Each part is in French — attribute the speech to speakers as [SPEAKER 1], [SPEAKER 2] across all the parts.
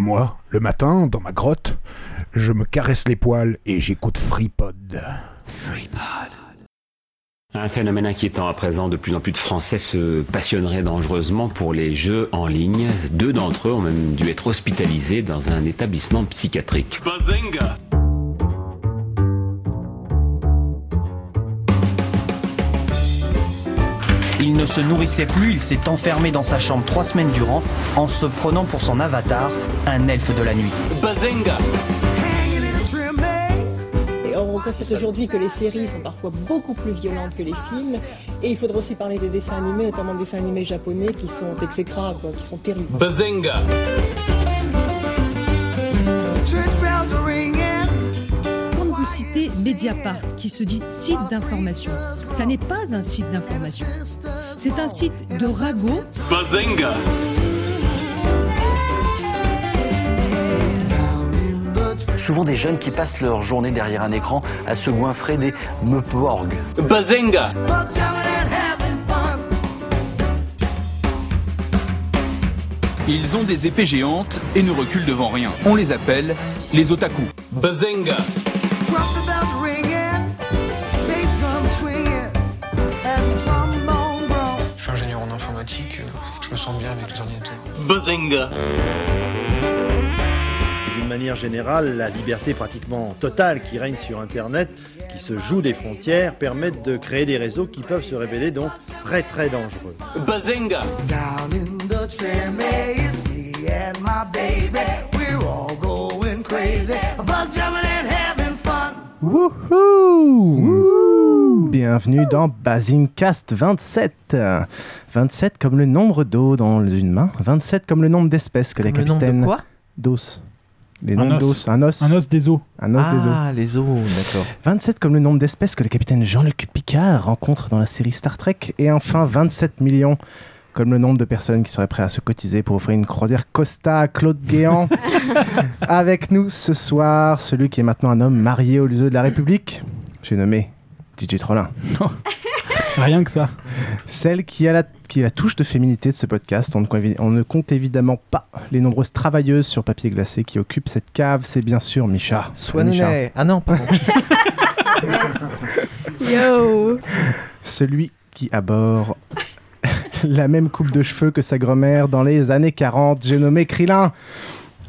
[SPEAKER 1] Moi, le matin, dans ma grotte, je me caresse les poils et j'écoute FreePod.
[SPEAKER 2] Un phénomène inquiétant à présent, de plus en plus de Français se passionneraient dangereusement pour les jeux en ligne. Deux d'entre eux ont même dû être hospitalisés dans un établissement psychiatrique.
[SPEAKER 3] Bazinga
[SPEAKER 4] ne se nourrissait plus, il s'est enfermé dans sa chambre trois semaines durant en se prenant pour son avatar, un elfe de la nuit.
[SPEAKER 3] Bazinga
[SPEAKER 5] Et on constate aujourd'hui que les séries sont parfois beaucoup plus violentes que les films. Et il faudra aussi parler des dessins animés, notamment des dessins animés japonais qui sont exécrables, qui sont terribles.
[SPEAKER 3] Bazinga
[SPEAKER 6] Citez Mediapart, qui se dit site d'information, ça n'est pas un site d'information. C'est un site de ragot
[SPEAKER 3] Bazinga
[SPEAKER 7] Souvent des jeunes qui passent leur journée derrière un écran à se goinfrer des meuporgs.
[SPEAKER 3] Bazinga
[SPEAKER 8] Ils ont des épées géantes et ne reculent devant rien. On les appelle les otaku.
[SPEAKER 3] Bazinga Bazinga
[SPEAKER 9] D'une manière générale, la liberté pratiquement totale qui règne sur Internet, qui se joue des frontières, permettent de créer des réseaux qui peuvent se révéler donc très très dangereux.
[SPEAKER 3] Bazinga
[SPEAKER 10] Wouhou Bienvenue dans Basingcast 27. 27 comme le nombre d'eau dans une main, 27 comme le nombre d'espèces que la
[SPEAKER 11] Comme le nombre de quoi?
[SPEAKER 10] D'os. Les
[SPEAKER 12] Un
[SPEAKER 10] nombres
[SPEAKER 12] os.
[SPEAKER 10] d'os, un os.
[SPEAKER 12] Un os des os.
[SPEAKER 10] Un os des os.
[SPEAKER 11] Ah, les os, d'accord.
[SPEAKER 10] 27 comme le nombre d'espèces que le capitaine Jean-Luc Picard rencontre dans la série Star Trek. Et enfin 27 millions comme le nombre de personnes qui seraient prêtes à se cotiser pour offrir une croisière Costa à Claude Guéant. Avec nous ce soir, celui qui est maintenant un homme marié au lieu de la République. J'ai nommé DJ Trollin.
[SPEAKER 12] Rien que ça.
[SPEAKER 10] Celle qui a, la, qui est la touche de féminité de ce podcast. On ne, compte évi- on ne compte évidemment pas les nombreuses travailleuses sur papier glacé qui occupent cette cave. C'est bien sûr Micha.
[SPEAKER 11] Swanounet. Ah non, pardon.
[SPEAKER 13] Yo
[SPEAKER 10] Celui qui aborde la même coupe de cheveux que sa grand-mère dans les années 40. J'ai nommé Krillin.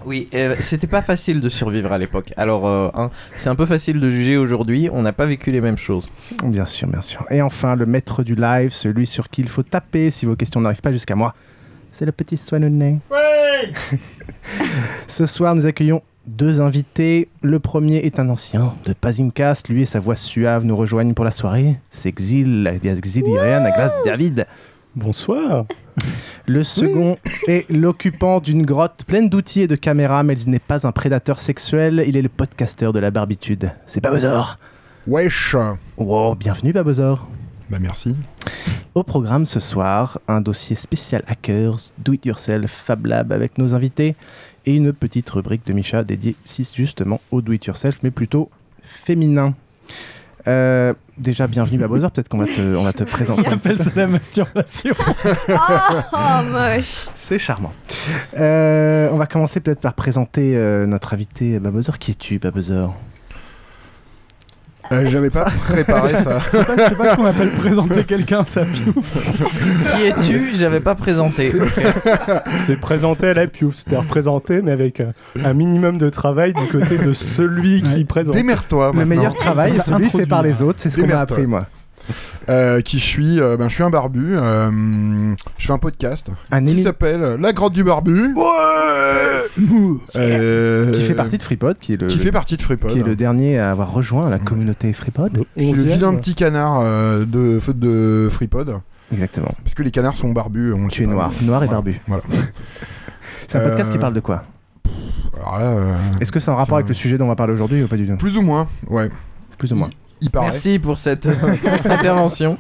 [SPEAKER 11] Oui, euh, c'était pas facile de survivre à l'époque. Alors, euh, hein, c'est un peu facile de juger aujourd'hui. On n'a pas vécu les mêmes choses.
[SPEAKER 10] Bien sûr, bien sûr. Et enfin, le maître du live, celui sur qui il faut taper si vos questions n'arrivent pas jusqu'à moi. C'est le petit Swanounet. Ce soir, nous accueillons deux invités. Le premier est un ancien de Pazimcast. Lui et sa voix suave nous rejoignent pour la soirée. C'est Exil, à glace David.
[SPEAKER 12] Bonsoir.
[SPEAKER 10] Le second est l'occupant d'une grotte pleine d'outils et de caméras, mais il n'est pas un prédateur sexuel. Il est le podcasteur de la barbitude. C'est Babozor.
[SPEAKER 1] Wesh
[SPEAKER 10] Wow, bienvenue Babozor.
[SPEAKER 1] Bah merci.
[SPEAKER 10] Au programme ce soir, un dossier spécial hackers, do it yourself, Fab Lab avec nos invités et une petite rubrique de Micha dédiée si- justement au do it yourself, mais plutôt féminin. Euh, déjà, bienvenue Babozor. Peut-être qu'on va te, on va te présenter.
[SPEAKER 12] Il appelle ça la masturbation.
[SPEAKER 13] Oh, moche
[SPEAKER 10] C'est charmant. Euh, on va commencer peut-être par présenter euh, notre invité Babozor. Qui es-tu, Babozor
[SPEAKER 1] Euh, J'avais pas préparé ça.
[SPEAKER 12] C'est pas, c'est pas ce qu'on appelle présenter quelqu'un, ça piouf.
[SPEAKER 11] Qui es-tu? J'avais pas présenté.
[SPEAKER 12] C'est présenté à la piouf. C'était représenté, mais avec euh, un minimum de travail du côté de celui qui présente.
[SPEAKER 1] Démerde-toi
[SPEAKER 10] Le
[SPEAKER 1] maintenant.
[SPEAKER 10] meilleur travail,
[SPEAKER 12] Ça
[SPEAKER 10] c'est celui fait par les autres. C'est ce qu'on m'a appris, moi.
[SPEAKER 1] Euh, qui je suis euh, ben, Je suis un barbu. euh, je fais un podcast
[SPEAKER 10] Un
[SPEAKER 1] qui s'appelle La Grotte du Barbu. Ouais Euh,
[SPEAKER 10] qui fait partie de FreePod, qui est le,
[SPEAKER 1] qui fait partie de FreePod.
[SPEAKER 10] qui est le dernier à avoir rejoint la communauté FreePod.
[SPEAKER 1] Je suis le vilain petit canard euh, de, de FreePod.
[SPEAKER 10] Exactement.
[SPEAKER 1] Parce que les canards sont barbus. On
[SPEAKER 10] Tu es
[SPEAKER 1] pas.
[SPEAKER 10] noir, noir et barbu.
[SPEAKER 1] Voilà.
[SPEAKER 10] C'est un podcast
[SPEAKER 1] Euh,
[SPEAKER 10] qui parle de quoi
[SPEAKER 1] euh,
[SPEAKER 10] Est-ce que c'est en rapport avec le sujet dont on va parler aujourd'hui ou pas du tout
[SPEAKER 1] plus ou moins, ouais.
[SPEAKER 10] Plus ou moins.
[SPEAKER 1] Il paraît.
[SPEAKER 11] Merci pour cette euh, intervention.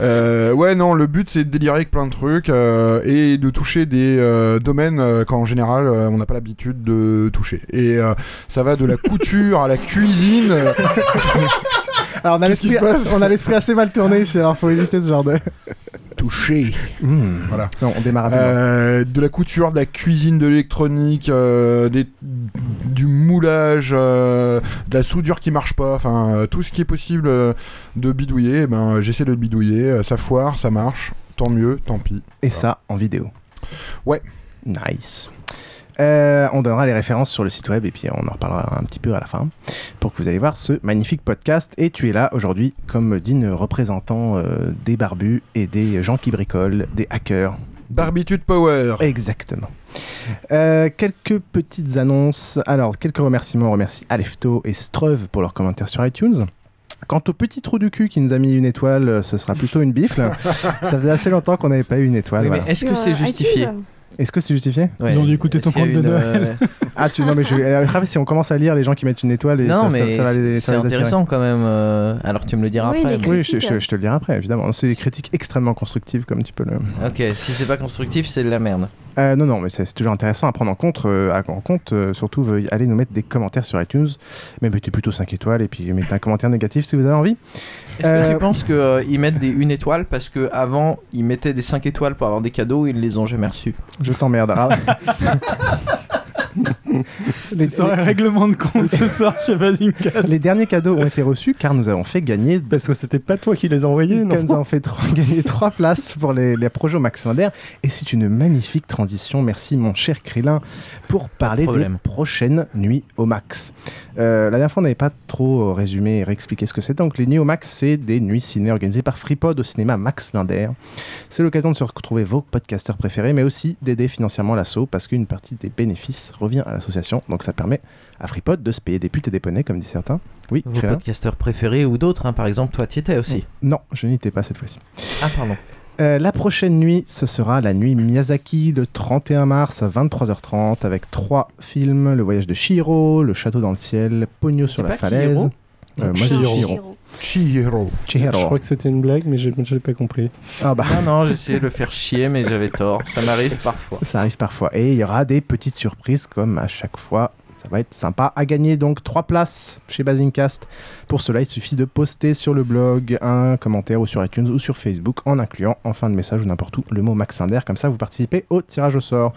[SPEAKER 1] Euh, ouais, non, le but c'est de délirer avec plein de trucs euh, et de toucher des euh, domaines euh, qu'en général euh, on n'a pas l'habitude de toucher. Et euh, ça va de la couture à la cuisine.
[SPEAKER 10] Alors on a l'esprit assez mal tourné ici, alors faut éviter ce genre de.
[SPEAKER 1] Toucher.
[SPEAKER 10] Hmm.
[SPEAKER 1] Voilà.
[SPEAKER 10] Non, on démarre à demain.
[SPEAKER 1] Euh, de la couture, de la cuisine, de l'électronique, euh, des- du moulage, euh, de la soudure qui marche pas, enfin tout ce qui est possible de bidouiller, eh ben j'essaie de le bidouiller, ça foire, ça marche, tant mieux, tant pis.
[SPEAKER 10] Et ça en vidéo.
[SPEAKER 1] Ouais.
[SPEAKER 10] Nice. Euh, on donnera les références sur le site web et puis on en reparlera un petit peu à la fin pour que vous allez voir ce magnifique podcast. Et tu es là aujourd'hui comme digne représentant euh, des barbus et des gens qui bricolent, des hackers.
[SPEAKER 1] Barbitude Power.
[SPEAKER 10] Exactement. Euh, quelques petites annonces. Alors, quelques remerciements. On remercie Alefto et Streuve pour leurs commentaires sur iTunes. Quant au petit trou du cul qui nous a mis une étoile, ce sera plutôt une bifle. Ça faisait assez longtemps qu'on n'avait pas eu une étoile.
[SPEAKER 11] Oui, mais
[SPEAKER 10] voilà.
[SPEAKER 11] est-ce que c'est justifié
[SPEAKER 10] Est-ce que c'est justifié
[SPEAKER 11] Ouais. Ils ont dû écouter ton conte de
[SPEAKER 10] une,
[SPEAKER 11] Noël.
[SPEAKER 10] euh, Ah, tu non mais je vais- après si on commence à lire les gens qui mettent une étoile et
[SPEAKER 11] Non,
[SPEAKER 10] ça, ça-
[SPEAKER 11] mais
[SPEAKER 10] ça va les ça
[SPEAKER 11] c'est intéressant quand même. euh, Alors tu me le diras après. mais-
[SPEAKER 10] Oui, je, je- je te le dirai après évidemment. C'est des critiques extrêmement constructives comme tu peux le.
[SPEAKER 11] Ok, si c'est pas constructif, c'est de la merde.
[SPEAKER 10] Euh, non, non, mais c'est toujours intéressant à prendre en compte. euh, à- en compte euh, surtout, veuillez aller nous mettre des commentaires sur iTunes. Mais mettez plutôt 5 étoiles et puis mettez un commentaire négatif si vous avez envie.
[SPEAKER 11] Est-ce que
[SPEAKER 10] Euh,
[SPEAKER 11] tu penses qu'ils mettent des une étoile parce que avant ils mettaient des 5 étoiles pour avoir des cadeaux et ils les ont jamais reçus?
[SPEAKER 10] Je t'emmerde. Ah,
[SPEAKER 14] C'est sur un règlement de compte ce soir chez Bazinkas.
[SPEAKER 10] Les derniers cadeaux ont été reçus car nous avons fait gagner.
[SPEAKER 14] Parce que c'était pas toi qui les envoyais, non
[SPEAKER 10] Nous avons fait trois- gagner trois places pour les, les projets Max Linder. Et c'est une magnifique transition. Merci, mon cher Krillin, pour parler des prochaines nuits au Max. Euh, la dernière fois, on n'avait pas trop résumé et réexpliqué ce que c'était. Donc, les nuits au Max, c'est des nuits ciné organisées par FreePod au cinéma Max Linder. C'est l'occasion de se retrouver vos podcasteurs préférés, mais aussi d'aider financièrement l'asso parce qu'une partie des bénéfices revient à l'association. Donc, ça permet à FreePod de se payer des putes et des poneys, comme disent certains. Oui,
[SPEAKER 11] Vos podcasteurs préférés ou d'autres, hein, par exemple, toi, tu étais aussi.
[SPEAKER 10] Non, je n'y étais pas cette fois-ci.
[SPEAKER 11] Ah, pardon.
[SPEAKER 10] Euh, la prochaine nuit, ce sera la nuit Miyazaki le 31 mars à 23h30 avec trois films Le voyage de Shiro, Le château dans le ciel, Pogno sur la
[SPEAKER 11] pas
[SPEAKER 10] falaise. Euh,
[SPEAKER 14] Chihiro.
[SPEAKER 10] Chihiro.
[SPEAKER 1] Chihiro.
[SPEAKER 10] Chihiro.
[SPEAKER 14] Je crois que c'était une blague, mais j'ai j'ai pas compris.
[SPEAKER 10] Ah bah.
[SPEAKER 11] Non, non, j'essayais de le faire chier, mais j'avais tort. Ça m'arrive parfois.
[SPEAKER 10] Ça arrive parfois. Et il y aura des petites surprises comme à chaque fois. Ça va être sympa à gagner. Donc, trois places chez Basingcast. Pour cela, il suffit de poster sur le blog un commentaire ou sur iTunes ou sur Facebook en incluant en fin de message ou n'importe où le mot Maxinder. Comme ça, vous participez au tirage au sort.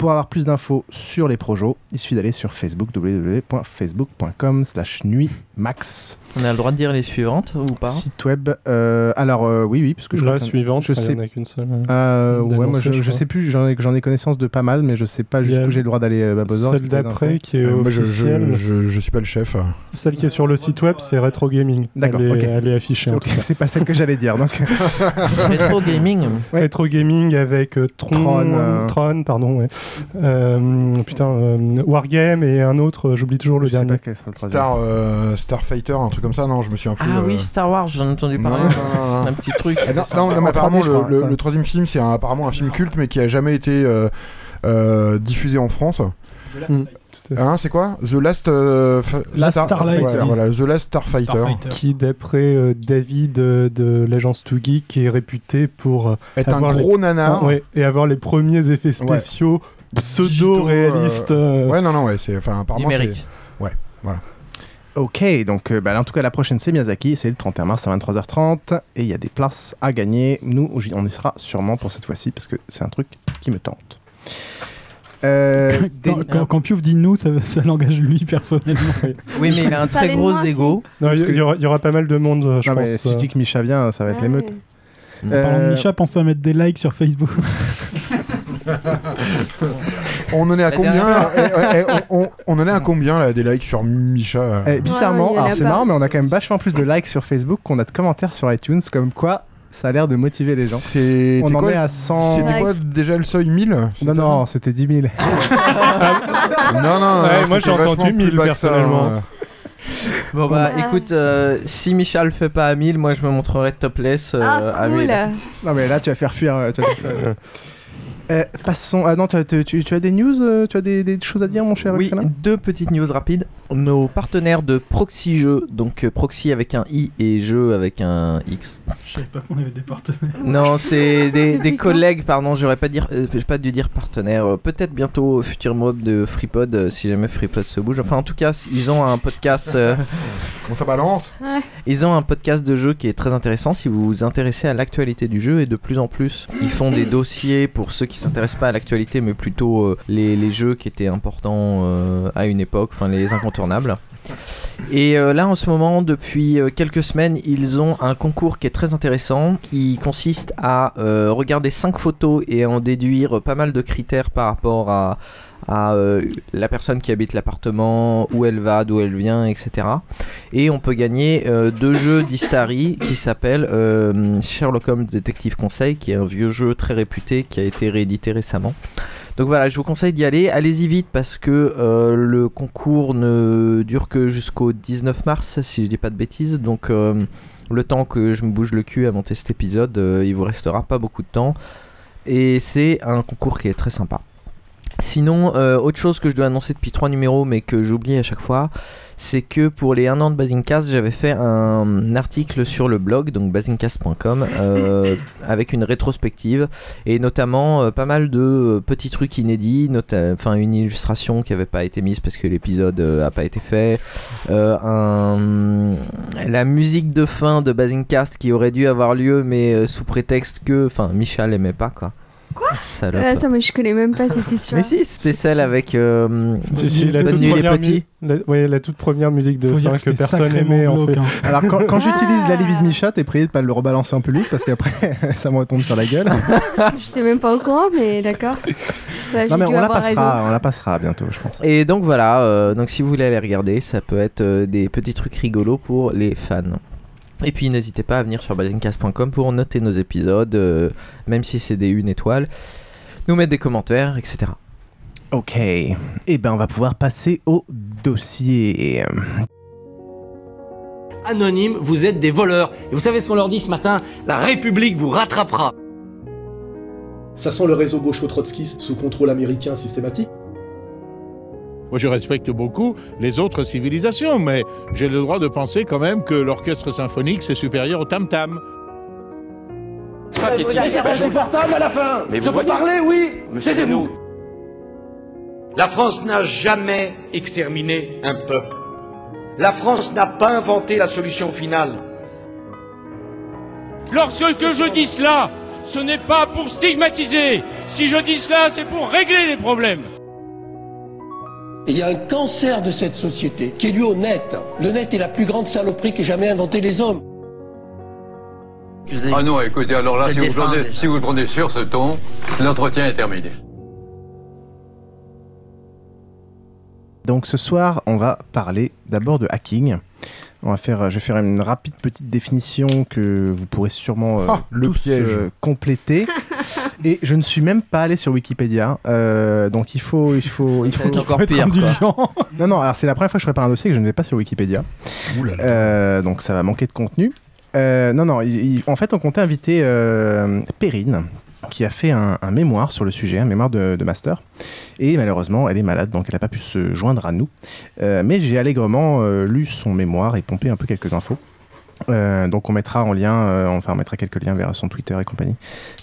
[SPEAKER 10] Pour avoir plus d'infos sur les projets, il suffit d'aller sur Facebook www.facebook.com slash nuitmax.
[SPEAKER 11] On a le droit de dire les suivantes ou pas
[SPEAKER 10] Site web. euh, alors, euh, oui, oui, parce que je
[SPEAKER 14] La suivante,
[SPEAKER 10] je
[SPEAKER 14] il y
[SPEAKER 10] sais
[SPEAKER 14] en a qu'une seule. hein.
[SPEAKER 10] euh, ouais, moi je,
[SPEAKER 14] je
[SPEAKER 10] je
[SPEAKER 14] crois.
[SPEAKER 10] sais plus, j'en ai, j'en ai connaissance de pas mal, mais je sais pas
[SPEAKER 14] Il
[SPEAKER 10] jusqu'où j'ai le droit d'aller Babozor.
[SPEAKER 14] Celle d'après qui est
[SPEAKER 1] Euh, moi, je, je,
[SPEAKER 14] officielle.
[SPEAKER 1] je, je suis pas le chef.
[SPEAKER 14] Celle qui est sur le site web, c'est Retro Gaming.
[SPEAKER 10] D'accord,
[SPEAKER 14] Elle elle est affichée. en
[SPEAKER 10] Ok,
[SPEAKER 14] tout cas.
[SPEAKER 10] c'est pas celle que j'allais dire. Donc.
[SPEAKER 11] Retro Gaming
[SPEAKER 14] Retro Gaming avec euh, Tron,
[SPEAKER 10] Tron, euh.
[SPEAKER 14] Tron, pardon, ouais. Euh, putain, euh, Wargame et un autre, euh, j'oublie toujours le
[SPEAKER 10] Je sais
[SPEAKER 14] dernier.
[SPEAKER 10] pas quel sera le troisième.
[SPEAKER 1] Star, euh, Starfighter, un truc comme ça, non, je me souviens plus.
[SPEAKER 11] Ah
[SPEAKER 1] euh,
[SPEAKER 11] oui, Star Wars, j'en ai entendu parler.
[SPEAKER 1] non, non, non.
[SPEAKER 11] Un petit truc.
[SPEAKER 1] Ah non, non, mais
[SPEAKER 10] En
[SPEAKER 1] apparemment,
[SPEAKER 10] 3D, je
[SPEAKER 1] le,
[SPEAKER 10] crois,
[SPEAKER 1] le-
[SPEAKER 10] ça.
[SPEAKER 1] le troisième film, c'est un- apparemment un film culte, mais qui a jamais été euh, euh, diffusé en France.
[SPEAKER 14] Mm,
[SPEAKER 1] Hein, c'est quoi? The Last euh, fa-
[SPEAKER 14] Last
[SPEAKER 1] Star-
[SPEAKER 14] Starlight,
[SPEAKER 1] ouais,
[SPEAKER 14] ils
[SPEAKER 1] voilà, The Last Starfighter.
[SPEAKER 15] Starfighter.
[SPEAKER 14] Qui, d'après euh, David euh, de l'agence Too Geek, est réputé pour euh,
[SPEAKER 1] Être un gros
[SPEAKER 14] les...
[SPEAKER 1] nanar.
[SPEAKER 14] Ah, ouais, et avoir les premiers effets spéciaux pseudo-réalistes. euh,
[SPEAKER 1] Ouais, non, non, ouais, c'est, enfin, apparemment, c'est,
[SPEAKER 11] Numérique.
[SPEAKER 1] ouais, voilà.
[SPEAKER 10] Ok, donc euh, bah, en tout cas la prochaine c'est Miyazaki, c'est le 31 mars à 23h30 et il y a des places à gagner. Nous on y sera sûrement pour cette fois-ci parce que c'est un truc qui me tente. Euh, des-
[SPEAKER 15] Quand, quand, quand Piouf dit nous, ça, ça l'engage lui personnellement.
[SPEAKER 11] Oui, mais il a un très gros ego.
[SPEAKER 14] Non, il y, aura, il y aura pas mal de monde, euh, je
[SPEAKER 10] non mais
[SPEAKER 14] pense.
[SPEAKER 10] si tu dis que Micha vient, ça va être l'émeute.
[SPEAKER 15] En parlant de
[SPEAKER 10] Euh,
[SPEAKER 15] Micha, pensez à mettre des likes sur Facebook.
[SPEAKER 1] On en est à combien Eh, eh, on, on- en est à combien là des likes sur Micha euh
[SPEAKER 10] Eh, bizarrement,
[SPEAKER 13] Ouais,
[SPEAKER 10] alors c'est marrant mais on a quand même vachement plus de likes sur Facebook qu'on a de commentaires sur iTunes comme quoi ça a l'air de motiver les gens.
[SPEAKER 1] C'était
[SPEAKER 10] On en
[SPEAKER 1] quoi,
[SPEAKER 10] est à 100.
[SPEAKER 1] C'était quoi déjà le seuil 1000
[SPEAKER 10] Non non, c'était 10 000.
[SPEAKER 1] Non, non, non,
[SPEAKER 14] Ouais, moi, j'ai entendu
[SPEAKER 1] vachement plus
[SPEAKER 14] 1000
[SPEAKER 1] bas que ça,
[SPEAKER 14] personnellement.
[SPEAKER 1] hein.
[SPEAKER 11] Bon bah
[SPEAKER 13] Ah.
[SPEAKER 11] écoute, euh, si Micha le fait pas à 1000, moi je me montrerai topless euh,
[SPEAKER 13] Ah,
[SPEAKER 11] à 1000.
[SPEAKER 13] cool.
[SPEAKER 10] Non mais là tu vas faire fuir. euh, tu vas faire fuir. Euh, passons. Ah non, tu, as- tu- tu- tu as des news euh, Tu as des, des choses à dire, mon cher
[SPEAKER 11] Oui, deux petites news rapides. Nos partenaires de Proxy Jeux, donc euh, Proxy avec un I et Jeux avec un X.
[SPEAKER 15] Je savais pas qu'on avait des partenaires.
[SPEAKER 11] Non, c'est des, des collègues, pardon, j'aurais pas dire, euh, j'ai pas dû dire partenaire. Euh, Peut-être bientôt au futur mob de FreePod si jamais FreePod se bouge. Enfin, en tout cas, ils ont un podcast. euh,
[SPEAKER 1] Bon, ça balance.
[SPEAKER 11] Ils ont un podcast de jeu qui est très intéressant si vous vous intéressez à l'actualité du jeu et de plus en plus ils font des dossiers pour ceux qui s'intéressent pas à l'actualité mais plutôt euh, les, les jeux qui étaient importants euh, à une époque, enfin les incontournables. Et euh, là en ce moment depuis euh, quelques semaines ils ont un concours qui est très intéressant qui consiste à euh, regarder 5 photos et en déduire pas mal de critères par rapport à à la personne qui habite l'appartement, où elle va, d'où elle vient, etc. Et on peut gagner deux jeux d'Istari qui s'appellent Sherlock Holmes Détective Conseil, qui est un vieux jeu très réputé qui a été réédité récemment. Donc voilà, je vous conseille d'y aller. Allez-y vite parce que euh, le concours ne dure que jusqu'au 19 mars, si je dis pas de bêtises. Donc euh, le temps que je me bouge le cul à monter cet épisode, euh, il vous restera pas beaucoup de temps. Et c'est un concours qui est très sympa. Sinon, euh, autre chose que je dois annoncer depuis trois numéros, mais que j'oublie à chaque fois, c'est que pour les 1 an de Basingcast, j'avais fait un article sur le blog, donc basingcast.com, euh, avec une rétrospective, et notamment euh, pas mal de petits trucs inédits, enfin une illustration qui n'avait pas été mise parce que l'épisode n'a pas été fait, la musique de fin de Basingcast qui aurait dû avoir lieu, mais sous prétexte que, enfin, Michel aimait pas quoi. Quoi Salope.
[SPEAKER 13] Euh, Attends, mais je connais même pas cette histoire.
[SPEAKER 11] Mais si, c'était celle avec euh,
[SPEAKER 14] Si, si, la
[SPEAKER 11] Bonne
[SPEAKER 14] toute
[SPEAKER 11] nuit les
[SPEAKER 14] première
[SPEAKER 11] petits.
[SPEAKER 14] la, ouais, la toute première musique de
[SPEAKER 15] Faut
[SPEAKER 14] fin
[SPEAKER 15] que
[SPEAKER 14] que personne aimait en fait.
[SPEAKER 15] hein.
[SPEAKER 10] Alors quand, quand j'utilise la limite Micha, t'es prié de pas le rebalancer un peu vite parce qu'après ça me retombe sur la gueule.
[SPEAKER 13] J'étais même pas au courant, mais d'accord. Bah,
[SPEAKER 10] non mais on la passera,
[SPEAKER 13] raison.
[SPEAKER 10] on la passera bientôt, je pense.
[SPEAKER 11] Et donc voilà, euh, donc si vous voulez aller regarder, ça peut être euh, des petits trucs rigolos pour les fans. Et puis n'hésitez pas à venir sur basingcast.com pour noter nos épisodes, euh, même si c'est des une étoile, nous mettre des commentaires, etc.
[SPEAKER 10] Ok, et ben on va pouvoir passer au dossier.
[SPEAKER 16] Anonyme, vous êtes des voleurs. Et vous savez ce qu'on leur dit ce matin? La République vous rattrapera.
[SPEAKER 17] Ça sent le réseau gaucho-trotskiste sous contrôle américain systématique.
[SPEAKER 18] Moi, je respecte beaucoup les autres civilisations, mais j'ai le droit de penser quand même que l'orchestre symphonique, c'est supérieur au tam-tam.
[SPEAKER 3] Mais c'est insupportable à la fin
[SPEAKER 16] Mais
[SPEAKER 3] Je
[SPEAKER 16] vous
[SPEAKER 3] peux
[SPEAKER 16] voyez-
[SPEAKER 3] parler, oui
[SPEAKER 16] Monsieur
[SPEAKER 3] Taisez-vous.
[SPEAKER 16] La France n'a jamais exterminé un peuple. La France n'a pas inventé la solution finale.
[SPEAKER 19] Lorsque je dis cela, ce n'est pas pour stigmatiser. Si je dis cela, c'est pour régler les problèmes.
[SPEAKER 20] Et il y a un cancer de cette société qui est dû au net. Le net est la plus grande saloperie qu'ait jamais inventé les hommes.
[SPEAKER 21] Ah non, écoutez, alors là, si vous, prenez, si vous le prenez sur ce ton, l'entretien est terminé.
[SPEAKER 10] Donc ce soir, on va parler d'abord de hacking. On va faire, je vais faire une rapide petite définition que vous pourrez sûrement euh,
[SPEAKER 1] le
[SPEAKER 10] tous,
[SPEAKER 1] piège.
[SPEAKER 10] euh, compléter. Et je ne suis même pas allé sur Wikipédia, euh, donc il faut, il faut, il faut,
[SPEAKER 11] va être encore pire, quoi.
[SPEAKER 10] Non, non. Alors c'est la première fois que je prépare un dossier que je ne vais pas sur Wikipédia. Euh, donc ça va manquer de contenu. Euh, non, non. il- il- en fait, on comptait inviter euh, Perrine, qui a fait un, mémoire sur le sujet, un mémoire de, master. Et malheureusement, elle est malade, donc elle n'a pas pu se joindre à nous. Euh, mais j'ai allègrement euh, lu son mémoire et pompé un peu quelques infos. Euh, donc on mettra en lien, enfin on mettra quelques liens vers son Twitter et compagnie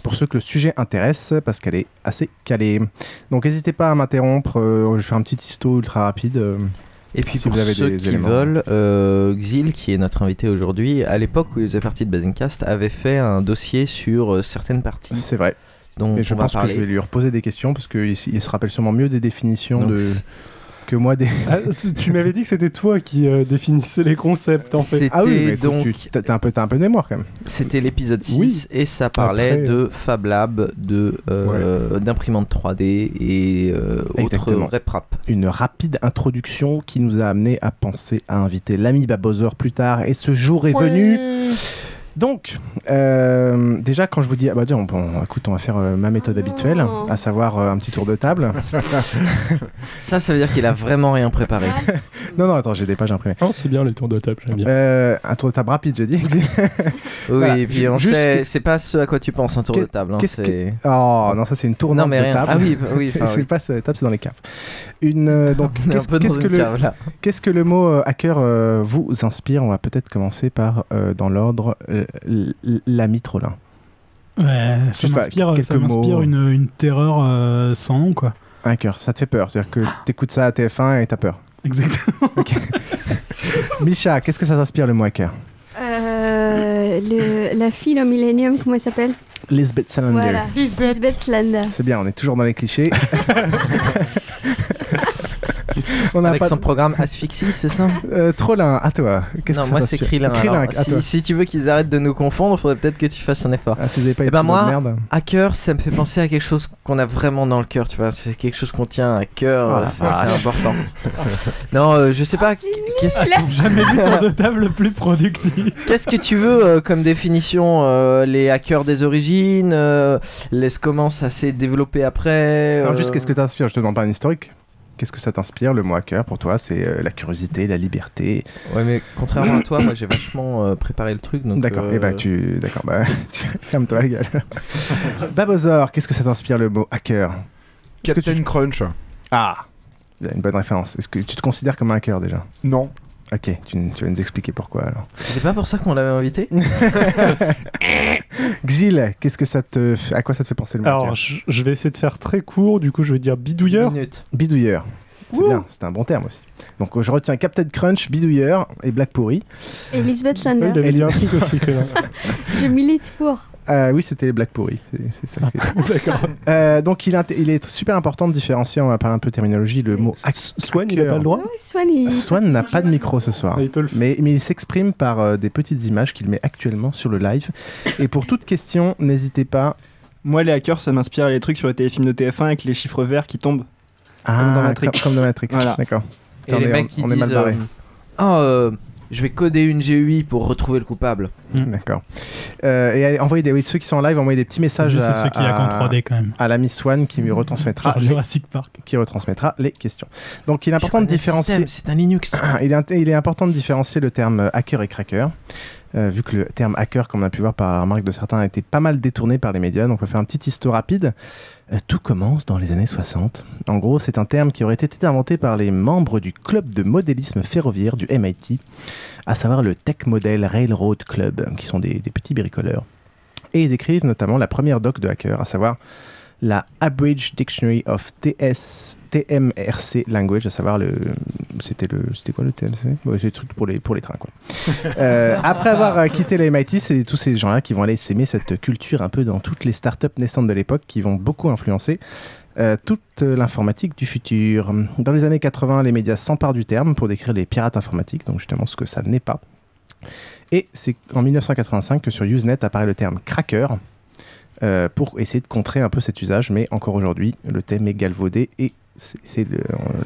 [SPEAKER 10] pour ceux que le sujet intéresse parce qu'elle est assez calée. Donc n'hésitez pas à m'interrompre, euh, je fais un petit histo ultra rapide.
[SPEAKER 11] Et puis
[SPEAKER 10] si
[SPEAKER 11] pour
[SPEAKER 10] vous avez
[SPEAKER 11] ceux
[SPEAKER 10] des
[SPEAKER 11] qui
[SPEAKER 10] éléments.
[SPEAKER 11] veulent, euh, Xil, qui est notre invité aujourd'hui, à l'époque où il faisait partie de Basingcast, avait fait un dossier sur euh, certaines parties.
[SPEAKER 10] C'est vrai.
[SPEAKER 11] dont
[SPEAKER 10] Et je pense que je vais lui reposer des questions parce qu'il il se rappelle sûrement mieux des définitions
[SPEAKER 11] Donc,
[SPEAKER 10] de... que moi des.
[SPEAKER 14] Ah, tu m'avais dit que c'était toi qui euh, définissais les concepts en fait.
[SPEAKER 10] Ah oui, mais
[SPEAKER 11] donc-
[SPEAKER 10] tu- t'as un, peu- un peu de mémoire quand même.
[SPEAKER 11] C'était l'épisode 6
[SPEAKER 10] Oui.
[SPEAKER 11] et ça parlait
[SPEAKER 10] Après,
[SPEAKER 11] de Fab Lab, de, euh, d'imprimante 3D et euh, autres. RepRap.
[SPEAKER 10] Une rapide introduction qui nous a amené à penser à inviter l'ami Babozer plus tard et ce jour est venu. Donc, euh, déjà quand je vous dis, ah bah tiens, bon, écoute, on va faire euh, ma méthode habituelle, à savoir euh, un petit tour de table.
[SPEAKER 11] Ça, ça veut dire qu'il a vraiment rien préparé.
[SPEAKER 10] non, non, attends, j'ai des pages imprimées.
[SPEAKER 14] Oh, c'est bien les tours de table, j'aime bien.
[SPEAKER 10] Euh, un tour de table rapide, je dis.
[SPEAKER 11] Oui,
[SPEAKER 10] Voilà,
[SPEAKER 11] et puis on
[SPEAKER 10] juste
[SPEAKER 11] sait, c'est pas ce à quoi tu penses un tour de table. hein,
[SPEAKER 10] qu'est-ce
[SPEAKER 11] c'est-
[SPEAKER 10] que- Oh non, ça c'est une tournante
[SPEAKER 11] Non, mais
[SPEAKER 10] de
[SPEAKER 11] rien.
[SPEAKER 10] table.
[SPEAKER 11] Ah oui, oui, enfin,
[SPEAKER 10] c'est
[SPEAKER 11] oui.
[SPEAKER 10] pas ce- table, c'est dans les caves. Une euh, donc
[SPEAKER 11] un
[SPEAKER 10] qu'est-ce que le
[SPEAKER 11] cave, là.
[SPEAKER 10] qu'est-ce que le mot euh, hacker euh, vous inspire? On va peut-être commencer par euh, dans l'ordre euh, l'ami Trollin.
[SPEAKER 15] Ouais, ça m'inspire, une, une terreur euh, sans nom, quoi.
[SPEAKER 10] Hacker, ça te fait peur, c'est-à-dire que t'écoutes ça à TF1 et t'as peur.
[SPEAKER 15] Exactement.
[SPEAKER 10] Misha, qu'est-ce que ça t'inspire le mot hacker
[SPEAKER 13] Euh, la fille au Millennium, comment elle s'appelle?
[SPEAKER 10] Lisbeth Salander.
[SPEAKER 13] Voilà, Lisbeth Salander.
[SPEAKER 10] C'est bien, on est toujours dans les clichés. on a
[SPEAKER 11] Avec
[SPEAKER 10] pas
[SPEAKER 11] son programme Asphyxie, c'est ça?
[SPEAKER 10] Euh, Trollin, à toi. Qu'est-ce
[SPEAKER 11] Non,
[SPEAKER 10] que ça
[SPEAKER 11] moi c'est Krillin.
[SPEAKER 10] Krillin,
[SPEAKER 11] alors,
[SPEAKER 10] à
[SPEAKER 11] si,
[SPEAKER 10] toi.
[SPEAKER 11] si tu veux qu'ils arrêtent de nous confondre, il faudrait peut-être que tu fasses un effort.
[SPEAKER 10] Ah, si vous avez pas
[SPEAKER 11] Eh
[SPEAKER 10] été
[SPEAKER 11] ben moi,
[SPEAKER 10] merde.
[SPEAKER 11] hacker, ça me fait penser à quelque chose qu'on a vraiment dans le cœur, tu vois. C'est quelque chose qu'on tient à cœur,
[SPEAKER 10] Oh la
[SPEAKER 11] c'est important. non, euh, je sais pas. Qu'est-ce que
[SPEAKER 15] Jamais vu tour de table plus productif.
[SPEAKER 11] Qu'est-ce que tu veux euh, comme définition euh, Les hackers des origines euh, les, Comment ça s'est développé après
[SPEAKER 10] Alors juste, qu'est-ce que t'inspire Je te demande pas un historique. Qu'est-ce que ça t'inspire, le mot hacker Pour toi, c'est euh, la curiosité, la liberté.
[SPEAKER 11] Ouais, mais contrairement à toi, moi j'ai vachement euh, préparé le truc.
[SPEAKER 10] D'accord,
[SPEAKER 11] euh,
[SPEAKER 10] et bah tu. D'accord, bah. tu- Ferme-toi la gueule. Babozor, qu'est-ce que ça t'inspire, le mot hacker Est-ce que
[SPEAKER 1] Captain
[SPEAKER 10] tu-
[SPEAKER 1] Crunch.
[SPEAKER 10] Ah Il y a Une bonne référence. Est-ce que tu te considères comme un hacker déjà?
[SPEAKER 1] Non.
[SPEAKER 10] Ok, tu, tu vas nous expliquer pourquoi alors.
[SPEAKER 11] C'est pas pour ça qu'on l'avait invité
[SPEAKER 10] Xil, qu'est-ce que ça te. fait- À quoi ça te fait penser le mot
[SPEAKER 14] Alors, je, je vais essayer de faire très court, du coup, je vais dire bidouilleur.
[SPEAKER 11] Minute.
[SPEAKER 10] Bidouilleur. C'est bien, c'est un bon terme aussi. Donc je retiens Captain Crunch, Bidouilleur et Black Pourri.
[SPEAKER 13] Et Lisbeth
[SPEAKER 14] Ouais,
[SPEAKER 13] Salander.
[SPEAKER 14] il avait dit un truc aussi, Krillin.
[SPEAKER 13] Je milite pour.
[SPEAKER 10] Euh, oui, c'était les Black Pourri. C'est- ça.
[SPEAKER 14] D'accord.
[SPEAKER 10] Euh, donc il, est il est super important de différencier, on va parler un peu terminologie, le mot
[SPEAKER 14] Swan, il a pas le droit?
[SPEAKER 13] Oui, Swan, il...
[SPEAKER 10] Swan n'a pas de micro ce soir,
[SPEAKER 14] Ah, il peut le faire.
[SPEAKER 10] mais, mais il s'exprime par euh, des petites images qu'il met actuellement sur le live. Et pour toute question, n'hésitez pas.
[SPEAKER 22] Moi, les hackers, ça m'inspire les trucs sur les téléfilms de TF1 avec les chiffres verts qui tombent.
[SPEAKER 10] Ah,
[SPEAKER 22] Comme dans Matrix.
[SPEAKER 10] Comme, comme dans Matrix.
[SPEAKER 22] Voilà.
[SPEAKER 10] D'accord.
[SPEAKER 11] Et
[SPEAKER 10] Putain,
[SPEAKER 11] les
[SPEAKER 10] on est-
[SPEAKER 11] mecs qui
[SPEAKER 10] on est
[SPEAKER 11] disent
[SPEAKER 10] mal barré.
[SPEAKER 11] euh, Ah, euh, je vais coder une GUI pour retrouver le coupable.
[SPEAKER 10] D'accord. Euh, et allez, envoyez des, oui, ceux qui sont en live, envoyez des petits messages à,
[SPEAKER 15] ceux qui
[SPEAKER 10] à-
[SPEAKER 15] 3D, quand même.
[SPEAKER 10] à l'ami Swan qui lui retransmettra, les,
[SPEAKER 15] Jurassic Park.
[SPEAKER 10] qui retransmettra les questions. Donc il est important de différencier.
[SPEAKER 11] C'est un Linux.
[SPEAKER 10] il, est, il est important de différencier le terme hacker et cracker. euh, vu que le terme hacker, comme on a pu voir par la remarque de certains, a été pas mal détourné par les médias. Donc on va faire un petit histo rapide. Euh, tout commence dans les années 60. En gros, c'est un terme qui aurait été inventé par les membres du club de modélisme ferroviaire du MIT, à savoir le Tech Model Railroad Club, qui sont des, des petits bricoleurs. Et ils écrivent notamment la première doc de hacker, à savoir la Average Dictionary of TS, TMRC Language, à savoir le. C'était le. C'était quoi le TMC C'est le truc pour les, pour les trains, quoi. Euh, après avoir euh, quitté le MIT, c'est tous ces gens-là qui vont aller s'aimer cette culture un peu dans toutes les startups naissantes de l'époque qui vont beaucoup influencer euh, toute l'informatique du futur. Dans les années 80, les médias s'emparent du terme pour décrire les pirates informatiques, donc justement ce que ça n'est pas. Et c'est en 1985 que sur Usenet apparaît le terme cracker euh, pour essayer de contrer un peu cet usage, mais encore aujourd'hui, le thème est galvaudé et c'est, c'est le,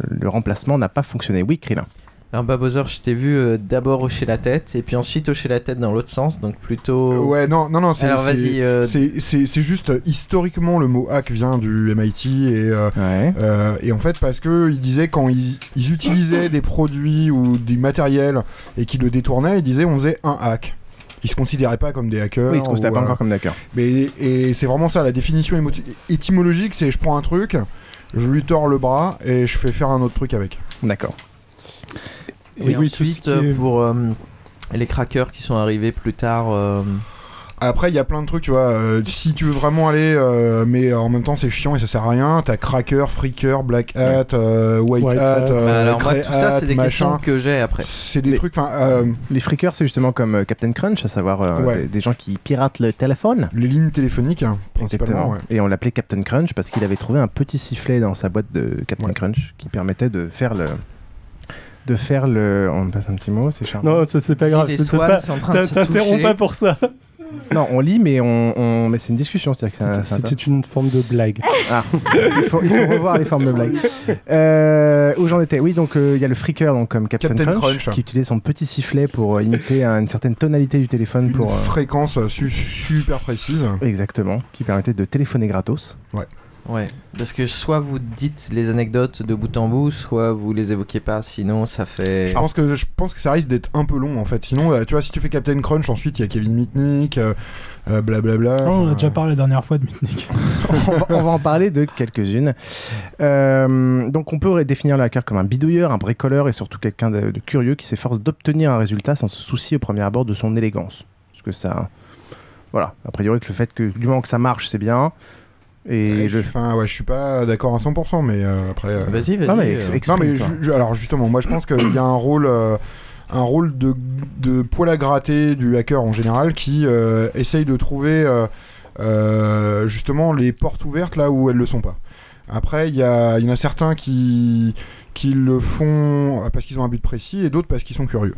[SPEAKER 10] le remplacement n'a pas fonctionné. Oui, Krillin.
[SPEAKER 11] Alors Babozor, je t'ai vu euh, d'abord hocher la tête et puis ensuite hocher la tête dans l'autre sens, donc plutôt.
[SPEAKER 1] Euh, Ouais, non, non, non, c'est
[SPEAKER 11] Alors
[SPEAKER 1] c'est-
[SPEAKER 11] vas-y. euh,
[SPEAKER 1] c'est- c'est c'est juste euh, historiquement le mot hack vient du MIT et, euh, euh, et en fait parce que ils disaient quand ils, ils utilisaient des produits ou du matériel et qu'ils le détournaient, ils disaient on faisait un hack. Ils se considéraient pas comme des hackers.
[SPEAKER 10] Oui, ils se considèrent
[SPEAKER 1] ou,
[SPEAKER 10] pas
[SPEAKER 1] euh,
[SPEAKER 10] encore comme des hackers.
[SPEAKER 1] Mais et c'est vraiment ça la définition émoti- étymologique, c'est je prends un truc, je lui tords le bras et je fais faire un autre truc avec.
[SPEAKER 10] D'accord.
[SPEAKER 11] Et ensuite, euh, pour euh, les crackers qui sont arrivés plus tard. euh,
[SPEAKER 1] Après, il y a plein de trucs, tu vois. euh, si tu veux vraiment aller, euh, mais en même temps, c'est chiant et ça sert à rien. T'as Cracker, Freaker, Black Hat, euh, White,
[SPEAKER 10] White
[SPEAKER 1] Hat, euh,
[SPEAKER 11] Bah, alors, moi,
[SPEAKER 1] Grey
[SPEAKER 11] tout ça, c'est des questions
[SPEAKER 1] machin.
[SPEAKER 11] que j'ai après.
[SPEAKER 1] C'est des
[SPEAKER 10] Les-
[SPEAKER 1] trucs, enfin. euh,
[SPEAKER 10] Les freakers, c'est justement comme Captain Crunch, à savoir euh,
[SPEAKER 1] Ouais.
[SPEAKER 10] des, des gens qui piratent le téléphone.
[SPEAKER 1] les lignes téléphoniques, hein, principalement.
[SPEAKER 10] Exactement. Et on l'appelait Captain Crunch parce qu'il avait trouvé un petit sifflet dans sa boîte de Captain Crunch qui permettait de faire le. De faire le. On passe un petit mot, c'est charmant.
[SPEAKER 14] Non, ça, c'est pas grave.
[SPEAKER 11] les
[SPEAKER 14] c'est
[SPEAKER 11] swans
[SPEAKER 14] pas-
[SPEAKER 11] sont en train de
[SPEAKER 14] t'in-
[SPEAKER 11] se
[SPEAKER 14] T'interromps
[SPEAKER 11] toucher.
[SPEAKER 14] pas pour ça.
[SPEAKER 10] Non, on lit, mais on, on- mais c'est une discussion.
[SPEAKER 14] C'était une forme de blague.
[SPEAKER 10] Ah, il faut, il faut revoir les formes de blague. Euh, où j'en étais Oui, donc euh, il y a le freaker, donc comme Captain,
[SPEAKER 1] Captain
[SPEAKER 10] Crunch,
[SPEAKER 1] Crunch.
[SPEAKER 10] qui utilisait son petit sifflet pour euh, imiter une certaine tonalité du téléphone
[SPEAKER 1] Une
[SPEAKER 10] pour. euh,
[SPEAKER 1] fréquence euh, su- super précise.
[SPEAKER 10] Exactement, qui permettait de téléphoner gratos.
[SPEAKER 1] Ouais.
[SPEAKER 11] Ouais, parce que soit vous dites les anecdotes de bout en bout, soit vous les évoquez pas, sinon ça fait.
[SPEAKER 1] Je pense que je pense que ça risque d'être un peu long en fait. Sinon, euh, tu vois, si tu fais Captain Crunch, ensuite il y a Kevin Mitnick, euh, euh, blablabla.
[SPEAKER 15] Oh, on a déjà parlé la dernière fois de Mitnick.
[SPEAKER 10] on, va, on va en parler de quelques-unes. Euh, donc on peut définir le hacker comme un bidouilleur, un bricoleur et surtout quelqu'un de, de curieux qui s'efforce d'obtenir un résultat sans se soucier au premier abord de son élégance. Parce que ça... Voilà, a priori que le fait que du moment que ça marche, c'est bien. Et
[SPEAKER 1] Ouais,
[SPEAKER 10] le...
[SPEAKER 1] je, enfin, ouais, je suis pas d'accord à 100%, mais euh, après. euh,
[SPEAKER 11] Vas-y, vas-y.
[SPEAKER 10] Non, mais
[SPEAKER 11] euh.
[SPEAKER 1] Non mais alors justement, moi je pense qu'il y a un rôle, euh, un rôle de, de poil à gratter du hacker en général qui euh, essaye de trouver euh, euh, justement les portes ouvertes là où elles le sont pas. Après, il y, a- il y en a certains qui, qui le font parce qu'ils ont un but précis et d'autres parce qu'ils sont curieux.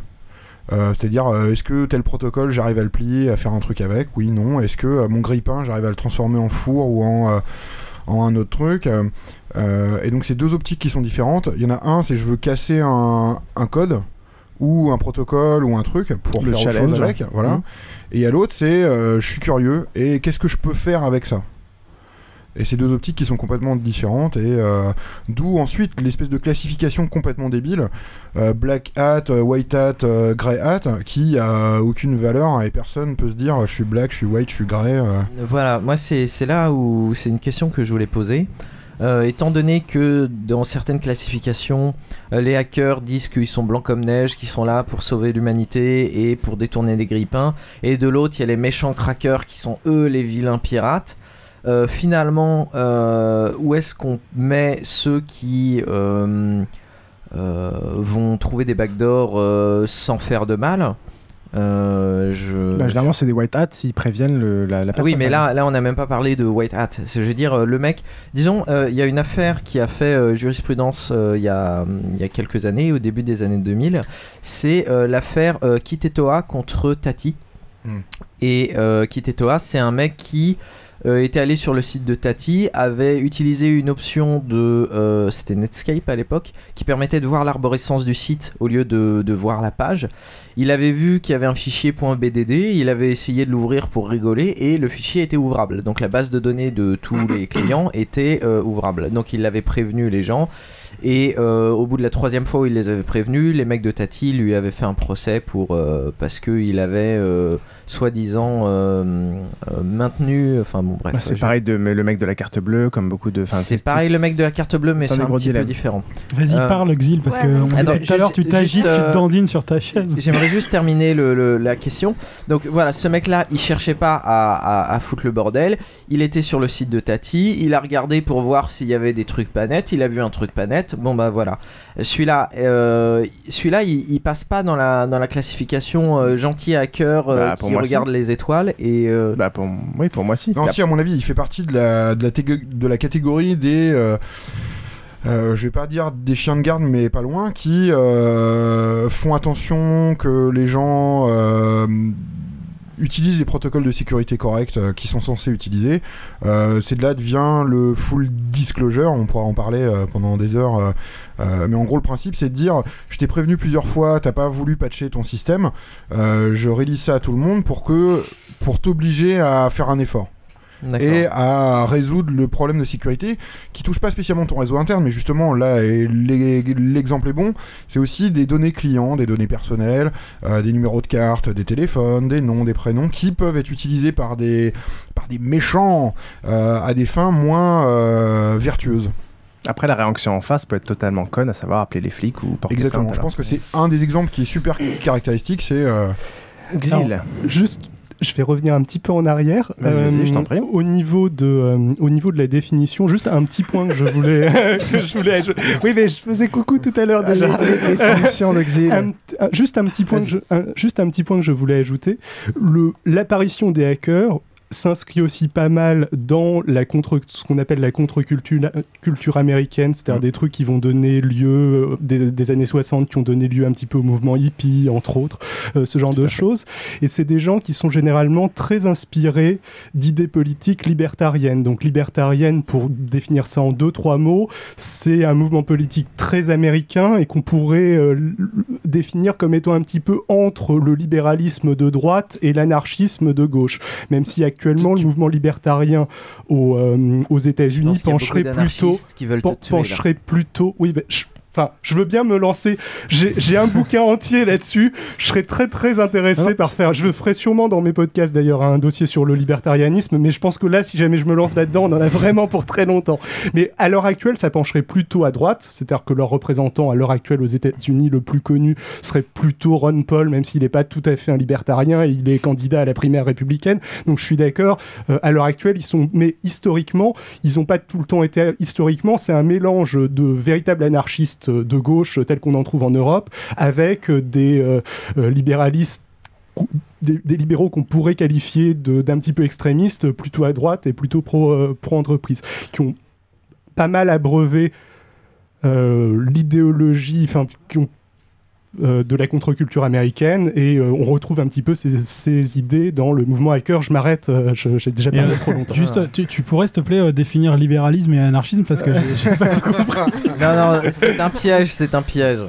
[SPEAKER 1] Euh, C'est-à-dire, euh, est-ce que tel protocole, j'arrive à le plier, à faire un truc avec? Oui, non. Est-ce que euh, mon grille-pain, j'arrive à le transformer en four ou en, en un autre truc? Et donc, c'est deux optiques qui sont différentes. Il y en a un, c'est je veux casser un, un code ou un protocole ou un truc pour
[SPEAKER 10] Le
[SPEAKER 1] faire autre chose avec. Voilà.
[SPEAKER 10] Mhm.
[SPEAKER 1] Et à l'autre, c'est euh, je suis curieux et qu'est-ce que je peux faire avec ça? Et c'est deux optiques qui sont complètement différentes et euh, d'où ensuite l'espèce de classification complètement débile euh, black hat, euh, white hat, grey hat qui a aucune valeur et personne peut se dire je suis black, je suis white, je suis grey.
[SPEAKER 11] Voilà, moi c'est là où c'est une question que je voulais poser. Étant donné que dans certaines classifications, les hackers disent qu'ils sont blancs comme neige, qu'ils sont là pour sauver l'humanité et pour détourner des grippins, et de l'autre il y a les méchants crackers qui sont eux les vilains pirates. Euh, finalement, euh, où est-ce qu'on met ceux qui euh, vont trouver des backdoors sans faire de mal? Euh, je...
[SPEAKER 10] Bah, généralement, c'est des white hats, ils préviennent le- la, la
[SPEAKER 11] Ah
[SPEAKER 10] personne.
[SPEAKER 11] oui, mais là, là, on n'a même pas parlé de White Hat. Je veux dire, le mec, disons, euh, il y a une affaire qui a fait euh, jurisprudence il y, a, y a quelques années, au début des années 2000. C'est l'affaire Kitetoa contre Tati.
[SPEAKER 1] Hmm.
[SPEAKER 11] Et Kitetoa, c'est un mec qui euh, était allé sur le site de Tati, avait utilisé une option de. euh, C'était Netscape à l'époque, qui permettait de voir l'arborescence du site au lieu de, de voir la page. Il avait vu qu'il y avait un fichier .bdd, il avait essayé de l'ouvrir pour rigoler et le fichier était ouvrable. Donc la base de données de tous les clients était euh, ouvrable. Donc il avait prévenu les gens. Et euh, au bout de la troisième fois où il les avait prévenus, les mecs de Tati lui avaient fait un procès pour euh, parce qu'il avait euh, soi-disant euh, euh, maintenu. Enfin bon bref.
[SPEAKER 10] Bah, c'est
[SPEAKER 11] je-
[SPEAKER 10] pareil de mais le mec de la carte bleue, comme beaucoup de.
[SPEAKER 11] C'est pareil le mec de la carte bleue, mais
[SPEAKER 10] c'est un
[SPEAKER 11] petit peu différent.
[SPEAKER 15] Vas-y,
[SPEAKER 11] Euh,
[SPEAKER 15] parle, Xil, parce que on
[SPEAKER 11] Attends,
[SPEAKER 15] dit tout à l'heure, tu
[SPEAKER 11] juste,
[SPEAKER 15] t'agites, tu te dandines sur ta chaise.
[SPEAKER 11] J'aimerais juste terminer le- le- la question. Donc voilà, ce mec-là, il cherchait pas à, à- à foutre le bordel. Il était sur le site de Tati. Il a regardé pour voir s'il y avait des trucs pas nets. Il a vu un truc pas net. Bon bah voilà. Celui-là, euh, celui-là, il, il passe pas dans la dans la classification euh, gentil hacker euh,
[SPEAKER 10] Bah,
[SPEAKER 11] qui regarde
[SPEAKER 10] si.
[SPEAKER 11] les étoiles et. euh,
[SPEAKER 10] Bah pour oui, pour moi si.
[SPEAKER 1] Non, si, à mon avis, il fait partie de la, de la, tégo- de la catégorie des. euh, euh, je vais pas dire des chiens de garde, mais pas loin, qui euh, font attention que les gens euh, utilisent les protocoles de sécurité corrects euh, qui sont censés utiliser. Euh, c'est de là devient le full disclosure, on pourra en parler euh, pendant des heures. mais en gros, le principe, c'est de dire je t'ai prévenu plusieurs fois, t'as pas voulu patcher ton système, je réalise ça à tout le monde pour que pour t'obliger à faire un effort. Et à résoudre le problème de sécurité qui touche pas spécialement ton réseau interne, mais justement là, l'exemple est bon, c'est aussi des données clients, des données personnelles, euh, des numéros de carte, des téléphones, des noms, des prénoms, qui peuvent être utilisés par des, par des méchants euh, à des fins moins euh, vertueuses.
[SPEAKER 10] Après, la réaction en face peut être totalement conne, à savoir appeler les flics ou porter
[SPEAKER 1] Exactement, je pense que c'est un des exemples qui est super caractéristique, c'est... euh,
[SPEAKER 10] Xil.
[SPEAKER 14] Alors, juste, je vais revenir un petit peu en arrière. Euh,
[SPEAKER 10] je t'en prie.
[SPEAKER 14] Au niveau, de, euh, au niveau de la définition, juste un petit point que je voulais. que je voulais je- Oui, mais je faisais coucou tout à l'heure déjà. Un un- juste, un petit point que je, un- juste un petit point que je voulais ajouter. Le- L'apparition des hackers s'inscrit aussi pas mal dans la contre, ce qu'on appelle la contre-culture culture américaine, c'est-à-dire des trucs qui vont donner lieu, euh, des, des années 60, qui ont donné lieu un petit peu au mouvement hippie, entre autres, euh, ce genre de choses. Et c'est des gens qui sont généralement très inspirés d'idées politiques libertariennes. Donc libertarienne, pour définir ça en deux, trois mots, c'est un mouvement politique très américain et qu'on pourrait euh, définir comme étant un petit peu entre le libéralisme de droite et l'anarchisme de gauche. Même si actuellement le mouvement libertarien aux, euh, aux États-Unis pencherait plutôt,
[SPEAKER 11] d'anarchistes qui veulent te
[SPEAKER 14] pen-
[SPEAKER 11] tuer, là.
[SPEAKER 14] pencherait plutôt, oui, je- Enfin, je veux bien me lancer. J'ai un bouquin entier là-dessus. Je serais très très intéressé par faire. Je ferai sûrement dans mes podcasts d'ailleurs un dossier sur le libertarianisme, mais je pense que là, si jamais je me lance là-dedans, on en a vraiment pour très longtemps. Mais à l'heure actuelle, ça pencherait plutôt à droite, c'est-à-dire que leur représentant à l'heure actuelle aux États-Unis le plus connu serait plutôt Ron Paul, même s'il n'est pas tout à fait un libertarien et il est candidat à la primaire républicaine. Donc je suis d'accord. euh, à l'heure actuelle, ils sont, mais historiquement, ils n'ont pas tout le temps été. Historiquement, c'est un mélange de véritables anarchistes de gauche tels qu'on en trouve en Europe, avec des euh, euh, libéralistes des, libéraux qu'on pourrait qualifier d'un petit peu extrémistes, plutôt à droite et plutôt euh, pro-entreprise, qui ont pas mal abreuvé l'idéologie, enfin, qui ont de la contre-culture américaine et euh, on retrouve un petit peu ces, ces idées dans le mouvement hacker. Je m'arrête, euh, j'ai déjà parlé
[SPEAKER 23] euh,
[SPEAKER 14] trop longtemps.
[SPEAKER 23] Juste, tu, tu pourrais, s'il te plaît, euh, définir libéralisme et anarchisme parce que j'ai pas tout compris.
[SPEAKER 11] Non, non, c'est un piège, c'est un piège.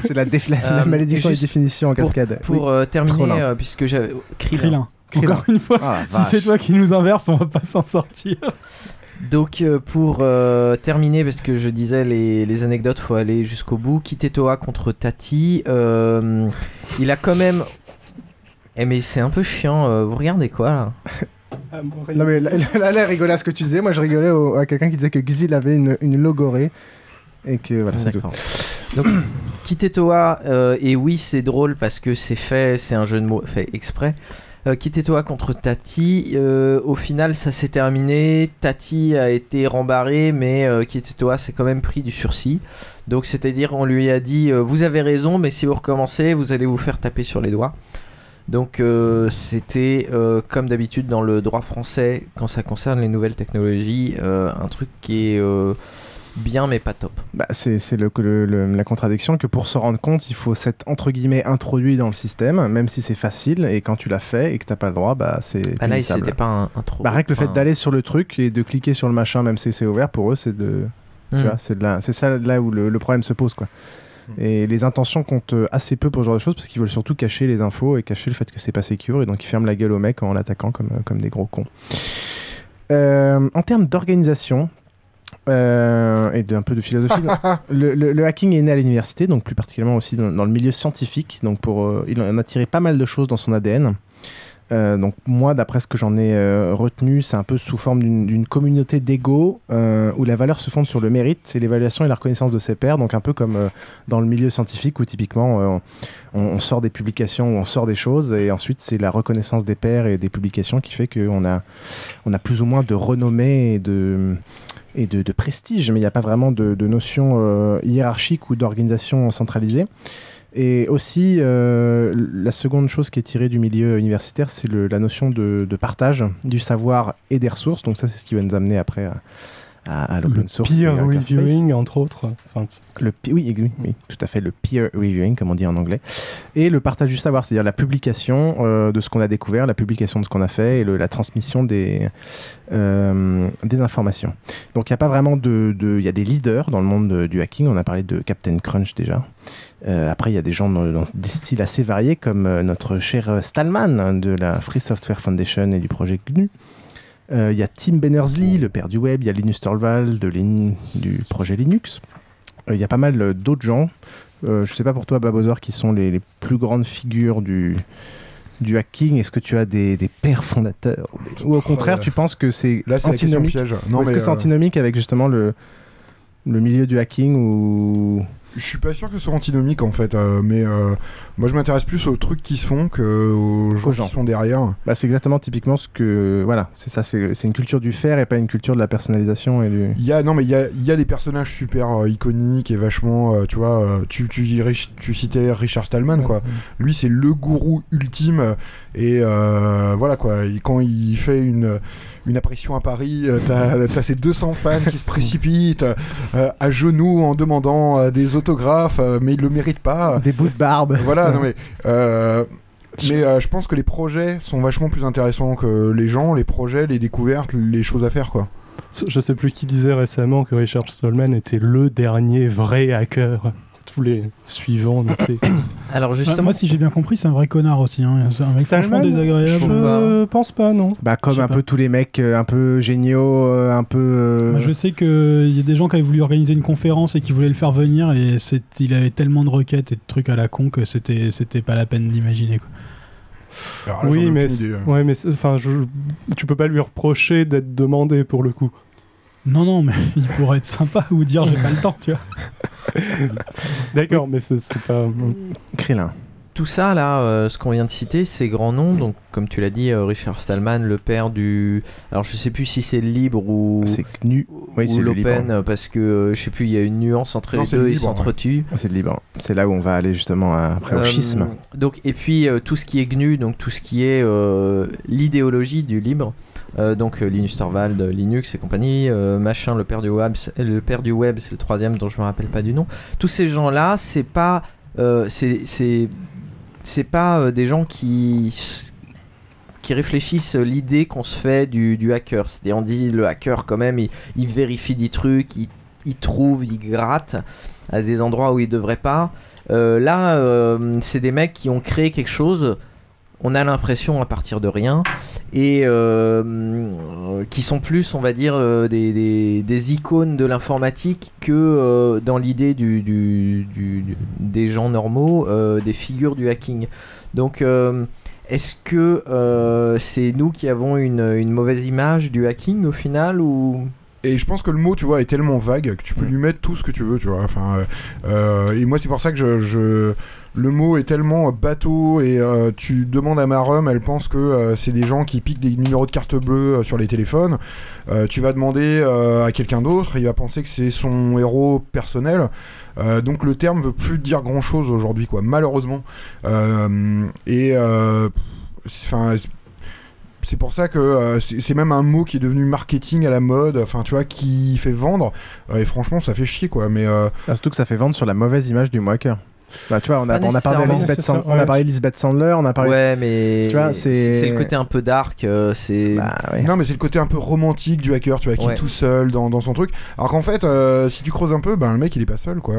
[SPEAKER 10] C'est la, la- la
[SPEAKER 11] Euh,
[SPEAKER 10] malédiction des définitions en cascade.
[SPEAKER 11] Pour
[SPEAKER 10] Oui.
[SPEAKER 11] euh, terminer, euh, puisque j'avais.
[SPEAKER 23] Krillin.
[SPEAKER 10] Krillin.
[SPEAKER 23] Encore une fois,
[SPEAKER 10] Ah,
[SPEAKER 23] si c'est toi qui nous inverse, on va pas s'en sortir.
[SPEAKER 11] Donc euh, pour euh, terminer, parce que je disais les, les anecdotes, faut aller jusqu'au bout. Kitetoa contre Tati, euh, il a quand même. Eh mais c'est un peu chiant. euh, vous regardez quoi là?
[SPEAKER 10] Non mais là, là, là, elle rigolait à ce que tu disais. Moi, je rigolais au- à quelqu'un qui disait que Xil avait une, une logorée et que voilà. c'est tout.
[SPEAKER 11] Donc, Kitetoa, euh, et oui, c'est drôle parce que c'est fait, c'est un jeu de mots fait exprès. Euh, Kitetoa contre Tati, euh, au final, ça s'est terminé. Tati a été rembarré, mais euh, Kitetoa s'est quand même pris du sursis. Donc, c'est-à-dire, on lui a dit Vous avez raison, mais si vous recommencez, vous allez vous faire taper sur les doigts. Donc, c'était comme d'habitude dans le droit français, quand ça concerne les nouvelles technologies, un truc qui est bien, mais pas top.
[SPEAKER 10] Bah, c'est c'est le, le- le- la contradiction que pour se rendre compte, il faut s'être entre guillemets introduit dans le système, même si c'est facile. Et quand tu l'as fait et que t'as pas le droit, bah c'est.
[SPEAKER 11] Ah là, c'était pas un, un trop.
[SPEAKER 10] Bah, rien que le fait d'aller sur le truc et de cliquer sur le machin, même si c'est ouvert, pour eux, c'est de. Tu
[SPEAKER 11] Mm.
[SPEAKER 10] vois, c'est de la- c'est ça là où le, le problème se pose, quoi. Et les intentions comptent euh, assez peu pour ce genre de choses parce qu'ils veulent surtout cacher les infos et cacher le fait que c'est pas secure et donc ils ferment la gueule aux mecs en l'attaquant comme, euh, comme des gros cons. Euh, en termes d'organisation euh, et d'un peu de philosophie, le, le- le hacking est né à l'université, donc plus particulièrement aussi dans, dans le milieu scientifique. Donc pour, euh, il en a tiré pas mal de choses dans son ADN. Euh, donc moi, d'après ce que j'en ai euh, retenu, c'est un peu sous forme d'une communauté d'ego où la valeur se fonde sur le mérite, c'est l'évaluation et la reconnaissance de ses pairs. Donc un peu comme dans le milieu scientifique où typiquement on, on sort des publications, où on sort des choses et ensuite c'est la reconnaissance des pairs et des publications qui fait qu'on a, on a plus ou moins de renommée et de et de, prestige, mais il n'y a pas vraiment de, notion euh, hiérarchique ou d'organisation centralisée. Et aussi, euh, la seconde chose qui est tirée du milieu universitaire, c'est la notion de, de partage du savoir et des ressources. Donc ça, c'est ce qui va nous amener après à, à l'open source. et
[SPEAKER 14] Peer reviewing, entre autres. Enfin,
[SPEAKER 10] Le, oui, oui, oui, tout à fait, le peer reviewing, comme on dit en anglais. Et le partage du savoir, c'est-à-dire la publication euh, de ce qu'on a découvert, la publication de ce qu'on a fait et le- la transmission des, euh, des informations. Donc il n'y a pas vraiment de... Il y a des leaders dans le monde de- du hacking, on a parlé de Captain Crunch déjà. Euh, après, il y a des gens dans, dans des styles assez variés, comme notre cher Stallman de la Free Software Foundation et du projet GNU. Euh, Il y a Tim Berners-Lee, le père du web. Il y a Linus Torvald de Lin- du projet Linux. Euh, Il y a pas mal euh, d'autres gens. Euh, je sais pas pour toi, Babozor, qui sont les, les plus grandes figures du, du hacking. Est-ce que tu as des, des pères fondateurs? Ou au contraire,
[SPEAKER 1] Euh,
[SPEAKER 10] tu penses que c'est
[SPEAKER 1] c'est
[SPEAKER 10] antinomique? Est-ce que c'est
[SPEAKER 1] euh,
[SPEAKER 10] antinomique avec justement le, le milieu du hacking ou...
[SPEAKER 1] Je suis pas sûr que ce soit antinomique en fait, euh, mais euh, moi je m'intéresse plus aux trucs qui se font qu'aux gens,
[SPEAKER 10] gens.
[SPEAKER 1] qui sont derrière.
[SPEAKER 10] Bah, c'est exactement typiquement ce que. Voilà, c'est ça, c'est une culture du faire et pas une culture de la personnalisation et du.
[SPEAKER 1] Il y a non mais il y a, il y a des personnages super euh, iconiques et vachement tu vois tu tu, Rich- tu citais Richard Stallman quoi lui c'est le gourou ultime et voilà quoi quand il fait une une apparition à Paris euh, t'as t'as ces 200 fans qui se précipitent euh, à genoux en demandant euh, des autographes euh, mais ils le méritent pas
[SPEAKER 10] Des bouts de barbe.
[SPEAKER 1] voilà non mais euh, mais euh, je pense que les projets sont vachement plus intéressants que les gens, les projets, les découvertes, les choses à faire quoi.
[SPEAKER 14] Je sais plus qui disait récemment que Richard Stallman était le dernier vrai hacker. Tous les suivants.
[SPEAKER 11] Alors
[SPEAKER 23] Ouais, moi, si j'ai bien compris, c'est un vrai connard aussi. Hein. C'est un mec
[SPEAKER 14] Stallman
[SPEAKER 23] franchement désagréable.
[SPEAKER 14] Je pense pas, non.
[SPEAKER 10] Bah, comme un
[SPEAKER 23] pas.
[SPEAKER 10] peu tous les mecs euh, un peu géniaux, euh, un peu. euh,
[SPEAKER 23] je sais qu'il y a des gens qui avaient voulu organiser une conférence et qui voulaient le faire venir et il avait tellement de requêtes et de trucs à la con que c'était c'était pas la peine d'imaginer.
[SPEAKER 1] là,
[SPEAKER 14] oui, mais,
[SPEAKER 1] hein.
[SPEAKER 14] ouais, mais enfin, je, tu peux pas lui reprocher d'être demandé pour le coup.
[SPEAKER 23] Non, non, mais il pourrait être sympa ou dire j'ai pas le temps, tu vois.
[SPEAKER 14] D'accord, mais c'est pas.
[SPEAKER 10] Krillin.
[SPEAKER 11] Tout ça, là, euh, ce qu'on vient de citer, ces grands noms, donc comme tu l'as dit, euh, Richard Stallman, le père du. Alors je sais plus si c'est le libre ou.
[SPEAKER 10] C'est GNU. Oui,
[SPEAKER 11] ou l'open, parce que euh, je sais plus, il y a une nuance entre
[SPEAKER 10] Non,
[SPEAKER 11] les deux, ils
[SPEAKER 10] libre, ouais.
[SPEAKER 11] s'entretuent.
[SPEAKER 10] C'est le libre. C'est là où on va aller justement après au schisme.
[SPEAKER 11] Donc, et puis euh, tout ce qui est GNU, donc tout ce qui est l'idéologie du libre, donc Linus Torvald, Linux et compagnie, machin, le père du web, c'est- le père du web, c'est le troisième dont je me rappelle pas du nom. Tous ces gens-là, c'est pas, c'est, c'est, pas euh, des gens qui qui réfléchissent l'idée qu'on se fait du, du hacker. C'est-à-dire, on dit le hacker, quand même, il, il vérifie des trucs, il, il trouve, il gratte à des endroits où il devrait pas. Euh, là, euh, c'est des mecs qui ont créé quelque chose. On a l'impression à partir de rien et euh, qui sont plus, on va dire, euh, des, des- des icônes de l'informatique que euh, dans l'idée du, du- des gens normaux, euh, des figures du hacking. Donc, est-ce que c'est nous qui avons une, une mauvaise image du hacking au final ou?
[SPEAKER 1] Et je pense que le mot, tu vois, est tellement vague que tu peux lui mettre tout ce que tu veux, tu vois. Enfin, et moi, c'est pour ça que je, je- le mot est tellement bateau et euh, tu demandes à ma rhum, elle pense que euh, c'est des gens qui piquent des numéros de carte bleue euh, sur les téléphones. Euh, tu vas demander euh, à quelqu'un d'autre, il va penser que c'est son héros personnel. Euh, donc le terme veut plus dire grand chose aujourd'hui, quoi, malheureusement. Euh, et euh, enfin. c'est pour ça que euh, c'est même un mot qui est devenu marketing à la mode, enfin qui fait vendre. Euh, et franchement, ça fait chier quoi. Euh,
[SPEAKER 10] Ah, surtout que ça fait vendre sur la mauvaise image du moqueur. Bah, tu vois, on a, on a parlé d'Elisabeth Sand-
[SPEAKER 11] ouais.
[SPEAKER 10] Sandler, on a parlé.
[SPEAKER 11] Ouais, mais
[SPEAKER 10] Tu vois, c'est.
[SPEAKER 11] c'est le côté un peu dark. euh, c'est
[SPEAKER 1] Non, mais c'est le côté un peu romantique du hacker, tu vois, qui
[SPEAKER 11] Ouais.
[SPEAKER 1] est tout seul dans, dans son truc. Alors qu'en fait, euh, si tu creuses un peu, ben le mec il est pas seul, quoi.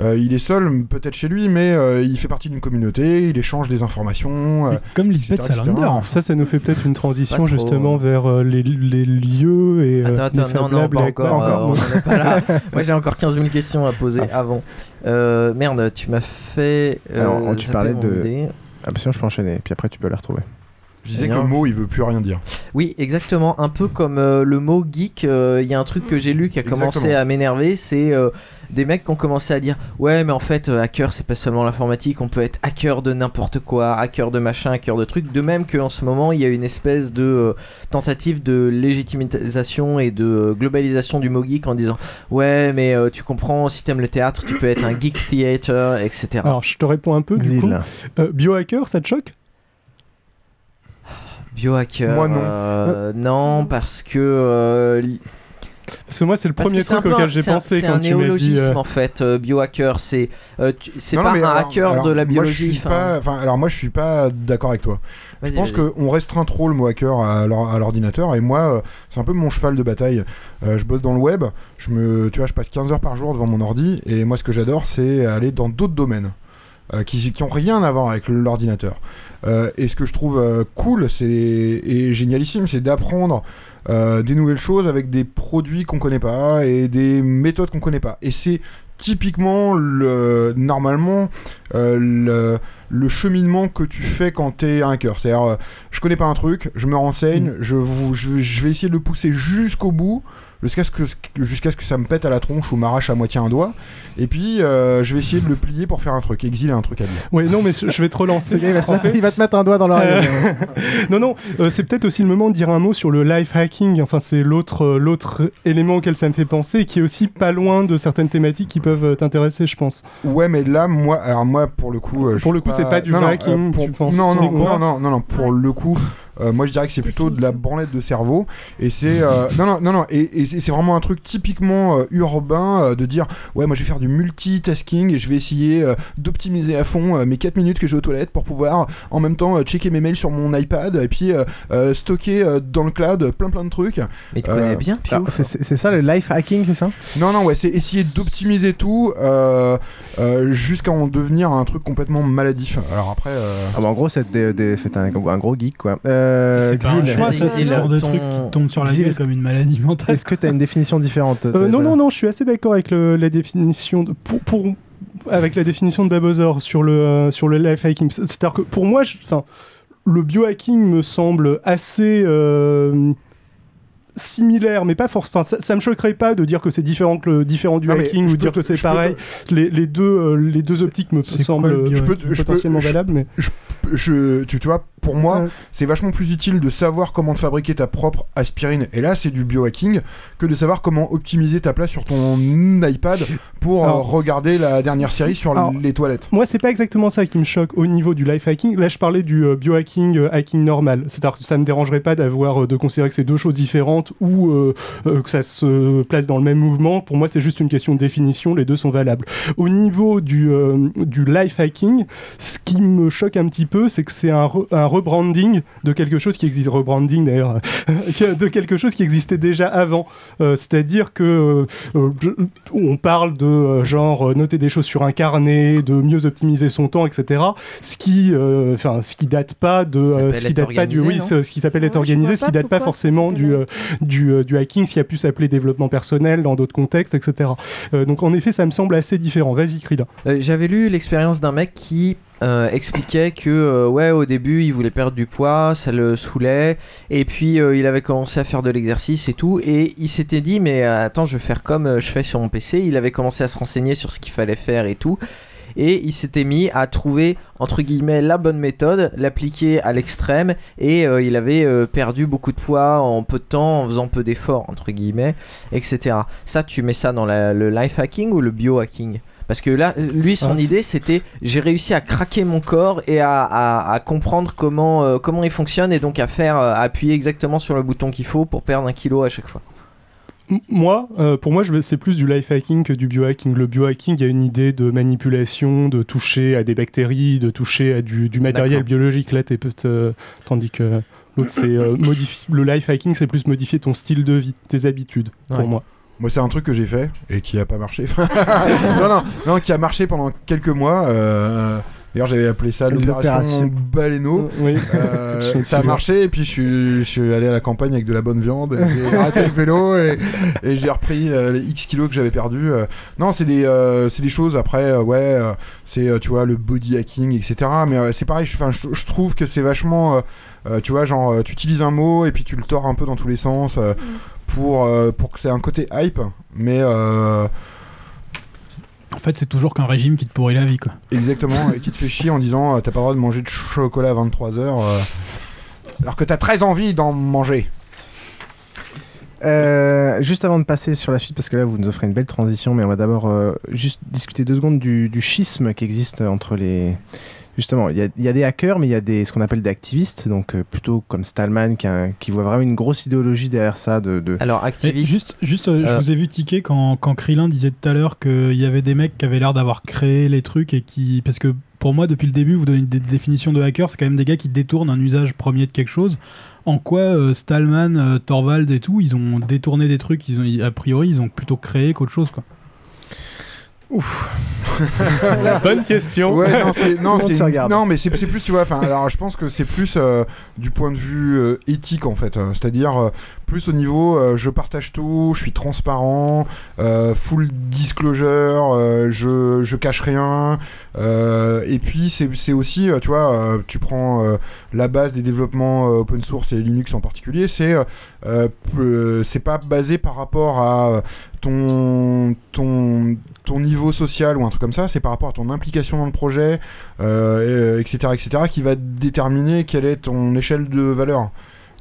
[SPEAKER 1] Euh, il est seul, peut-être chez lui, mais euh, il fait partie d'une communauté, il échange des informations. euh,
[SPEAKER 23] Comme Lisbeth. Salander.
[SPEAKER 14] Ça, ça nous fait peut-être une transition
[SPEAKER 11] trop.
[SPEAKER 14] justement vers euh, les, les lieux et
[SPEAKER 11] Attends, attends,
[SPEAKER 14] les
[SPEAKER 11] non, non, pas encore. Moi, j'ai encore 15 000 questions à poser avant. Euh, merde, tu m'as fait. euh,
[SPEAKER 10] Alors, tu parlais de.
[SPEAKER 11] idée.
[SPEAKER 10] Ah, bah, sinon, je peux enchaîner, puis après, tu peux les retrouver.
[SPEAKER 1] Je disais que le mot il veut plus rien dire.
[SPEAKER 11] Oui, exactement. Un peu comme euh, le mot geek. euh, Il y a un truc que j'ai lu qui a commencé à m'énerver. C'est euh, des mecs qui ont commencé à dire Ouais, mais en fait, euh, hacker, c'est pas seulement l'informatique. On peut être hacker de n'importe quoi, hacker de machin, hacker de trucs. De même qu'en ce moment, il y a une espèce de euh, tentative de légitimisation et de euh, globalisation du mot geek en disant Ouais, mais euh, tu comprends, si t'aimes le théâtre, tu peux être un geek theater, etc.
[SPEAKER 14] Alors, je te réponds un peu du coup. Euh, biohacker, ça te choque?
[SPEAKER 11] Biohacker.
[SPEAKER 14] Moi, non.
[SPEAKER 11] euh, non, parce que. euh, li-
[SPEAKER 14] Parce que moi, c'est le
[SPEAKER 11] Parce
[SPEAKER 14] premier
[SPEAKER 11] c'est un
[SPEAKER 14] truc
[SPEAKER 11] peu un-
[SPEAKER 14] auquel j'ai
[SPEAKER 11] c'est un-
[SPEAKER 14] pensé
[SPEAKER 11] C'est
[SPEAKER 14] quand
[SPEAKER 11] un
[SPEAKER 14] tu m'as dit.
[SPEAKER 11] néologisme
[SPEAKER 14] euh,
[SPEAKER 11] en fait, euh, biohacker. C'est euh, c'est
[SPEAKER 1] non,
[SPEAKER 11] pas un
[SPEAKER 1] alors-
[SPEAKER 11] hacker
[SPEAKER 1] alors,
[SPEAKER 11] de la
[SPEAKER 1] moi, je
[SPEAKER 11] biologie.
[SPEAKER 1] suis
[SPEAKER 11] enfin,
[SPEAKER 1] pas- enfin, alors moi je suis pas d'accord avec toi. Je pense qu'on restreint trop le mot hacker à l'or- à l'ordinateur et moi euh, c'est un peu mon cheval de bataille. Euh, je bosse dans le web, je me, tu vois, je passe 15 heures par jour devant mon ordi et moi ce que j'adore c'est aller dans d'autres domaines. euh, qui, qui ont rien à voir avec l'ordinateur. Euh, et ce que je trouve euh, cool c'est et génialissime, c'est d'apprendre euh, des nouvelles choses avec des produits qu'on connaît pas et des méthodes qu'on connaît pas. Et c'est typiquement le, normalement le, le cheminement que tu fais quand t'es un hacker. C'est-à-dire, je connais pas un truc, je me renseigne, je, vous- je, je vais essayer de le pousser jusqu'au bout. Jusqu'à ce, que, jusqu'à ce que ça me pète à la tronche ou m'arrache à moitié un doigt. Et puis, euh, je vais essayer de le plier pour faire un truc. Exil a un truc à dire.
[SPEAKER 14] Oui, non, mais je vais te relancer.
[SPEAKER 10] Il va, se mettre, il va te mettre un doigt dans l'oreille.
[SPEAKER 14] Euh, non, non, euh, c'est peut-être aussi le moment de dire un mot sur le life hacking. Enfin, c'est l'autre, euh, l'autre élément auquel ça me fait penser, et qui est aussi pas loin de certaines thématiques qui peuvent t'intéresser, je pense.
[SPEAKER 1] Ouais, mais là, moi, alors moi, pour le coup, euh, je
[SPEAKER 14] Pour le coup, c'est pas du
[SPEAKER 1] non, non,
[SPEAKER 14] hacking,
[SPEAKER 1] euh, pour-
[SPEAKER 14] tu penses
[SPEAKER 1] Non, non, non, non, non, non, pour le coup, euh, moi, je dirais que c'est plutôt de la branlette de cerveau, et c'est, euh, non, non, non, non, et, et c'est vraiment un truc typiquement euh, urbain euh, de dire, ouais, moi, je vais faire du multitasking et je vais essayer euh, d'optimiser à fond euh, mes 4 minutes que j'ai aux toilettes pour pouvoir en même temps euh, checker mes mails sur mon iPad et puis euh, euh, stocker euh, dans le cloud plein plein de trucs.
[SPEAKER 11] Mais tu connais bien, Pio.
[SPEAKER 10] Alors, c'est- ça le life hacking, c'est ça?
[SPEAKER 1] Non, non, ouais, c'est essayer d'optimiser tout euh, euh, jusqu'à en devenir un truc complètement maladif. Alors après. euh,
[SPEAKER 10] Ah bah, en gros, c'est un, un gros geek quoi. Euh,
[SPEAKER 23] C'est pas un
[SPEAKER 10] Xil,
[SPEAKER 23] choix, ça, c'est le genre de truc qui te tombe sur la
[SPEAKER 10] Xil,
[SPEAKER 23] gueule comme une maladie mentale.
[SPEAKER 10] Est-ce que tu as une définition différente
[SPEAKER 14] Euh, non, non, non, je suis assez d'accord avec le- la définition de, pour, pour- avec la définition de Babozor sur le euh, sur le life hacking. C'est- C'est-à-dire que pour moi, je- enfin, le biohacking me semble assez euh, similaire, mais pas forcément. Ça, ça me choquerait pas de dire que c'est différent que le différent du
[SPEAKER 1] Non,
[SPEAKER 14] hacking ou
[SPEAKER 1] peux
[SPEAKER 14] dire que c'est
[SPEAKER 1] peux
[SPEAKER 14] pareil. Les, les deux, euh, les deux optiques me
[SPEAKER 23] quoi
[SPEAKER 14] semblent
[SPEAKER 23] le bio-
[SPEAKER 1] Je peux, je peux-
[SPEAKER 14] potentiellement
[SPEAKER 1] je-
[SPEAKER 14] valables, mais
[SPEAKER 1] je, je- tu, tu vois, pour moi,
[SPEAKER 14] Ouais.
[SPEAKER 1] c'est vachement plus utile de savoir comment te fabriquer ta propre aspirine, et là c'est du biohacking, que de savoir comment optimiser ta place sur ton iPad pour euh, regarder la dernière série sur
[SPEAKER 14] Alors-
[SPEAKER 1] les toilettes.
[SPEAKER 14] Moi, c'est pas exactement ça qui me choque au niveau du life hacking. Là, je parlais du euh, biohacking, euh, hacking normal. C'est-à-dire que ça me dérangerait pas d'avoir euh, de considérer que c'est deux choses différentes ou euh, euh, que ça se place dans le même mouvement. Pour moi, c'est juste une question de définition. Les deux sont valables. Au niveau du, euh, du life hacking, ce qui me choque un petit peu, c'est que c'est un, re- un rebranding de quelque chose qui existe. Rebranding d'ailleurs, de quelque chose qui existait déjà avant. Euh, C'est-à-dire que euh, je- on parle de euh, genre noter des choses sur un carnet, de mieux optimiser son temps, etc. Ce qui, euh, enfin, ce qui date pas de, euh, ce qui
[SPEAKER 11] être
[SPEAKER 14] date pas du, oui, ce qui s'appelle être
[SPEAKER 13] Ouais, je
[SPEAKER 14] organisé, ce qui date pas forcément du, euh, du, euh, du hacking, ce qui a pu s'appeler développement personnel dans d'autres contextes, etc. Euh, donc en effet, ça me semble assez différent. Vas-y, Krillin.
[SPEAKER 11] Euh, J'avais lu l'expérience d'un mec qui expliquait que ouais au début il voulait perdre du poids, ça le saoulait et puis il avait commencé à faire de l'exercice et tout et il s'était dit mais attends je vais faire comme je fais sur mon PC, il avait commencé à se renseigner sur ce qu'il fallait faire et tout et il s'était mis à trouver entre guillemets la bonne méthode, l'appliquer à l'extrême et euh, il avait euh, perdu beaucoup de poids en peu de temps en faisant peu d'efforts entre guillemets etc. Ça tu mets ça dans la- le life hacking ou le biohacking? Parce que là, lui, son
[SPEAKER 14] Ah,
[SPEAKER 11] idée, c'était j'ai réussi à craquer mon corps et à, à- à comprendre comment, euh, comment il fonctionne et donc à faire à appuyer exactement sur le bouton qu'il faut pour perdre un kilo à chaque fois.
[SPEAKER 14] Moi, euh, pour moi, c'est plus du life hacking que du biohacking. Le biohacking, il y a une idée de manipulation, de toucher à des bactéries, de toucher à du, du matériel biologique. Là, t'es euh, tandis que l'autre, c'est euh, le life hacking, c'est plus modifier ton style de vie, tes habitudes. Pour moi.
[SPEAKER 1] Moi, c'est un truc que j'ai fait et qui a pas marché. non, non, non, qui a marché pendant quelques mois. euh, D'ailleurs, j'avais appelé ça l'opération
[SPEAKER 10] L'opération.
[SPEAKER 1] Baleineau.
[SPEAKER 14] Oui.
[SPEAKER 1] Euh, ça a marché et puis je suis, je suis allé à la campagne avec de la bonne viande. et J'ai arrêté le vélo et, et j'ai repris euh, les X kilos que j'avais perdus. euh. Non, c'est des, euh, c'est des choses après, euh, ouais, euh, c'est euh, tu vois le body hacking, etc. Mais euh, c'est pareil, je, je, je trouve que c'est vachement, euh, euh, tu vois, genre euh, tu utilises un mot et puis tu le tords un peu dans tous les sens euh, pour, euh, pour que c'est un côté hype. Mais euh,
[SPEAKER 23] En fait, c'est toujours qu'un régime qui te pourrit la vie, quoi.
[SPEAKER 1] Exactement, et qui te fait chier en disant euh, t'as pas le droit de manger de chocolat à 23h alors que t'as très envie d'en manger.
[SPEAKER 10] Euh, juste avant de passer sur la suite, parce que là vous nous offrez une belle transition, mais on va d'abord euh, juste discuter deux secondes du, du schisme qui existe entre les. Justement, il y a, il y a des hackers, mais il y a des, ce qu'on appelle des activistes, donc euh, plutôt comme Stallman qui, a- qui voit vraiment une grosse idéologie derrière ça. De, de...
[SPEAKER 11] Alors, activiste.
[SPEAKER 23] juste, juste euh, je
[SPEAKER 11] Euh.
[SPEAKER 23] vous ai vu tiquer quand, quand Krillin disait tout à l'heure qu'il y avait des mecs qui avaient l'air d'avoir créé les trucs et qui. Parce que pour moi, depuis le début, vous donnez une dé- définition de hacker, c'est quand même des gars qui détournent un usage premier de quelque chose. En quoi euh, Stallman, euh, Torvald et tout, ils ont détourné des trucs, ils ont, a priori, ils ont plutôt créé qu'autre chose, quoi.
[SPEAKER 14] Bonne question.
[SPEAKER 1] Ouais, non, c'est, non, c'est mais c'est, c'est plus, tu vois, enfin, alors je pense que c'est plus euh, du point de vue euh, éthique en fait, euh, c'est-à-dire plus au niveau, je partage tout, je suis transparent, full disclosure, je, je cache rien, et puis c'est, c'est aussi, tu vois, tu prends la base des développements open source et Linux en particulier, c'est, euh, euh, c'est pas basé par rapport à euh, ton, ton, ton niveau social ou un truc comme ça, c'est par rapport à ton implication dans le projet, et, etc., etc., qui va déterminer quelle est ton échelle de valeur.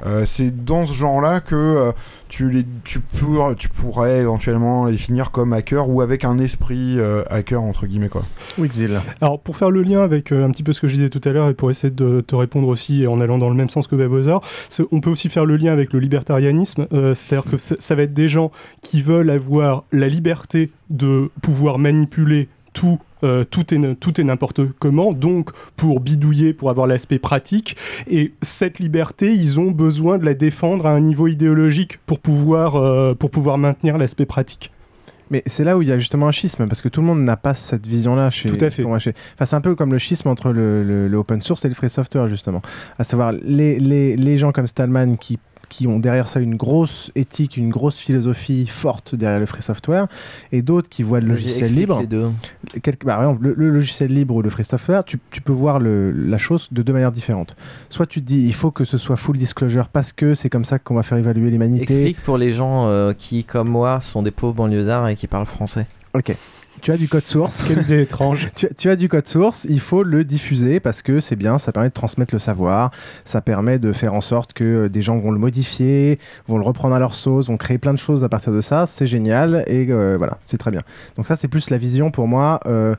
[SPEAKER 1] Euh, c'est dans ce genre-là que euh, tu, les, tu, pour- tu pourrais éventuellement les finir comme hacker ou avec un esprit euh, hacker, entre guillemets, quoi.
[SPEAKER 10] Wixil.
[SPEAKER 14] Alors, pour faire le lien avec euh, un petit peu ce que je disais tout à l'heure et pour essayer de te répondre aussi en allant dans le même sens que Babozor, c'est- on peut aussi faire le lien avec le libertarianisme. euh, C'est-à-dire que ça va être des gens qui veulent avoir la liberté de pouvoir manipuler tout. Euh, tout est, n- tout est n'importe comment, donc pour bidouiller, pour avoir l'aspect pratique. Et cette liberté, ils ont besoin de la défendre à un niveau idéologique pour pouvoir, euh, pour pouvoir maintenir l'aspect pratique.
[SPEAKER 10] Mais c'est là où il y a justement un schisme, parce que tout le monde n'a pas cette vision-là chez.
[SPEAKER 14] Tout à fait.
[SPEAKER 10] chez- Enfin, c'est un peu comme le schisme entre le, le- le open source et le free software, justement. À savoir, les, les, les gens comme Stallman qui qui ont derrière ça une grosse éthique, une grosse philosophie forte derrière le free software, et d'autres qui voient le logiciel libre.
[SPEAKER 11] les deux.
[SPEAKER 10] Bah, par exemple, le, le logiciel libre ou le free software, tu, tu peux voir le- la chose de deux manières différentes. Soit tu te dis, il faut que ce soit full disclosure parce que c'est comme ça qu'on va faire évaluer l'humanité.
[SPEAKER 11] Explique pour les gens euh, qui, comme moi, sont des pauvres banlieusards et qui parlent français.
[SPEAKER 10] Ok. Tu as du code source.
[SPEAKER 14] Quelle idée étrange.
[SPEAKER 10] tu, tu as du code source, il faut le diffuser parce que c'est bien, ça permet de transmettre le savoir, ça permet de faire en sorte que euh, des gens vont le modifier, vont le reprendre à leur sauce, vont créer plein de choses à partir de ça, c'est génial et euh, voilà, c'est très bien. Donc ça c'est plus la vision pour moi euh,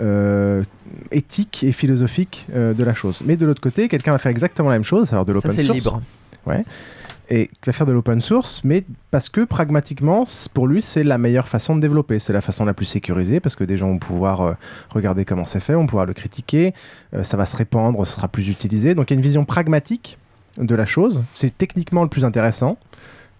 [SPEAKER 10] euh, éthique et philosophique euh, de la chose. Mais de l'autre côté, quelqu'un va faire exactement la même chose, alors de l'open
[SPEAKER 11] c'est
[SPEAKER 10] source.
[SPEAKER 11] libre.
[SPEAKER 10] Ouais. Et qui va faire de l'open source, mais parce que pragmatiquement, pour lui, c'est la meilleure façon de développer. C'est la façon la plus sécurisée, parce que des gens vont pouvoir euh, regarder comment c'est fait, vont pouvoir le critiquer, euh, ça va se répandre, ce sera plus utilisé. Donc il y a une vision pragmatique de la chose. C'est techniquement le plus intéressant.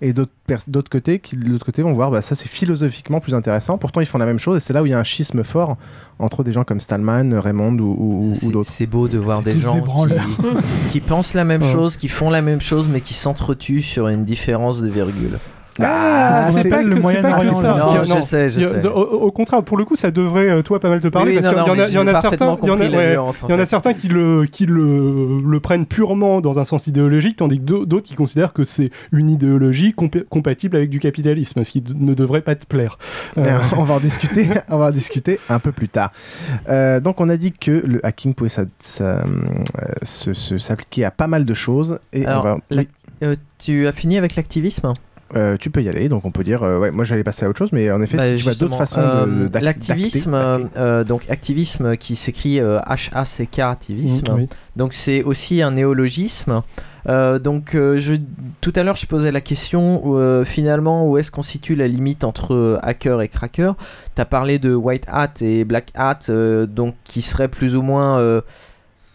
[SPEAKER 10] Et d'autres d'autres côtés, qui de l'autre côté vont voir, bah, ça c'est philosophiquement plus intéressant. Pourtant, ils font la même chose, et c'est là où il y a un schisme fort entre des gens comme Stallman, Raymond ou, ou- ou d'autres.
[SPEAKER 11] C'est beau de voir des gens
[SPEAKER 10] des
[SPEAKER 11] qui, pensent la même
[SPEAKER 10] Ouais.
[SPEAKER 11] chose, qui font la même chose, mais qui s'entretuent sur une différence de virgule.
[SPEAKER 14] Ah, c'est pas que c'est pas que ça.
[SPEAKER 11] Non,
[SPEAKER 14] a-
[SPEAKER 11] je sais, je sais.
[SPEAKER 14] Au, au contraire, pour le coup, ça devrait, euh, toi, pas mal te parler.
[SPEAKER 11] Oui,
[SPEAKER 14] parce
[SPEAKER 11] non,
[SPEAKER 14] qu'il y
[SPEAKER 11] non,
[SPEAKER 14] il y en a certains,
[SPEAKER 11] parfaitement
[SPEAKER 14] il y en a,
[SPEAKER 11] compris la
[SPEAKER 14] ouais,
[SPEAKER 11] nuance, en
[SPEAKER 14] il y en a
[SPEAKER 11] fait.
[SPEAKER 14] certains qui le, qui le, le prennent purement dans un sens idéologique, tandis que d'au- d'autres qui considèrent que c'est une idéologie compatible avec du capitalisme, ce qui ne devrait pas te plaire. Euh,
[SPEAKER 10] Ben, on va en discuter, on va en discuter un peu plus tard. Euh, donc on a dit que le hacking pouvait euh, s'appliquer à pas mal de choses et
[SPEAKER 11] Alors,
[SPEAKER 10] on va.
[SPEAKER 11] l'ac- euh, tu as fini avec l'activisme?
[SPEAKER 10] Euh, tu peux y aller, donc on peut dire, euh, ouais, moi j'allais passer à autre chose, mais en effet,
[SPEAKER 11] Bah,
[SPEAKER 10] si tu vois d'autres façons
[SPEAKER 11] euh,
[SPEAKER 10] de,
[SPEAKER 11] l'activisme, euh, donc activisme qui s'écrit euh, H-A-C-K activisme.
[SPEAKER 10] Mm, oui.
[SPEAKER 11] Donc c'est aussi un néologisme. Euh, donc euh, je, tout à l'heure je posais la question euh, finalement où est-ce qu'on situe la limite entre hacker et cracker. Tu as parlé de white hat et black hat, euh, donc qui serait plus ou moins euh,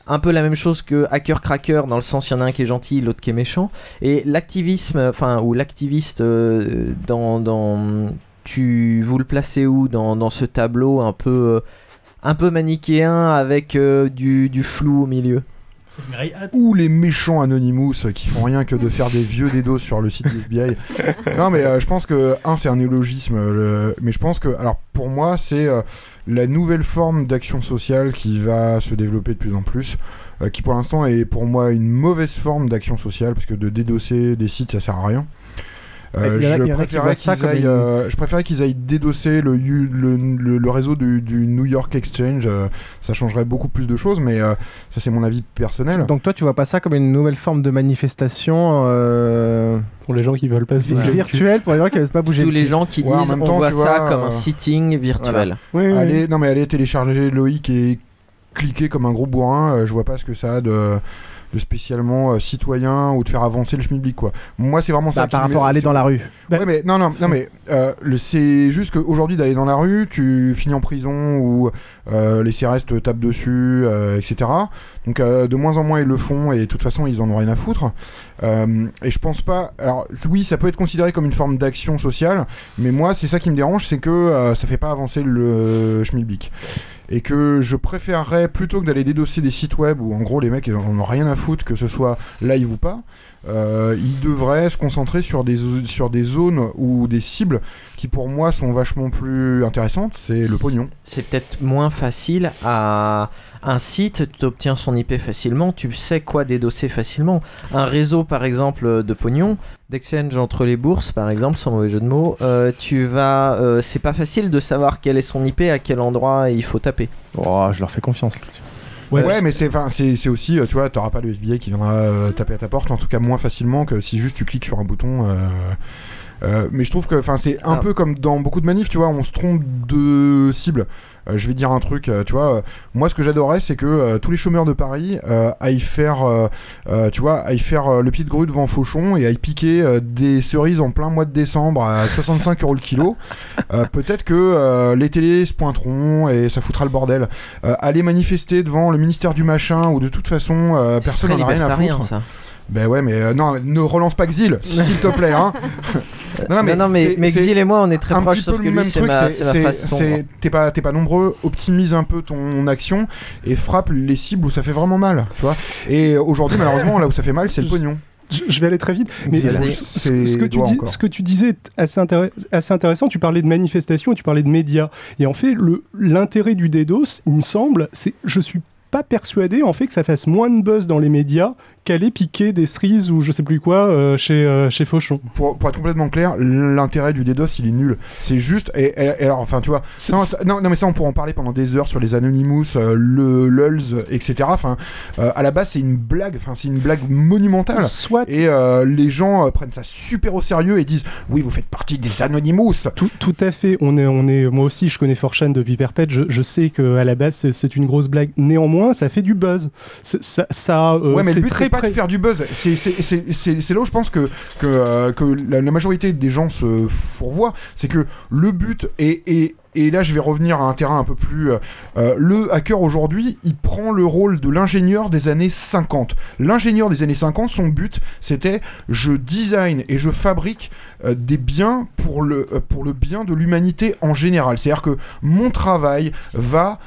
[SPEAKER 11] un peu la même chose que hacker cracker dans le sens il y en a un qui est gentil l'autre qui est méchant. Et l'activisme enfin ou l'activiste euh, dans, dans tu vous le placez où dans, ce tableau un peu euh, un peu manichéen avec euh, du, du flou au milieu?
[SPEAKER 1] Ou les méchants Anonymous euh, qui font rien que de faire des vieux dédos sur le site du FBI. non, mais euh, je pense que, un, c'est un néologisme, euh, le- mais je pense que, alors pour moi, c'est euh, la nouvelle forme d'action sociale qui va se développer de plus en plus, euh, qui pour l'instant est pour moi une mauvaise forme d'action sociale, parce que de dédosser des sites, ça sert à rien. Je, préférais qu'ils aillent,
[SPEAKER 10] une-
[SPEAKER 1] euh, je préférais qu'ils aillent dédosser le, le, le- le réseau du, du New York Exchange. euh, ça changerait beaucoup plus de choses, mais euh, ça c'est mon avis personnel.
[SPEAKER 10] Donc toi, tu vois pas ça comme une nouvelle forme de manifestation euh,
[SPEAKER 14] pour les gens qui veulent pas se bouger
[SPEAKER 10] virtuelle, pour les gens qui veulent pas bouger
[SPEAKER 11] tous
[SPEAKER 10] le
[SPEAKER 11] les gens qui
[SPEAKER 1] Ouais, en
[SPEAKER 11] disent on voit ça
[SPEAKER 1] vois,
[SPEAKER 11] comme un
[SPEAKER 1] euh,
[SPEAKER 11] sitting virtuel
[SPEAKER 1] Voilà. allez, non mais allez télécharger Loïc et cliquer comme un gros bourrin. euh, je vois pas ce que ça a de, de spécialement euh, citoyen ou de faire avancer le schmilblick quoi. Moi c'est vraiment ça.
[SPEAKER 10] Bah,
[SPEAKER 1] qui
[SPEAKER 10] par rapport à aller dans la rue.
[SPEAKER 1] Ouais mais non non non mais euh, c'est juste qu'aujourd'hui d'aller dans la rue, tu finis en prison ou les CRS tapent dessus, euh, etc. Donc euh, de moins en moins ils le font et de toute façon ils en ont rien à foutre. Euh, et je pense pas. Alors oui, ça peut être considéré comme une forme d'action sociale, mais moi c'est ça qui me dérange, c'est que euh, ça fait pas avancer le schmilblick. Et que je préférerais plutôt que d'aller dédosser des sites web où en gros les mecs ils en ont rien à foutre que ce soit live ou pas, euh, ils devraient se concentrer sur des, sur des zones ou des cibles qui pour moi sont vachement plus intéressantes, c'est le pognon.
[SPEAKER 11] c'est peut-être moins facile à un site, tu obtiens son IP facilement, tu sais quoi dédosser facilement. Un réseau par exemple de pognon, d'exchange entre les bourses par exemple, sans mauvais jeu de mots, euh, tu vas, euh, c'est pas facile de savoir quel est son IP, à quel endroit il faut taper.
[SPEAKER 10] Oh, je leur fais confiance. là-dessus.
[SPEAKER 1] Ouais, mais c'est enfin, c'est c'est aussi, euh, tu vois, t'auras pas le FBI qui viendra euh, taper à ta porte, en tout cas moins facilement que si juste tu cliques sur un bouton. Euh, mais je trouve que enfin c'est un
[SPEAKER 11] Ah.
[SPEAKER 1] peu comme dans beaucoup de manifs, tu vois, on se trompe de cible. Euh, je vais dire un truc, euh, tu vois, euh, moi ce que j'adorais c'est que tous les chômeurs de Paris aillent faire, tu vois, aillent faire le pied de grue devant Fauchon et aillent piquer des cerises en plein mois de décembre à 65 euros le kilo. Peut-être que les télés se pointeront et ça foutra le bordel. Aller manifester devant le ministère du machin ou de toute façon personne n'en a rien à foutre.
[SPEAKER 11] ça.
[SPEAKER 1] Ben ouais, mais euh, non, ne relance pas Xil, s'il te plaît. Hein.
[SPEAKER 11] Non, non, mais- Xil et moi, on est très
[SPEAKER 1] un
[SPEAKER 11] proches,
[SPEAKER 1] petit
[SPEAKER 11] sauf
[SPEAKER 1] peu
[SPEAKER 11] que
[SPEAKER 1] le
[SPEAKER 11] lui,
[SPEAKER 1] même
[SPEAKER 11] c'est ma-
[SPEAKER 1] c'est-. T'es pas, t'es pas nombreux, optimise un peu ton action et frappe les cibles où ça fait vraiment mal, tu vois. Et aujourd'hui, malheureusement, là où ça fait mal, c'est le pognon.
[SPEAKER 14] je, vais aller très vite. Mais ce, que tu
[SPEAKER 1] doigt
[SPEAKER 14] dis,
[SPEAKER 1] encore.
[SPEAKER 14] ce que tu disais est assez, intéress- assez intéressant. Tu parlais de manifestations et tu parlais de médias. Et en fait, l'intérêt du DDoS, il me semble, c'est je suis pas persuadé en fait que ça fasse moins de buzz dans les médias qu'aller piquer des cerises ou je sais plus quoi euh, chez, euh, chez Fauchon.
[SPEAKER 1] Pour, pour être complètement clair, l'intérêt du DDoS il est nul. C'est juste et, et- et alors enfin tu vois, ça, ça- non, non mais ça on pourra en parler pendant des heures sur les Anonymous, euh, le lulz, etc. Enfin euh, à la base c'est une blague, enfin c'est une blague monumentale.
[SPEAKER 14] Soit
[SPEAKER 1] et euh, les gens euh, prennent ça super au sérieux et disent oui vous faites partie des Anonymous.
[SPEAKER 14] Tout, tout à fait. On est, on est, moi aussi, je connais Forchan depuis Perpète. Je, je sais qu'à la base, c'est- une grosse blague. Néanmoins, ça fait du buzz. Ça, ça, euh,
[SPEAKER 1] ouais, mais
[SPEAKER 14] c'est
[SPEAKER 1] le but
[SPEAKER 14] très
[SPEAKER 1] c'est pas de faire du buzz. C'est là où je pense que, que, euh, que la, la majorité des gens se fourvoient. C'est que le but est. est- et là, je vais revenir à un terrain un peu plus. euh, euh, le hacker aujourd'hui, il prend le rôle de l'ingénieur des années 50. L'ingénieur des années 50, son but, c'était je design et je fabrique euh, des biens pour le, euh, pour le bien de l'humanité en général. C'est-à-dire que mon travail va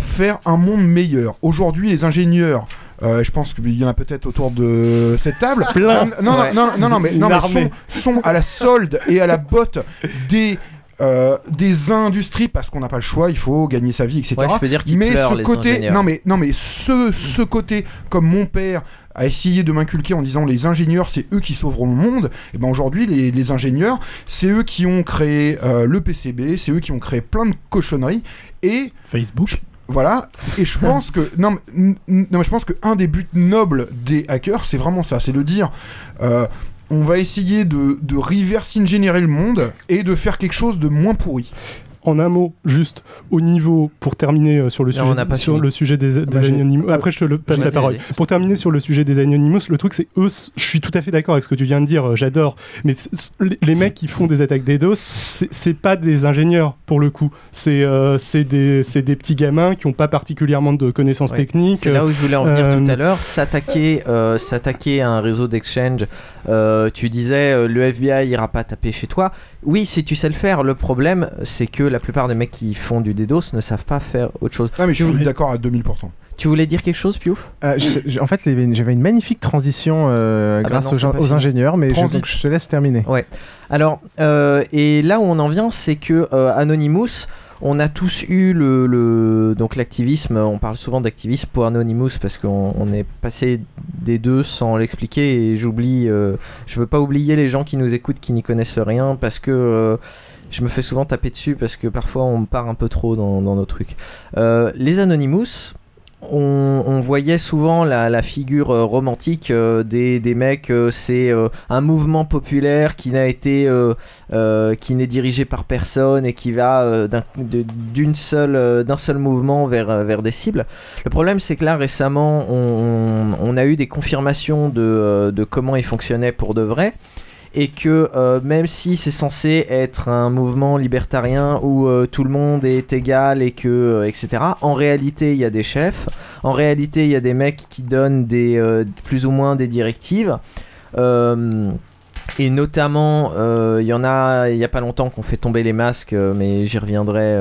[SPEAKER 1] faire un monde meilleur. Aujourd'hui, les ingénieurs. Euh, je pense qu'il y en a peut-être autour de cette table.
[SPEAKER 14] Plein.
[SPEAKER 1] Non, non,
[SPEAKER 14] Ouais.
[SPEAKER 1] non, non, non, mais, non, mais sont, sont à la solde et à la botte des. euh, des industries parce qu'on n'a pas le choix, il faut gagner sa vie, etc.
[SPEAKER 11] Ouais, je peux dire
[SPEAKER 1] mais
[SPEAKER 11] pleurent,
[SPEAKER 1] ce
[SPEAKER 11] les
[SPEAKER 1] côté,
[SPEAKER 11] ingénieurs.
[SPEAKER 1] non mais non mais ce ce côté, comme mon père a essayé de m'inculquer en disant les ingénieurs c'est eux qui sauveront le monde, et ben aujourd'hui les, les ingénieurs c'est eux qui ont créé euh, le PCB, c'est eux qui ont créé plein de cochonneries et
[SPEAKER 23] Facebook.
[SPEAKER 1] Voilà, et je pense que non, non mais je pense que un des buts nobles des hackers, c'est vraiment ça, c'est de dire euh, on va essayer de, de reverse ingénierer le monde et de faire quelque chose de moins pourri.
[SPEAKER 14] En un mot, juste au niveau, pour terminer euh, sur le
[SPEAKER 11] Non,
[SPEAKER 14] sujet, sur
[SPEAKER 11] fini.
[SPEAKER 14] le sujet des, des
[SPEAKER 1] Bah,
[SPEAKER 14] Anonymous. Après, je te le passe la parole. Pour terminer sur le sujet des Anonymous, le truc, c'est eux, je suis tout à fait d'accord avec ce que tu viens de dire, euh, j'adore. Mais les- mecs qui font des attaques DDoS, c'est pas des ingénieurs pour le coup. C'est euh, c'est des, c'est des petits gamins qui ont pas particulièrement de connaissances
[SPEAKER 11] Ouais.
[SPEAKER 14] techniques.
[SPEAKER 11] C'est là où je voulais en venir
[SPEAKER 14] Euh,
[SPEAKER 11] tout à l'heure. S'attaquer, euh, s'attaquer à un réseau d'exchange. euh, tu disais euh, le FBI ira pas taper chez toi. Oui, si tu sais le faire. Le problème, c'est que la plupart des mecs qui font du DDoS ne savent pas faire autre chose.
[SPEAKER 1] Ah mais je suis d'accord à 2000%.
[SPEAKER 11] Tu voulais dire quelque chose, Piouf?
[SPEAKER 10] Euh, je- je- en fait, j'avais une magnifique transition euh,
[SPEAKER 11] Ah bah
[SPEAKER 10] grâce
[SPEAKER 11] non,
[SPEAKER 10] aux, ingénieurs, mais je, donc, je te laisse terminer.
[SPEAKER 11] Ouais. Alors, euh, et là où on en vient, c'est que euh, Anonymous, on a tous eu le, le- donc l'activisme. On parle souvent d'activisme pour Anonymous parce qu'on on est passé des deux sans l'expliquer. Et j'oublie, euh, je veux pas oublier les gens qui nous écoutent qui n'y connaissent rien parce que euh, je me fais souvent taper dessus parce que parfois on part un peu trop dans, nos trucs. Euh, les Anonymous, on, voyait souvent la, figure euh, romantique euh, des, mecs. c'est un mouvement populaire qui n'a été, qui n'est dirigé par personne et qui va d'un seul mouvement vers, des cibles. Le problème, c'est que là récemment, on, a eu des confirmations de, comment il fonctionnait pour de vrai et que euh, même si c'est censé être un mouvement libertarien où euh, tout le monde est égal et que euh, etc en réalité il y a des chefs en réalité il y a des mecs qui donnent des plus ou moins des directives et notamment, il y en a, il y a pas longtemps qu'on fait tomber les masques, mais j'y reviendrai,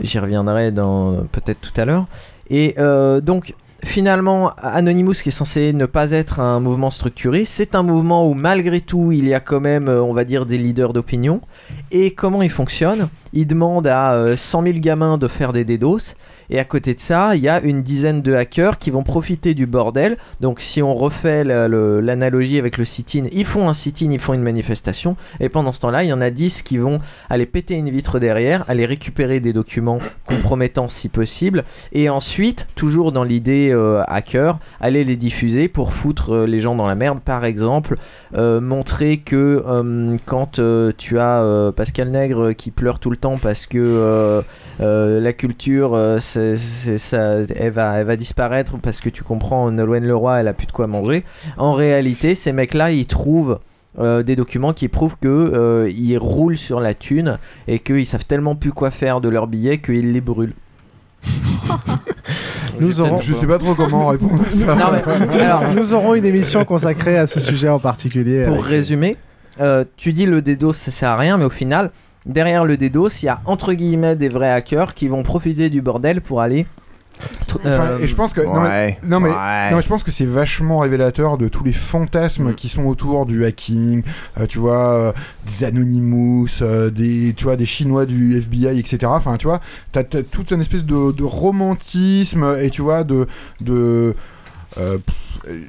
[SPEAKER 11] j'y reviendrai dans peut-être tout à l'heure. Et donc, finalement, Anonymous, qui est censé ne pas être un mouvement structuré, c'est un mouvement où malgré tout, il y a quand même, euh, on va dire, des leaders d'opinion. Et comment il fonctionne? Il demande à euh, 100 000 gamins de faire des DDoS. Et à côté de ça, il y a une dizaine de hackers qui vont profiter du bordel. Donc si on refait l'analogie avec le sit-in, ils font un sit-in, ils font une manifestation. Et pendant ce temps-là, il y en a 10 qui vont aller péter une vitre derrière, aller récupérer des documents compromettants si possible. Et ensuite, toujours dans l'idée euh, hacker, aller les diffuser pour foutre euh, les gens dans la merde. Par exemple, euh, montrer que euh, quand tu as Pascal Nègre qui pleure tout le temps parce que la ça, elle, va, elle va disparaître parce que tu comprends, Nolwenn Leroy, elle a plus de quoi manger. En réalité, ces mecs-là, ils trouvent euh, des documents qui prouvent que euh, ils roulent sur la thune et qu'ils savent tellement plus quoi faire de leurs billets qu'ils les brûlent.
[SPEAKER 10] Nous aurons...
[SPEAKER 1] Je sais pas trop comment répondre à ça.
[SPEAKER 11] Non, mais- alors-
[SPEAKER 10] nous aurons une émission consacrée à ce sujet en particulier.
[SPEAKER 11] Pour
[SPEAKER 10] avec-
[SPEAKER 11] résumer, euh, tu dis le DDoS ça sert à rien, mais au final, derrière le DDoS, il y a entre guillemets des vrais hackers qui vont profiter du bordel pour aller
[SPEAKER 1] Enfin, et je pense que non, mais, non, mais,
[SPEAKER 10] ouais.
[SPEAKER 1] non, mais je pense que c'est vachement révélateur de tous les fantasmes qui sont autour du hacking euh, tu vois euh, des Anonymous euh, des tu vois des chinois du FBI etc enfin tu vois t'as t'as toute une espèce de, de romantisme et tu vois de de euh, pff, euh,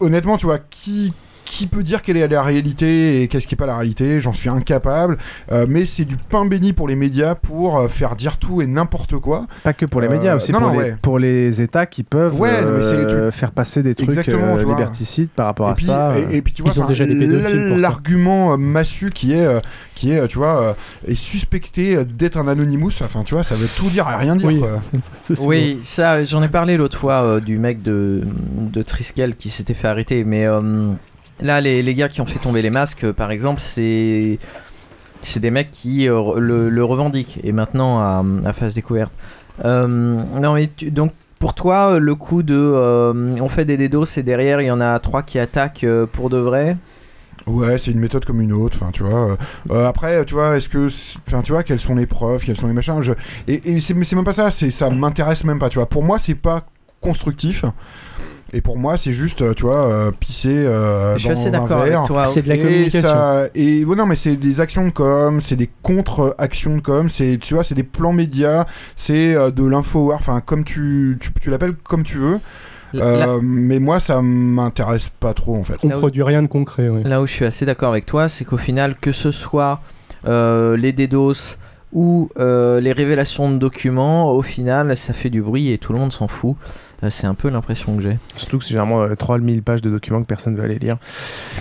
[SPEAKER 1] honnêtement tu vois qui qui peut dire quelle est la réalité et qu'est-ce qui est pas la réalité J'en suis incapable. Euh, mais c'est du pain béni pour les médias pour euh, faire dire tout et n'importe quoi.
[SPEAKER 10] Pas que pour les
[SPEAKER 1] Euh,
[SPEAKER 10] médias, aussi
[SPEAKER 1] non,
[SPEAKER 10] pour,
[SPEAKER 1] non,
[SPEAKER 10] les,
[SPEAKER 1] ouais.
[SPEAKER 10] pour les États qui peuvent
[SPEAKER 1] Ouais, non, mais c'est- tu-
[SPEAKER 10] faire passer des trucs euh, liberticides par rapport
[SPEAKER 1] et
[SPEAKER 10] à
[SPEAKER 1] puis,
[SPEAKER 10] ça.
[SPEAKER 1] Et, et puis tu vois,
[SPEAKER 14] Ils ont
[SPEAKER 1] enfin,
[SPEAKER 14] déjà des pédophiles pour ça.
[SPEAKER 1] l'argument massu qui est, euh, qui est, tu vois, euh, est suspecté d'être un anonymous. Enfin, tu vois, ça veut tout dire et rien dire.
[SPEAKER 14] Oui.
[SPEAKER 1] quoi.
[SPEAKER 11] Oui, ça, j'en ai parlé l'autre fois euh, du mec de, de Triskel qui s'était fait arrêter. Mais euh, là, les, les gars qui ont fait tomber les masques, euh, par exemple, c'est des mecs qui euh, le, revendiquent et maintenant à, à face découverte. Euh, non, donc. Pour toi, le coup de on fait des DDoS et derrière il y en a trois qui attaquent pour de vrai,
[SPEAKER 1] Ouais, c'est une méthode comme une autre. Enfin, tu vois. après, tu vois, est-ce que, enfin, tu vois, quelles sont les preuves, quels sont les machins. Je... Et, et c'est même pas ça. C'est ça m'intéresse même pas. Tu vois. Pour moi, c'est pas constructif. Et pour moi, c'est juste, euh, tu vois, euh, pisser euh,
[SPEAKER 11] Je suis
[SPEAKER 1] dans
[SPEAKER 11] assez
[SPEAKER 1] un
[SPEAKER 11] d'accord avec toi.
[SPEAKER 14] C'est de la
[SPEAKER 1] Et
[SPEAKER 14] communication.
[SPEAKER 1] ça- et ouais, non, mais c'est des actions de com, c'est des contre-actions de com, c'est, tu vois, c'est des plans médias, c'est de l'info enfin, comme tu, tu, tu l'appelles comme tu veux. Euh,
[SPEAKER 11] Là-
[SPEAKER 1] mais moi, ça m'intéresse pas trop, en fait.
[SPEAKER 14] On
[SPEAKER 11] où-
[SPEAKER 14] produit rien de concret. ouais.
[SPEAKER 11] Là où je suis assez d'accord avec toi, c'est qu'au final, que ce soit euh, les DDoS ou euh, les révélations de documents, au final, ça fait du bruit et tout le monde s'en fout. Euh, c'est un peu l'impression que j'ai.
[SPEAKER 10] Surtout que c'est généralement euh, 3000 pages de documents que personne ne veut aller lire.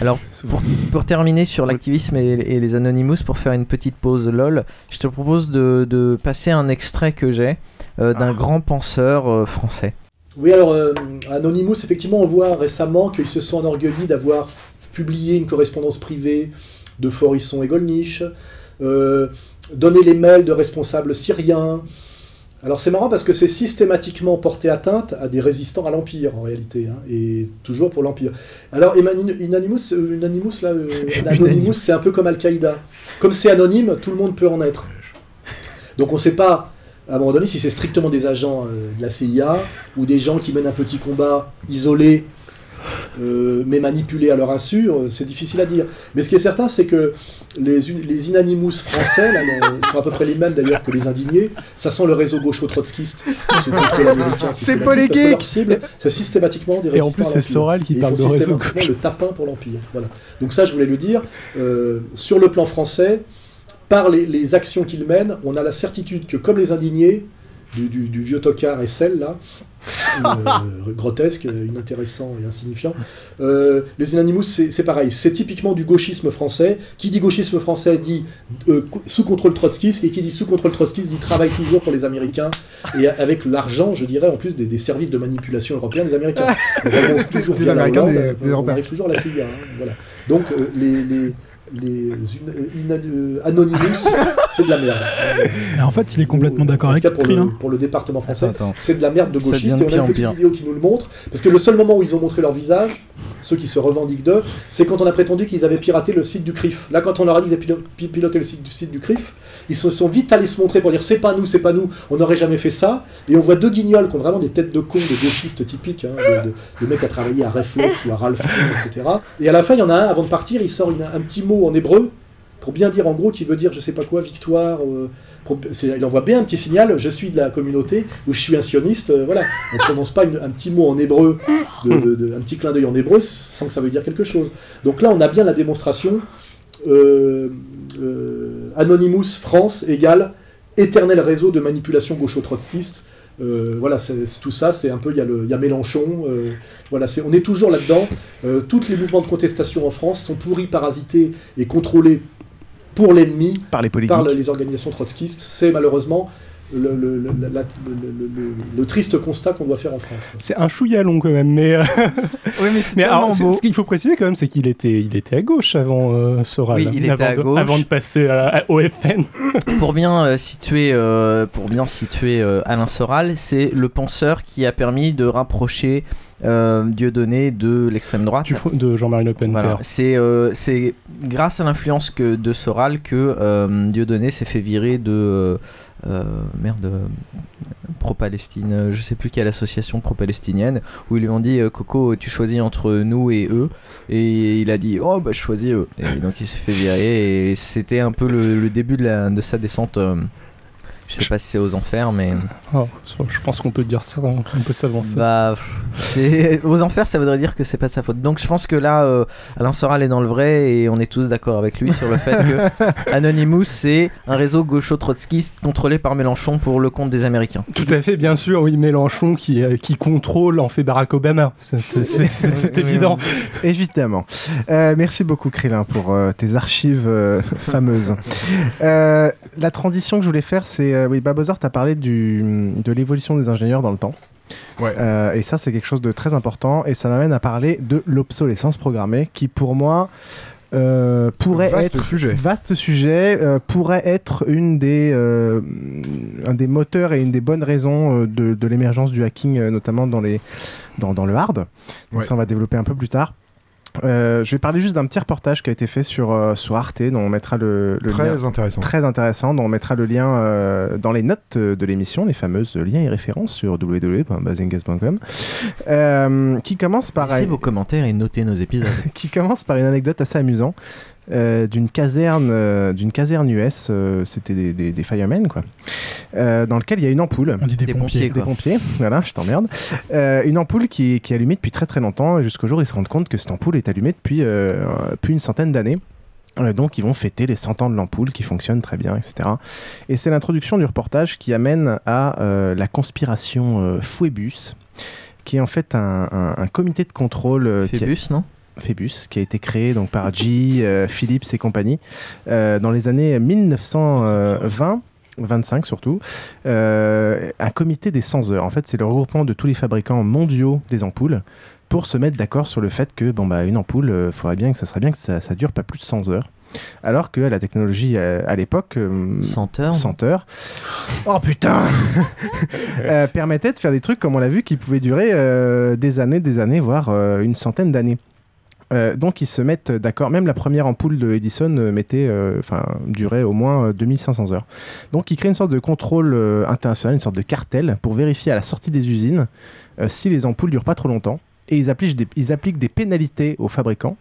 [SPEAKER 11] Alors, pour, pour terminer sur l'activisme et, et les Anonymous, pour faire une petite pause LOL, je te propose de, de passer un extrait que j'ai euh, d'un grand penseur euh, français.
[SPEAKER 17] Oui, alors euh, Anonymous, effectivement, on voit récemment qu'ils se sont enorgueillis d'avoir publié une correspondance privée de Forisson et Golnisch, euh, donné les mails de responsables syriens. Alors c'est marrant parce que c'est systématiquement porté atteinte à des résistants à l'Empire en réalité, hein, et toujours pour l'Empire. Alors Unanimous, euh, Unanimous, là, euh, Anonymous, c'est un peu comme Al-Qaïda. Comme c'est anonyme, tout le monde peut en être. Donc on ne sait pas à un moment donné si c'est strictement des agents euh, de la CIA ou des gens qui mènent un petit combat isolé euh, mais manipulés à leur insu, euh, c'est difficile à dire. Mais ce qui est certain, c'est que les, les Inanimous français, là, sont à peu près les mêmes d'ailleurs que les indignés, ça sent le réseau gaucho-trotskiste,
[SPEAKER 10] C'est pas les geeks.
[SPEAKER 17] c'est systématiquement des
[SPEAKER 14] Et en plus, c'est. Soral qui parle de réseau gauche.
[SPEAKER 17] le tapin pour l'Empire. Voilà. Donc ça, je voulais le dire. Euh, sur le plan français, par les, les actions qu'ils mènent, on a la certitude que, comme les indignés, du, du- du vieux tocard et celle là, euh, grotesque, inintéressant et insignifiant, euh, les Inanimous, c'est pareil. C'est typiquement du gauchisme français. Qui dit gauchisme français dit euh, sous contrôle trotskiste, et qui dit sous contrôle trotskiste dit travaille toujours pour les Américains, et avec l'argent, je dirais, en plus des, des services de manipulation européens des Américains. On avance toujours
[SPEAKER 10] Des
[SPEAKER 17] via
[SPEAKER 10] Américains, des-
[SPEAKER 17] on arrive toujours à la CIA. hein, voilà. Donc les, les, les euh, Anonymous, c'est de la merde.
[SPEAKER 23] En fait, il est complètement d'accord avec
[SPEAKER 17] pour, le,
[SPEAKER 23] hein.
[SPEAKER 17] pour le département français, c'est de la merde de
[SPEAKER 11] devient
[SPEAKER 17] Et on a une petite vidéo qui nous le montre. Parce que le seul moment où ils ont montré leur visage, ceux qui se revendiquent d'eux, c'est quand on a prétendu qu'ils avaient piraté le site du CRIF. Là, quand on leur a dit qu'ils avaient pilo- pi- piloté le site du, site CRIF, ils se sont vite allés se montrer pour dire c'est pas nous, c'est pas nous, on n'aurait jamais fait ça. Et on voit deux guignols qui ont vraiment des têtes de cons, de gauchistes typiques, hein, de, mecs à travailler à Reflex ou à Ralph, etc. Et à la fin, il y en a un, avant de partir, il sort un petit mot en hébreu pour bien dire en gros qui veut dire je sais pas quoi, victoire. euh, il envoie bien un petit signal, je suis de la communauté ou je suis un sioniste. euh, voilà, on prononce pas un petit mot en hébreu, de- un petit clin d'œil en hébreu sans que ça veut dire quelque chose. Donc là, on a bien la démonstration. euh, Anonymous France égale éternel réseau de manipulation gaucho-trotskiste. Voilà, c'est tout ça, c'est un peu, il y, a y a Mélenchon, voilà, c'est- on est toujours là-dedans. Tous les mouvements de contestation en France sont pourris, parasités et contrôlés pour l'ennemi,
[SPEAKER 10] Par les politiques.
[SPEAKER 17] par les organisations trotskistes. C'est malheureusement le, le- le- la- la- le- le- le- le triste constat qu'on doit faire en France.
[SPEAKER 14] C'est un chouïa long quand même, mais. euh,
[SPEAKER 11] Oui, mais c'est
[SPEAKER 14] alors,
[SPEAKER 11] beau.
[SPEAKER 14] ce qu'il faut préciser quand même, c'est qu'il était, il était à gauche avant euh, Soral.
[SPEAKER 11] Oui, il était
[SPEAKER 14] avant
[SPEAKER 11] à
[SPEAKER 14] de,
[SPEAKER 11] gauche.
[SPEAKER 14] Avant de passer à, à- au FN.
[SPEAKER 11] pour bien euh, situer, euh, pour bien situer euh, Alain Soral, c'est le penseur qui a permis de rapprocher euh, Dieudonné de l'extrême droite.
[SPEAKER 14] Du de Jean-Marie Le Pen.
[SPEAKER 11] Voilà. C'est euh, c'est grâce à l'influence que de Soral que euh, Dieudonné s'est fait virer de euh, merde euh, pro-Palestine, euh, je sais plus quelle association pro-palestinienne, où ils lui ont dit euh, Coco, tu choisis entre nous et eux, et il a dit oh bah je choisis eux, et donc il s'est fait virer, et c'était un peu le, le début de, la, de sa descente. Je sais pas si c'est aux enfers, mais.
[SPEAKER 14] Oh, je pense qu'on peut dire ça, on peut s'avancer.
[SPEAKER 11] Bah, c'est aux enfers, ça voudrait dire que c'est pas de sa faute. Donc je pense que là, euh, Alain Soral est dans le vrai et on est tous d'accord avec lui sur le fait que Anonymous c'est un réseau gaucho-trotskiste contrôlé par Mélenchon pour le compte des Américains.
[SPEAKER 14] Tout à fait, bien sûr, oui, Mélenchon qui, euh, qui contrôle en fait Barack Obama. C'est- évident.
[SPEAKER 10] Évidemment. Euh, merci beaucoup, Krillin, pour euh, tes archives euh, fameuses. Euh, la transition que je voulais faire, c'est. Euh, oui, Babozor, tu as parlé du, de l'évolution des ingénieurs dans le temps. Euh, et ça, c'est quelque chose de très important. Et ça m'amène à parler de l'obsolescence programmée, qui pour moi. euh, pourrait
[SPEAKER 1] Vaste
[SPEAKER 10] être
[SPEAKER 1] sujet.
[SPEAKER 10] vaste sujet euh, pourrait être une des euh, un des moteurs et une des bonnes raisons de, de l'émergence du hacking notamment dans les dans, dans le hard donc
[SPEAKER 1] Ouais.
[SPEAKER 10] ça on va développer un peu plus tard Euh, je vais parler juste d'un petit reportage qui a été fait sur, euh, sur Arte, dont on mettra le, le
[SPEAKER 1] Très
[SPEAKER 10] lien.
[SPEAKER 1] intéressant.
[SPEAKER 10] Très intéressant, dont on mettra le lien euh, dans les notes de l'émission, les fameuses liens et références sur www.bazingas.com, euh, qui commence par
[SPEAKER 11] Laissez vos commentaires et notez nos épisodes.
[SPEAKER 10] qui commence par une anecdote assez amusante euh, d'une caserne, euh, d'une caserne US, euh, c'était des, des, des firemen quoi, euh, dans lequel il y a une ampoule.
[SPEAKER 23] On dit des
[SPEAKER 11] Des
[SPEAKER 23] pompiers.
[SPEAKER 11] pompiers,
[SPEAKER 10] Des
[SPEAKER 11] quoi.
[SPEAKER 10] pompiers, voilà, je t'emmerde. Euh, une ampoule qui, qui est allumée depuis très très longtemps, jusqu'au jour où ils se rendent compte que cette ampoule est allumée depuis, euh, depuis une centaine d'années. Euh, donc ils vont fêter les 100 ans de l'ampoule qui fonctionne très bien, etc. Et c'est l'introduction du reportage qui amène à euh, la conspiration euh, Phoebus, qui est en fait un, un- un comité de contrôle... euh, qui a-
[SPEAKER 11] Phébus, non?
[SPEAKER 10] Phébus, qui a été créé donc par G, euh, Philips et compagnie euh, dans les années 1920. 25 surtout, euh, un comité des 100 heures. En fait, c'est le regroupement de tous les fabricants mondiaux des ampoules pour se mettre d'accord sur le fait que bon bah une ampoule, euh, faudrait bien que ça serait bien que ça, ça dure pas plus de 100 heures. Alors que la technologie euh, à l'époque, euh,
[SPEAKER 11] 100 heures
[SPEAKER 10] 100 heures, oh putain, euh, permettait de faire des trucs comme on l'a vu qui pouvaient durer euh, des années, des années, voire euh, une centaine d'années. Euh, donc ils se mettent d'accord. Même la première ampoule de Edison euh, mettait, euh, enfin, durait au moins euh, 2500 heures. Donc ils créent une sorte de contrôle international, une sorte de cartel pour vérifier à la sortie des usines si les ampoules durent pas trop longtemps. Et ils appliquent des, ils appliquent des pénalités aux fabricants.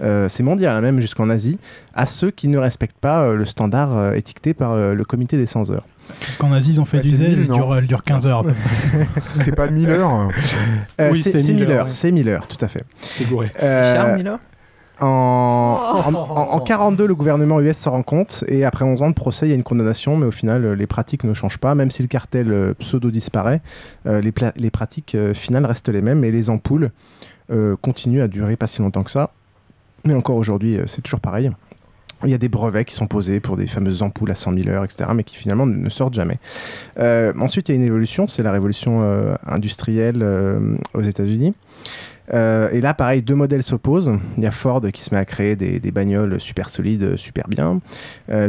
[SPEAKER 10] c'est mondial, hein, même jusqu'en Asie, à ceux qui ne respectent pas le standard étiqueté par le comité des 100 heures.
[SPEAKER 23] Sauf qu'en Asie, ils ont fait
[SPEAKER 1] Ouais,
[SPEAKER 23] du zèle,
[SPEAKER 1] 1000,
[SPEAKER 23] elle dure, elle dure 15 heures.
[SPEAKER 1] C'est pas Miller.
[SPEAKER 10] Euh,
[SPEAKER 14] Oui,
[SPEAKER 10] c'est
[SPEAKER 14] Miller,
[SPEAKER 10] c'est Miller, tout à fait.
[SPEAKER 14] C'est bourré.
[SPEAKER 10] Euh,
[SPEAKER 11] Charles Miller?
[SPEAKER 10] En, en, en- en 42, le gouvernement US se rend compte et après 11 ans de procès, il y a une condamnation, mais au final, euh, les pratiques ne changent pas. Même si le cartel euh, pseudo disparaît, euh, les, pratiques euh, finales restent les mêmes et les ampoules euh, continuent à durer pas si longtemps que ça. Mais encore aujourd'hui, euh, c'est toujours pareil. Il y a des brevets qui sont posés pour des fameuses ampoules à 100 000 heures, etc., mais qui finalement ne, sortent jamais. Euh, ensuite, il y a une évolution, c'est la révolution euh, industrielle euh, aux États-Unis. Et là, pareil, deux modèles s'opposent. Il y a Ford qui se met à créer des, bagnoles super solides, super bien.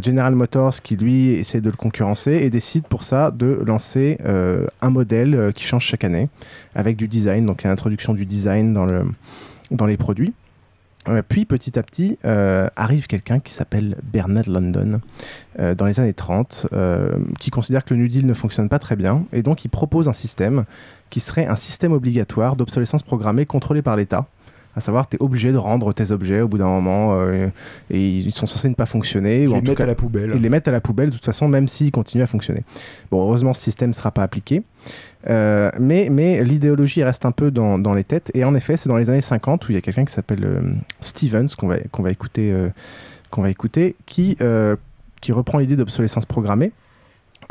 [SPEAKER 10] General Motors qui, lui, essaie de le concurrencer et décide pour ça de lancer un modèle qui change chaque année avec du design, donc l'introduction du design dans les produits. Puis petit à petit euh, arrive quelqu'un qui s'appelle Bernard London euh, dans les années 30 euh, qui considère que le New Deal ne fonctionne pas très bien et donc il propose un système qui serait un système obligatoire d'obsolescence programmée contrôlé par l'État. À savoir, tu es obligé de rendre tes objets au bout d'un moment euh, et ils sont censés ne pas fonctionner.
[SPEAKER 1] Ils
[SPEAKER 10] ou en
[SPEAKER 1] les
[SPEAKER 10] tout
[SPEAKER 1] mettent
[SPEAKER 10] cas,
[SPEAKER 1] à la poubelle.
[SPEAKER 10] Ils les mettent à la poubelle de toute façon, même s'ils continuent à fonctionner. Bon, heureusement, ce système ne sera pas appliqué. Euh, mais mais l'idéologie reste un peu dans, dans les têtes. Et en effet, c'est dans les années 50 où il y a quelqu'un qui s'appelle euh, Stevens, qu'on va, qu'on va écouter, qu'on va écouter qui, qui reprend l'idée d'obsolescence programmée.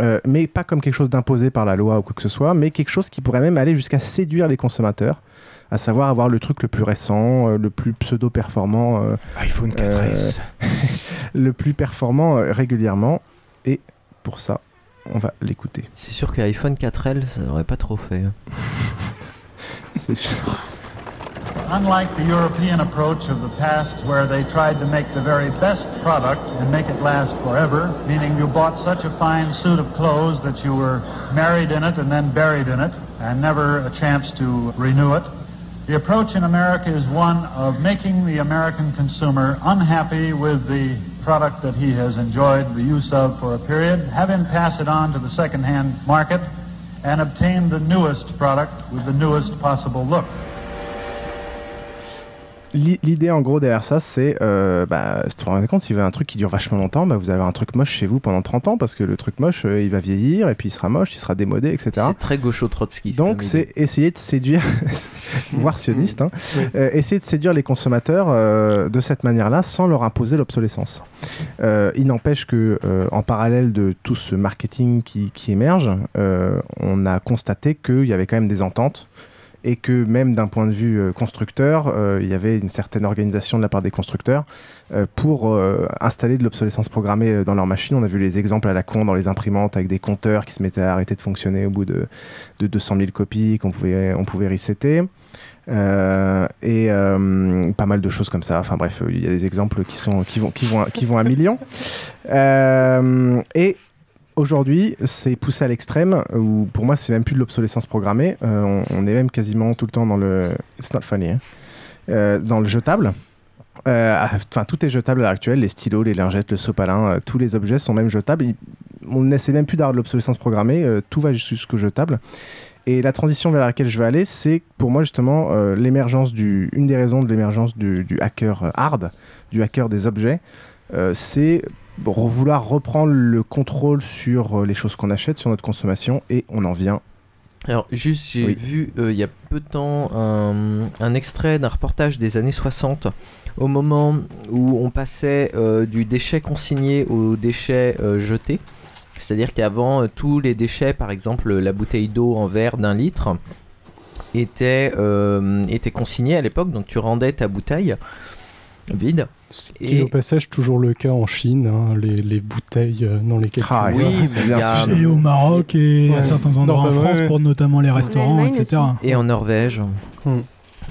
[SPEAKER 10] Euh, mais pas comme quelque chose d'imposé par la loi ou quoi que ce soit, mais quelque chose qui pourrait même aller jusqu'à séduire les consommateurs, à savoir avoir le truc le plus récent, euh, le plus pseudo-performant, euh,
[SPEAKER 1] iPhone 4S.
[SPEAKER 10] le plus performant euh, régulièrement. Et pour ça, on va l'écouter.
[SPEAKER 11] C'est sûr que iPhone 4L, ça l'aurait pas trop fait. hein.
[SPEAKER 10] C'est
[SPEAKER 24] Unlike the European approach of the past where they tried to make the very best product and make it last forever, meaning you bought such a fine suit of clothes that you were married in it and then buried in it and never a chance to renew it. The approach in America is one of making the American consumer unhappy with the product that he has enjoyed the use of for a period, have him pass it on to the second-hand market, and obtain the newest product with the newest possible look.
[SPEAKER 10] L'i- L'idée en gros derrière ça, c'est, euh, bah, si tu te rends compte, si vous avez un truc qui dure vachement longtemps, bah, vous avez un truc moche chez vous pendant 30 ans parce que le truc moche, euh, il va vieillir et puis il sera moche, il sera démodé, etc.
[SPEAKER 11] C'est très gaucho-trotsky.
[SPEAKER 10] Donc c'est essayer de séduire, voire sioniste, hein,
[SPEAKER 11] Oui.
[SPEAKER 10] euh, essayer de séduire les consommateurs euh, de cette manière-là sans leur imposer l'obsolescence. Euh, il n'empêche que euh, en parallèle de tout ce marketing qui, qui émerge, euh, on a constaté qu'il y avait quand même des ententes et que même d'un point de vue euh, constructeur, euh, il y avait une certaine organisation de la part des constructeurs euh, pour installer de l'obsolescence programmée dans leurs machines. On a vu les exemples à la con dans les imprimantes avec des compteurs qui se mettaient à arrêter de fonctionner au bout de, de 200 000 copies qu'on pouvait, on pouvait resetter. Euh, et euh, pas mal de choses comme ça. Enfin bref, il y a des exemples qui, sont, qui, vont, qui, vont, qui vont à millions. Euh, et aujourd'hui, c'est poussé à l'extrême où pour moi, c'est même plus de l'obsolescence programmée. Euh, on, est même quasiment tout le temps dans le. It's not hein. Euh, dans le jetable. Euh, Enfin, tout est jetable à l'heure actuelle. Les stylos, les lingettes, le sopalin, tous les objets sont même jetables. On n'essaie même plus d'avoir de l'obsolescence programmée. tout va jusqu'au jetable. Et la transition vers laquelle je vais aller, c'est pour moi justement l'émergence du, une des raisons de l'émergence du, hacker hard, du hacker des objets, c'est vouloir reprendre le contrôle sur euh, les choses qu'on achète, sur notre consommation, et on en vient.
[SPEAKER 11] Alors, juste, j'ai
[SPEAKER 10] Oui.
[SPEAKER 11] vu euh, il y a peu de temps un, un extrait d'un reportage des années 60, au moment où on passait euh, du déchet consigné au déchet euh, jeté. C'est-à-dire qu'avant, tous les déchets, par exemple la bouteille d'eau en verre d'un litre, étaient, étaient consignés à l'époque. Donc, tu rendais ta bouteille vide.
[SPEAKER 14] Qui est au passage toujours le cas en Chine, hein, les, les bouteilles euh, dans lesquelles
[SPEAKER 10] Ah,
[SPEAKER 14] tu
[SPEAKER 10] oui, mais bien.
[SPEAKER 23] Et au Maroc et à
[SPEAKER 14] Ouais.
[SPEAKER 23] certains endroits
[SPEAKER 14] Non,
[SPEAKER 23] en
[SPEAKER 14] bah,
[SPEAKER 23] France
[SPEAKER 14] ouais.
[SPEAKER 23] pour notamment les restaurants, etc.
[SPEAKER 11] et en Norvège.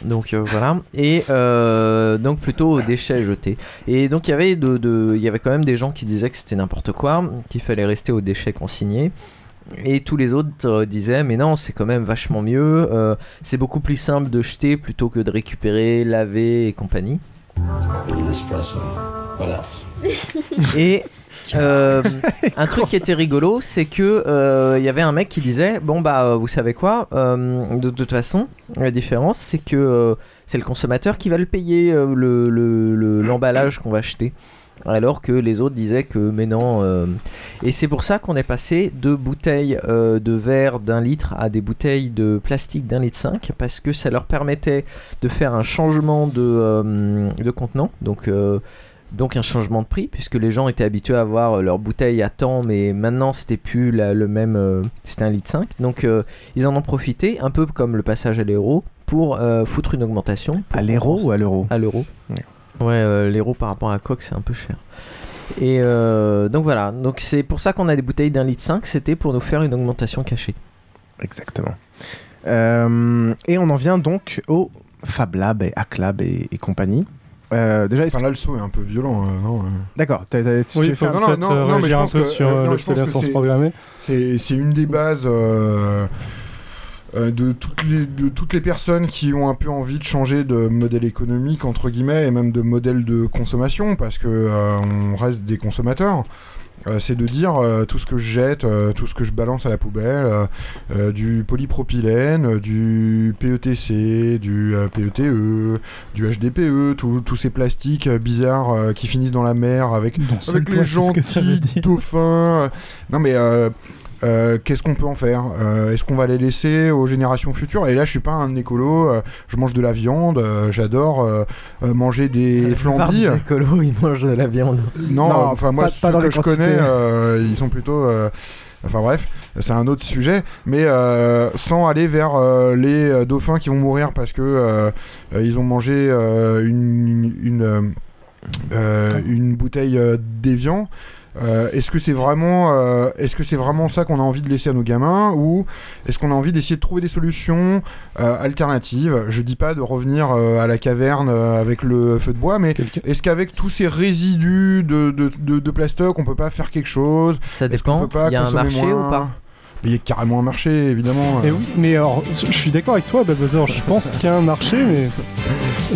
[SPEAKER 11] Donc euh, voilà. Et euh, donc plutôt aux déchets jetés. Et donc il y avait de, de- il y avait quand même des gens qui disaient que c'était n'importe quoi, qu'il fallait rester aux déchets consignés. Et tous les autres euh, disaient mais non c'est quand même vachement mieux, euh, c'est beaucoup plus simple de jeter plutôt que de récupérer, laver et compagnie. Et euh, un truc qui était rigolo, c'est que euh, il y avait un mec qui disait bon bah euh, vous savez quoi, de, toute façon la différence c'est que c'est le consommateur qui va le payer le- l'emballage qu'on va acheter. Alors que les autres disaient que mais non. euh, Et c'est pour ça qu'on est passé de bouteilles euh, de verre d'un litre à des bouteilles de plastique d'un litre 5 parce que ça leur permettait de faire un changement de, euh, de contenant. Donc donc un changement de prix puisque les gens étaient habitués à avoir leur bouteille à temps mais maintenant c'était plus la- le même c'était un litre 5 donc ils en ont profité un peu comme le passage à l'euro pour foutre une augmentation
[SPEAKER 10] À l'euro ou à l'euro?
[SPEAKER 11] À l'euro ouais euh, l'euro par rapport à la coque c'est un peu cher et euh, donc voilà donc c'est pour ça qu'on a des bouteilles d'un litre 5 c'était pour nous faire une augmentation cachée
[SPEAKER 10] Exactement. Euh, et on en vient donc au Fab Lab et Hack Lab et, et compagnie. Euh, déjà,
[SPEAKER 1] Enfin, là, le saut est un peu violent, euh, non.
[SPEAKER 10] D'accord, tu
[SPEAKER 14] Oui,
[SPEAKER 10] veux faire-
[SPEAKER 14] peut-être euh,
[SPEAKER 1] mais je
[SPEAKER 14] réagir un
[SPEAKER 1] pense
[SPEAKER 14] peu
[SPEAKER 1] que-
[SPEAKER 14] sur
[SPEAKER 1] non, je pense que
[SPEAKER 14] l'obsolescence
[SPEAKER 1] c'est-
[SPEAKER 14] programmée.
[SPEAKER 1] C'est c'est une des bases euh, de, toutes les, de toutes les personnes qui ont un peu envie de changer de modèle économique, entre guillemets, et même de modèle de consommation, parce que euh, on reste des consommateurs. Euh, c'est de dire euh, tout ce que je jette, euh, tout ce que je balance à la poubelle, du polypropylène, du PETC, du PETE, du HDPE, tous ces plastiques bizarres qui finissent dans la mer avec, avec les gentils dauphins. Non mais euh, qu'est-ce qu'on peut en faire Euh, Est-ce qu'on va les laisser aux générations futures Et là, je suis pas un écolo. euh, je mange de la viande. J'adore manger des flambis.
[SPEAKER 11] Les écolos ils mangent de la viande
[SPEAKER 1] Non,
[SPEAKER 10] Non,
[SPEAKER 1] enfin moi
[SPEAKER 10] pas-
[SPEAKER 1] ceux
[SPEAKER 10] pas
[SPEAKER 1] que je connais,
[SPEAKER 10] quantités.
[SPEAKER 1] ils sont plutôt. Enfin bref, c'est un autre sujet, mais euh, sans aller vers euh, les dauphins qui vont mourir parce que euh, ils ont mangé une une, une bouteille d'évian. Euh, est-ce que c'est vraiment, euh, est-ce que c'est vraiment ça qu'on a envie de laisser à nos gamins ou est-ce qu'on a envie d'essayer de trouver des solutions euh, alternatives? Je dis pas de revenir euh, à la caverne euh, avec le feu de bois, mais est-ce qu'avec tous ces résidus de, de, de, de plastoc, on peut pas faire quelque chose?
[SPEAKER 11] Ça dépend. Il y a un marché ou pas?
[SPEAKER 1] Il y a carrément un marché, évidemment.
[SPEAKER 14] Et
[SPEAKER 1] euh.
[SPEAKER 14] oui, mais alors, je suis d'accord avec toi, Babozor. Je pense qu'il y a un marché, mais.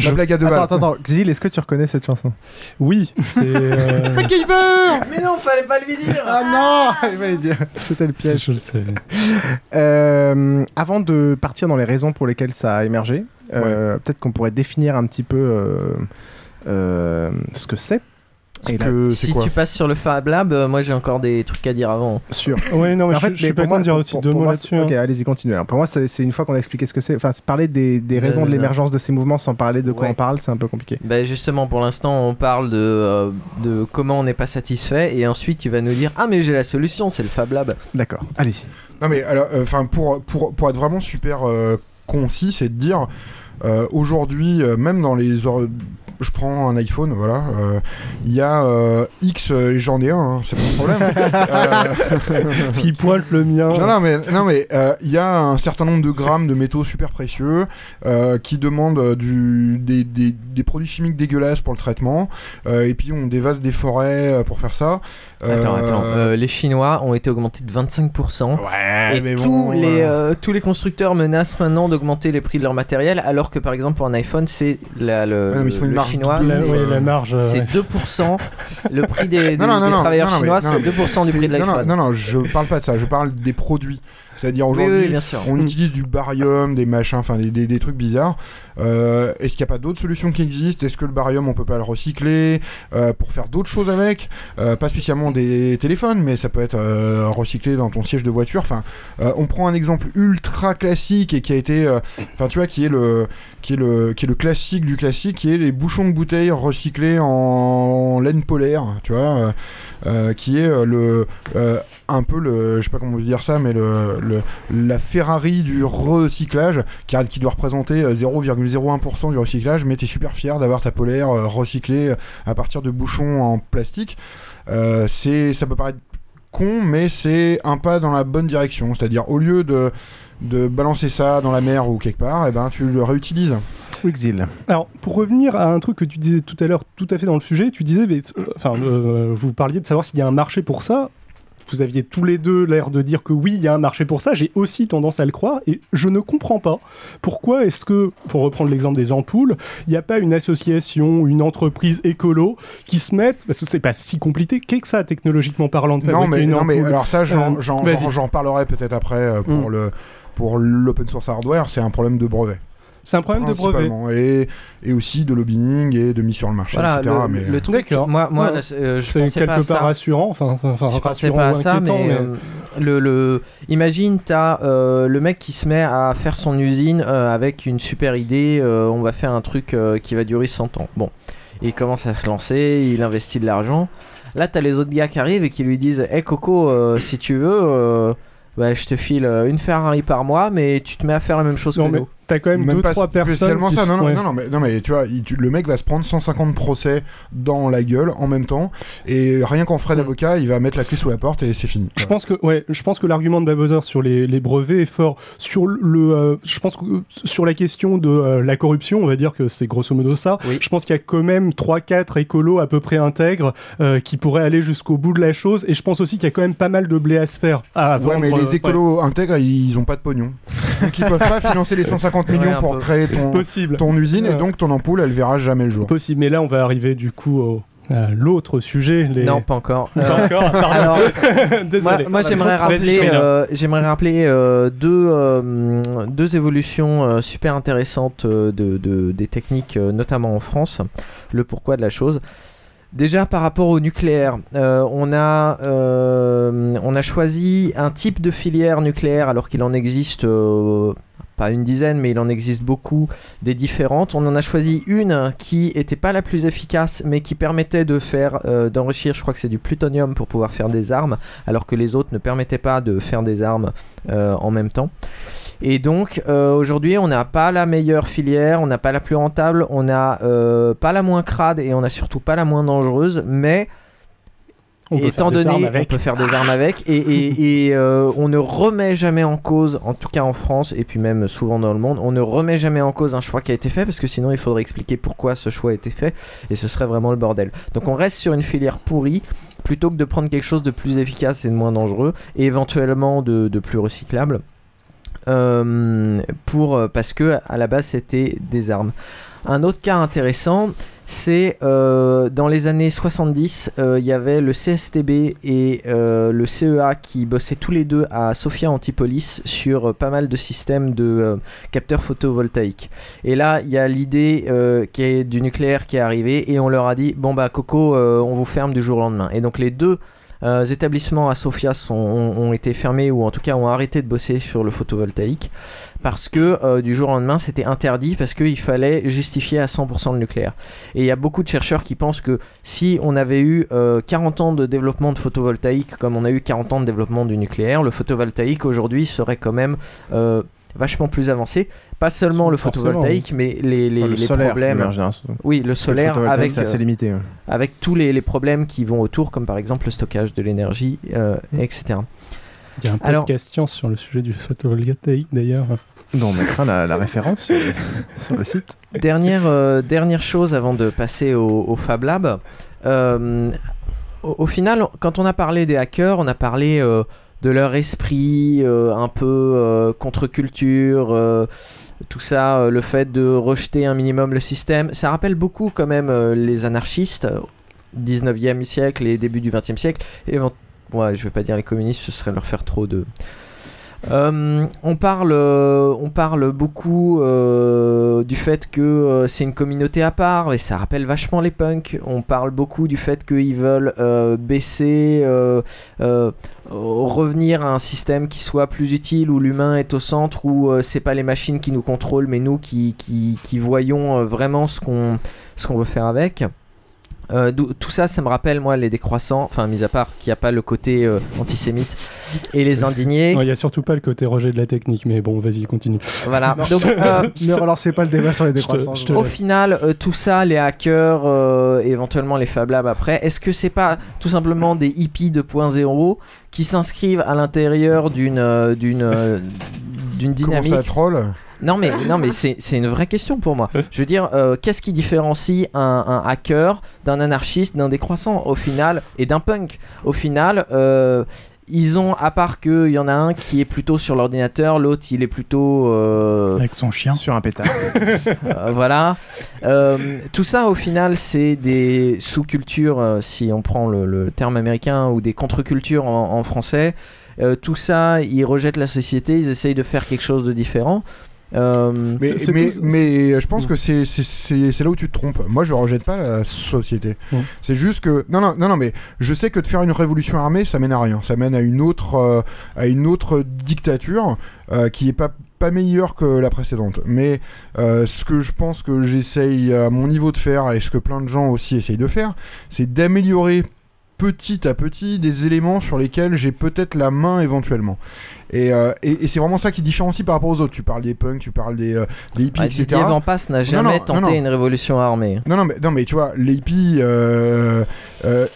[SPEAKER 1] La blague à deux
[SPEAKER 10] Attends,
[SPEAKER 1] balles.
[SPEAKER 10] attends, attends. Xil, est-ce que tu reconnais cette chanson?
[SPEAKER 14] Oui, c'est. euh,
[SPEAKER 1] MacGyver
[SPEAKER 11] Mais non, fallait pas lui dire
[SPEAKER 10] Ah non Il fallait dire. C'était le piège.
[SPEAKER 14] Je le sais.
[SPEAKER 10] Euh, avant de partir dans les raisons pour lesquelles ça a émergé, euh, peut-être qu'on pourrait définir un petit peu euh, euh, ce que c'est.
[SPEAKER 1] Que-
[SPEAKER 11] Si tu passes sur le Fab Lab, euh, moi j'ai encore des trucs à dire avant.
[SPEAKER 10] Sûr.
[SPEAKER 14] Ouais, non, mais
[SPEAKER 10] En
[SPEAKER 14] je,
[SPEAKER 10] fait,
[SPEAKER 14] je suis pas
[SPEAKER 10] pour moi,
[SPEAKER 14] content de dire aussi
[SPEAKER 10] pour-
[SPEAKER 14] deux
[SPEAKER 10] pour
[SPEAKER 14] mots là-dessus.
[SPEAKER 10] Ok,
[SPEAKER 14] hein.
[SPEAKER 10] allez-y, continuez. Alors, pour moi, c'est une fois qu'on a expliqué ce que c'est. Enfin, parler des, des raisons de
[SPEAKER 11] non.
[SPEAKER 10] l'émergence de ces mouvements sans parler de quoi
[SPEAKER 11] Ouais.
[SPEAKER 10] on parle, c'est un peu compliqué.
[SPEAKER 11] Bah justement, pour l'instant, on parle de, euh, de comment on n'est pas satisfait, et ensuite tu vas nous dire Ah, mais j'ai la solution, c'est le Fab Lab.
[SPEAKER 10] D'accord, allez-y.
[SPEAKER 1] Non mais alors, euh, enfin pour, pour pour être vraiment super euh, concis, c'est de dire euh, aujourd'hui, euh, même dans les or- je prends un iPhone, voilà, euh, il y a euh, X, et j'en ai un, hein, c'est pas un problème. Euh,
[SPEAKER 14] S'il pointe le mien.
[SPEAKER 1] non, non, mais non, mais euh, il y a un certain nombre de grammes de métaux super précieux euh, qui demandent du, des, des, des produits chimiques dégueulasses pour le traitement, euh, et puis on dévase des forêts pour faire ça.
[SPEAKER 11] Attends, attends, euh, les Chinois ont été augmentés de 25%.
[SPEAKER 1] Ouais,
[SPEAKER 11] et
[SPEAKER 1] mais
[SPEAKER 11] tous,
[SPEAKER 1] bon,
[SPEAKER 11] les,
[SPEAKER 1] euh,
[SPEAKER 11] euh, tous les constructeurs menacent maintenant d'augmenter les prix de leur matériel, alors que par exemple pour un iPhone, c'est la- le,
[SPEAKER 1] Ouais,
[SPEAKER 11] le chinois, c'est-
[SPEAKER 14] ouais,
[SPEAKER 1] euh,
[SPEAKER 14] la marge.
[SPEAKER 11] c'est
[SPEAKER 14] ouais.
[SPEAKER 11] 2%. le prix des, des-
[SPEAKER 1] Non, non, non,
[SPEAKER 11] des
[SPEAKER 1] non,
[SPEAKER 11] travailleurs chinois, c'est
[SPEAKER 1] mais
[SPEAKER 11] 2% du prix de
[SPEAKER 1] non, non,
[SPEAKER 11] l'iPhone.
[SPEAKER 1] non, non, je parle pas de ça, je parle des produits. C'est-à-dire aujourd'hui,
[SPEAKER 11] oui,
[SPEAKER 1] on
[SPEAKER 11] Mm.
[SPEAKER 1] utilise du barium, des machins, enfin des, des- des trucs bizarres. Euh, Est-ce qu'il n'y a pas d'autres solutions qui existent? Est-ce que le barium, on peut pas le recycler euh, pour faire d'autres choses avec? Euh, Pas spécialement des téléphones, mais ça peut être recyclé dans ton siège de voiture. Enfin, on prend un exemple ultra classique et qui a été, enfin tu vois, qui est le, qui est le, qui est le classique du classique, qui est les bouchons de bouteilles recyclés en laine polaire, tu vois. Euh, qui est euh, le euh, un peu le je sais pas comment vous dire ça mais le, la Ferrari du recyclage qui, doit représenter euh, 0,01% du recyclage mais t'es super fier d'avoir ta polaire recyclée à partir de bouchons en plastique. C'est ça peut paraître con mais c'est un pas dans la bonne direction. C'est à dire au lieu de de balancer ça dans la mer ou quelque part et ben tu le réutilises
[SPEAKER 10] Exil.
[SPEAKER 14] Alors, pour revenir à un truc que tu disais tout à l'heure, tout à fait dans le sujet, tu disais, mais, euh, enfin, euh, vous parliez de savoir s'il y a un marché pour ça. Vous aviez tous les deux l'air de dire que oui, il y a un marché pour ça. J'ai aussi tendance à le croire et je ne comprends pas pourquoi est-ce que, pour reprendre l'exemple des ampoules, il n'y a pas une association, une entreprise écolo qui se mette, parce que c'est pas si compliqué, qu'est-ce que ça technologiquement parlant de
[SPEAKER 1] non
[SPEAKER 14] fabriquer
[SPEAKER 1] mais,
[SPEAKER 14] une
[SPEAKER 1] non mais alors ça j'en
[SPEAKER 14] Euh,
[SPEAKER 1] parlerai peut-être après euh, pour
[SPEAKER 14] Mm.
[SPEAKER 1] le pour l'open source hardware c'est un problème de brevet
[SPEAKER 14] C'est un problème de brevet.
[SPEAKER 1] et, et aussi de lobbying et de mise sur le marché
[SPEAKER 11] Voilà,
[SPEAKER 1] etc
[SPEAKER 11] le,
[SPEAKER 1] mais
[SPEAKER 11] le truc, moi, moi
[SPEAKER 14] Ouais.
[SPEAKER 11] euh, je
[SPEAKER 14] C'est
[SPEAKER 11] pensais pas à
[SPEAKER 14] quelque
[SPEAKER 11] ça.
[SPEAKER 14] part rassurant, enfin, enfin
[SPEAKER 11] je pensais pas à ça, mais, euh, le, le- imagine, t'as euh, le mec qui se met à faire son usine euh, avec une super idée, euh, on va faire un truc euh, qui va durer 100 ans. Bon, il commence à se lancer, il investit de l'argent. Là, t'as les autres gars qui arrivent et qui lui disent Hé Coco, euh, si tu veux, bah, je te file euh, une Ferrari par mois, mais tu te mets à faire la même chose
[SPEAKER 14] Non,
[SPEAKER 11] que
[SPEAKER 14] mais
[SPEAKER 11] nous.
[SPEAKER 14] T'as quand même,
[SPEAKER 1] même
[SPEAKER 14] deux,
[SPEAKER 1] pas
[SPEAKER 14] trois personnes.
[SPEAKER 1] spécialement
[SPEAKER 14] qui
[SPEAKER 1] ça non non,
[SPEAKER 14] ouais.
[SPEAKER 1] non non mais non mais tu vois il- tu- le mec va se prendre 150 procès dans la gueule en même temps et rien qu'en frais d'avocat il va mettre la clé sous la porte et c'est fini
[SPEAKER 14] Je pense que ouais, je pense que l'argument de Babozor sur les, les brevets est fort. Sur le, euh, je pense que sur la question de euh, la corruption, on va dire que c'est grosso modo ça. Je pense qu'il y a quand même 3-4 écolos à peu près intègres euh, qui pourraient aller jusqu'au bout de la chose. Et je pense aussi qu'il y a quand même pas mal de blé à se faire. À
[SPEAKER 1] ouais mais les
[SPEAKER 14] euh,
[SPEAKER 1] écolos intègres ils ont pas de pognon donc ils peuvent pas financer les 150 millions
[SPEAKER 14] Ouais, un
[SPEAKER 1] pour créer ton
[SPEAKER 14] Possible.
[SPEAKER 1] ton usine et donc ton ampoule elle verra jamais le jour
[SPEAKER 14] Possible. Mais là, on va arriver du coup au à l'autre sujet. Les...
[SPEAKER 11] Non, pas encore.
[SPEAKER 14] Pas
[SPEAKER 11] Euh,
[SPEAKER 14] encore.
[SPEAKER 11] Alors,
[SPEAKER 14] Désolé.
[SPEAKER 11] Moi, moi, j'aimerais
[SPEAKER 14] Vas-y,
[SPEAKER 11] rappeler,
[SPEAKER 14] Sonia.
[SPEAKER 11] euh, j'aimerais rappeler euh, deux, euh, deux évolutions euh, super intéressantes euh, de, de- des techniques, euh, notamment en France. Le pourquoi de la chose. Déjà par rapport au nucléaire, euh, on, a, euh, on a choisi un type de filière nucléaire alors qu'il en existe euh, pas une dizaine, mais il en existe beaucoup des différentes. On en a choisi une qui était pas la plus efficace, mais qui permettait de faire euh, d'enrichir, je crois que c'est du plutonium pour pouvoir faire des armes, alors que les autres ne permettaient pas de faire des armes euh, en même temps. Et donc euh, aujourd'hui, on n'a pas la meilleure filière, on n'a pas la plus rentable, on n'a euh, pas la moins crade et on n'a surtout pas la moins dangereuse, mais
[SPEAKER 14] On peut
[SPEAKER 11] étant donné on peut faire des armes avec et, et- et, euh, on ne remet jamais en cause, en tout cas en France et puis même souvent dans le monde, on ne remet jamais en cause un choix qui a été fait parce que sinon il faudrait expliquer pourquoi ce choix a été fait et ce serait vraiment le bordel. Donc on reste sur une filière pourrie plutôt que de prendre quelque chose de plus efficace et de moins dangereux et éventuellement de, de plus recyclable. Euh, pour, euh, parce que à la base c'était des armes. Un autre cas intéressant, c'est euh, dans les années 70, euh, il y avait le CSTB et euh, le CEA qui bossaient tous les deux à Sofia Antipolis sur pas mal de systèmes de capteurs photovoltaïques. Et là, il y a l'idée du nucléaire qui est arrivée et on leur a dit bon bah Coco, on vous ferme du jour au lendemain. Et donc les deux établissements à Sofia ont été fermés ou en tout cas ont arrêté de bosser sur le photovoltaïque parce que euh, du jour au lendemain c'était interdit parce qu'il fallait justifier à 100% le nucléaire. Et il y a beaucoup de chercheurs qui pensent que si on avait eu euh, 40 ans de développement de photovoltaïque comme on a eu 40 ans de développement du nucléaire, le photovoltaïque aujourd'hui serait quand même euh, vachement plus avancé. Pas seulement le photovoltaïque, mais les, les,
[SPEAKER 10] Enfin, le
[SPEAKER 11] les
[SPEAKER 10] solaire,
[SPEAKER 11] problèmes.
[SPEAKER 10] général.
[SPEAKER 11] Oui, le solaire
[SPEAKER 10] photovoltaïque,
[SPEAKER 11] avec,
[SPEAKER 10] assez
[SPEAKER 11] euh,
[SPEAKER 10] limité, ouais.
[SPEAKER 11] avec tous les, les problèmes qui vont autour, comme par exemple le stockage de l'énergie, euh, etc.
[SPEAKER 14] Il y a un
[SPEAKER 11] Alors-
[SPEAKER 14] podcast science sur le sujet du photovoltaïque d'ailleurs.
[SPEAKER 10] Non, on mettra la, la référence sur, sur le site.
[SPEAKER 11] Dernière, euh, dernière chose avant de passer au, au Fab Lab. Euh, au, au final, quand on a parlé des hackers, on a parlé euh, de leur esprit euh, un peu euh, contre-culture, euh, tout ça, euh, le fait de rejeter un minimum le système. Ça rappelle beaucoup quand même euh, les anarchistes, euh, 19e siècle et début du 20e siècle. Et ouais, je vais pas dire les communistes, ce serait leur faire trop de... Euh, on, parle, euh, on parle beaucoup euh, du fait que c'est une communauté à part et ça rappelle vachement les punks. On parle beaucoup du fait qu'ils veulent baisser, revenir à un système qui soit plus utile où l'humain est au centre, où c'est pas les machines qui nous contrôlent mais nous qui, qui, voyons vraiment ce qu'on veut faire avec. Euh, tout ça, ça me rappelle moi les décroissants, enfin mis à part qu'il n'y a pas le côté euh, antisémite et les indignés.
[SPEAKER 14] Non, Il y a surtout pas le côté rejet de la technique, mais bon, vas-y, continue.
[SPEAKER 11] Voilà. Donc, euh,
[SPEAKER 10] ne relancez pas le débat sur les
[SPEAKER 14] Je te-
[SPEAKER 10] décroissants.
[SPEAKER 14] je te
[SPEAKER 11] Au final, euh, tout ça, les hackers, euh, éventuellement les Fab Labs après, est-ce que c'est pas tout simplement des hippies 2.0 qui s'inscrivent à l'intérieur d'une euh, d'une euh, d'une
[SPEAKER 1] Comment
[SPEAKER 11] dynamique
[SPEAKER 1] ça troll?
[SPEAKER 11] Non mais, non mais c'est c'est une vraie question pour moi. Je veux dire, euh, qu'est-ce qui différencie un, un hacker d'un anarchiste, d'un décroissant au final et d'un punk? Au final, euh, ils ont, à part qu'il y en a un qui est plutôt sur l'ordinateur, l'autre il est plutôt... euh,
[SPEAKER 23] Avec son chien.
[SPEAKER 10] Sur un pétard.
[SPEAKER 11] euh, voilà. Euh, tout ça, au final, c'est des sous-cultures, si on prend le, le terme américain, ou des contre-cultures en, en français. Euh, tout ça, ils rejettent la société, ils essayent de faire quelque chose de différent. Euh,
[SPEAKER 1] Mais, mais,
[SPEAKER 11] tout-
[SPEAKER 1] mais je pense que c'est là où tu te trompes. Moi, je rejette pas la société. C'est juste que non, non, non, non, mais je sais que de faire une révolution armée, ça mène à rien. Ça mène à une autre, euh, à une autre dictature euh, qui est pas pas meilleure que la précédente. Mais ce que je pense que j'essaye à mon niveau de faire et ce que plein de gens aussi essayent de faire, c'est d'améliorer petit à petit des éléments sur lesquels j'ai peut-être la main éventuellement. Et, euh, et, et c'est vraiment ça qui différencie par rapport aux autres. Tu parles des punks, tu parles des, euh, des hippies, etc.
[SPEAKER 11] Didier Vampas n'a jamais
[SPEAKER 1] non,
[SPEAKER 11] tenté
[SPEAKER 1] non, non.
[SPEAKER 11] une révolution armée.
[SPEAKER 1] Non, non, mais, non, mais tu vois, les hippies, euh,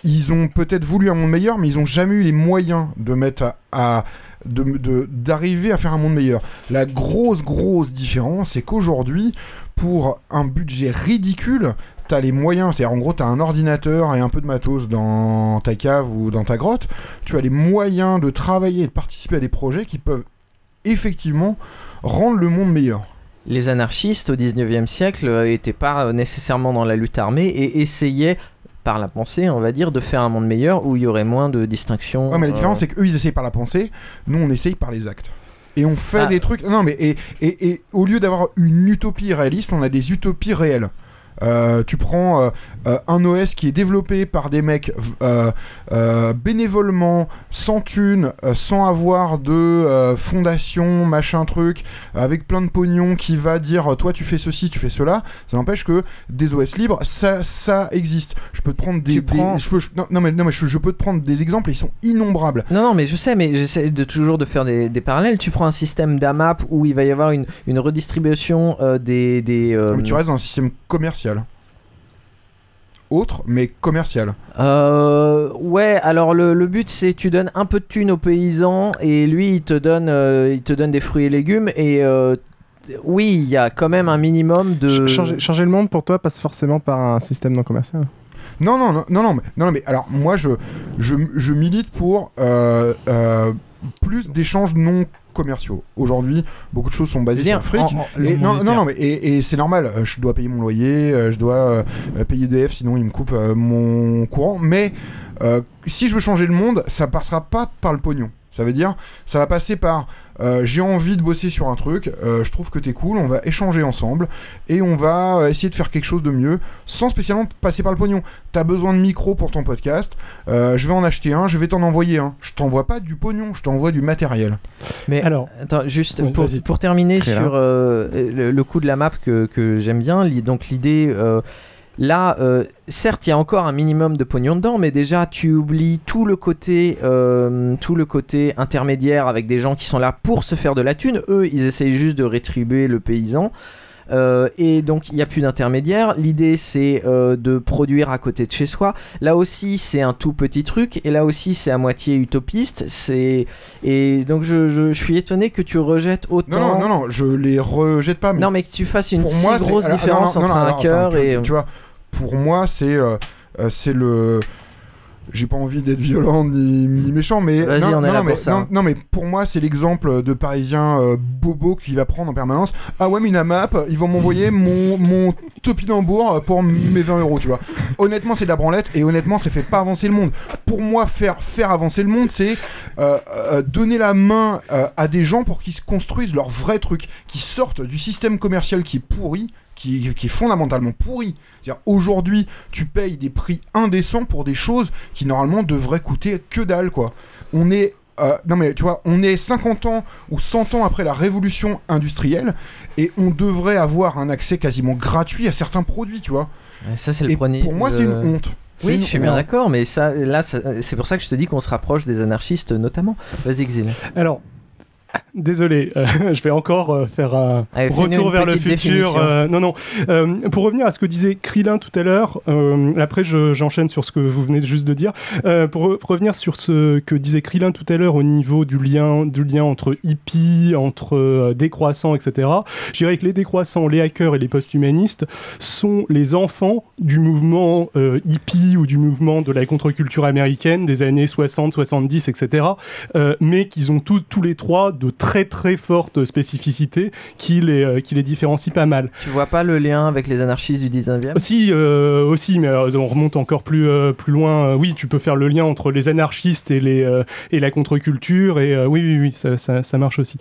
[SPEAKER 1] ils ont peut-être voulu un monde meilleur, mais ils ont jamais eu les moyens de mettre à. à- de- de- d'arriver à faire un monde meilleur. La grosse, grosse différence, c'est qu'aujourd'hui, pour un budget ridicule, t'as les moyens, c'est en gros, t'as un ordinateur et un peu de matos dans ta cave ou dans ta grotte, tu as les moyens de travailler et de participer à des projets qui peuvent effectivement rendre le monde meilleur.
[SPEAKER 11] Les anarchistes au 19e siècle n'étaient pas euh, nécessairement dans la lutte armée et essayaient, par la pensée, on va dire, de faire un monde meilleur où il y aurait moins de distinctions.
[SPEAKER 1] Ouais, mais la différence,
[SPEAKER 11] euh,
[SPEAKER 1] c'est qu'eux, ils essayent par la pensée, nous, on essaye par les actes. Et on fait
[SPEAKER 11] Ah.
[SPEAKER 1] des trucs. Non, mais et, et, et au lieu d'avoir une utopie réaliste, on a des utopies réelles. Euh, tu prends euh, euh, un OS qui est développé par des mecs bénévolement, sans thune, sans avoir de fondation, machin truc, avec plein de pognon qui va dire toi tu fais ceci, tu fais cela. Ça n'empêche que des OS libres, ça, ça existe. Je peux te prendre des.
[SPEAKER 11] Tu
[SPEAKER 1] des-
[SPEAKER 11] prends-
[SPEAKER 1] je peux, je- non, non, mais, non, mais je, je peux te prendre des exemples, ils sont innombrables.
[SPEAKER 11] Non, non, mais je sais, mais j'essaie de toujours de faire des, des parallèles. Tu prends un système d'AMAP où il va y avoir une, une redistribution des. des euh,
[SPEAKER 1] Mais tu restes dans un système commercial. Autre, mais commercial.
[SPEAKER 11] Euh, ouais, alors le, le but c'est tu donnes un peu de thunes aux paysans et lui il te donne, euh, il te donne des fruits et légumes et euh, oui, il y a quand même un minimum de.
[SPEAKER 10] Ch- Changer, changer le monde pour toi passe forcément par un système non commercial.
[SPEAKER 1] Non, non, non, non, non, mais, non, mais alors moi je, je, je milite pour euh, euh, plus d'échanges non commerciaux. Aujourd'hui, beaucoup de choses sont basées sur le fric.
[SPEAKER 11] en- en- le
[SPEAKER 1] et, non, non, mais et, et c'est normal. euh, Je dois payer mon loyer, euh, je dois euh, payer EDF, sinon ils me coupent euh, mon courant. Mais euh, si je veux changer le monde, ça passera pas par le pognon. Ça veut dire, ça va passer par euh, j'ai envie de bosser sur un truc, euh, je trouve que t'es cool, on va échanger ensemble et on va euh, essayer de faire quelque chose de mieux sans spécialement passer par le pognon. T'as besoin de micro pour ton podcast, euh, je vais en acheter un, je vais t'en envoyer un. Je t'envoie pas du pognon, je t'envoie du matériel.
[SPEAKER 11] Mais
[SPEAKER 14] Alors,
[SPEAKER 11] attends, juste pour, terminer sur euh, le, le coup de la map que, que j'aime bien, donc l'idée. Là, euh, certes, il y a encore un minimum de pognon dedans, mais déjà, tu oublies tout le côté, euh, tout le côté intermédiaire avec des gens qui sont là pour se faire de la thune. Eux, ils essayent juste de rétribuer le paysan. Euh, et donc il n'y a plus d'intermédiaire. L'idée c'est euh, de produire à côté de chez soi. Là aussi c'est un tout petit truc et là aussi c'est à moitié utopiste. C'est et donc je, je- je suis étonné que tu rejettes autant.
[SPEAKER 1] Non, non, non, non, je les rejette pas. Mais
[SPEAKER 11] Non, mais que tu fasses une si
[SPEAKER 1] moi,
[SPEAKER 11] grosse
[SPEAKER 1] alors,
[SPEAKER 11] différence
[SPEAKER 1] non, non,
[SPEAKER 11] entre un
[SPEAKER 1] enfin, tu-
[SPEAKER 11] et.
[SPEAKER 1] Tu vois, pour moi, c'est euh, c'est le. J'ai pas envie d'être violent ni, ni méchant, mais
[SPEAKER 11] Vas-y,
[SPEAKER 1] non,
[SPEAKER 11] on est
[SPEAKER 1] non,
[SPEAKER 11] là
[SPEAKER 1] non, mais,
[SPEAKER 11] pour ça.
[SPEAKER 1] non, non, mais pour moi, c'est l'exemple de Parisien euh, bobo qui va prendre en permanence. Ah ouais, mais une map, ils vont m'envoyer mon, mon topinambour pour mes 20 euros, tu vois. Honnêtement, c'est de la branlette et honnêtement, ça fait pas avancer le monde. Pour moi, faire, faire avancer le monde, c'est euh, euh, donner la main à des gens pour qu'ils se construisent leur vrai truc, qui sortent du système commercial qui est pourri, qui, qui est fondamentalement pourri. C'est-à-dire, aujourd'hui, tu payes des prix indécents pour des choses qui normalement devraient coûter que dalle, quoi. On est. euh, non mais tu vois, on est 50 ans ou 100 ans après la révolution industrielle et on devrait avoir un accès quasiment gratuit à certains produits, tu vois.
[SPEAKER 11] Ça c'est le premier.
[SPEAKER 1] pour moi, c'est une honte.
[SPEAKER 11] Oui, je suis bien d'accord, mais ça, là, ça- c'est pour ça que je te dis qu'on se rapproche des anarchistes notamment. Vas-y, Exil.
[SPEAKER 14] Alors, désolé, euh, je vais encore euh, faire un
[SPEAKER 11] Allez, fais-nous
[SPEAKER 14] retour vers le futur. euh, non, non. Pour revenir à ce que disait Krillin tout à l'heure, après je- j'enchaîne sur ce que vous venez juste de dire. Pour, re- pour revenir sur ce que disait Krillin tout à l'heure au niveau du lien, du lien entre hippie, entre décroissants, etc. Je dirais que les décroissants, les hackers et les post-humanistes sont les enfants du mouvement hippie ou du mouvement de la contre-culture américaine des années 60, 70, etc. mais qu'ils ont tous, tous les trois de très très fortes spécificités qui les, euh, qui les différencient pas mal.
[SPEAKER 11] Tu vois pas le lien avec les anarchistes du 19e
[SPEAKER 14] Si, euh, aussi, mais euh, on remonte encore plus, plus loin. Oui, tu peux faire le lien entre les anarchistes et, les, et la contre-culture, et oui, oui, oui, ça, ça, ça marche aussi.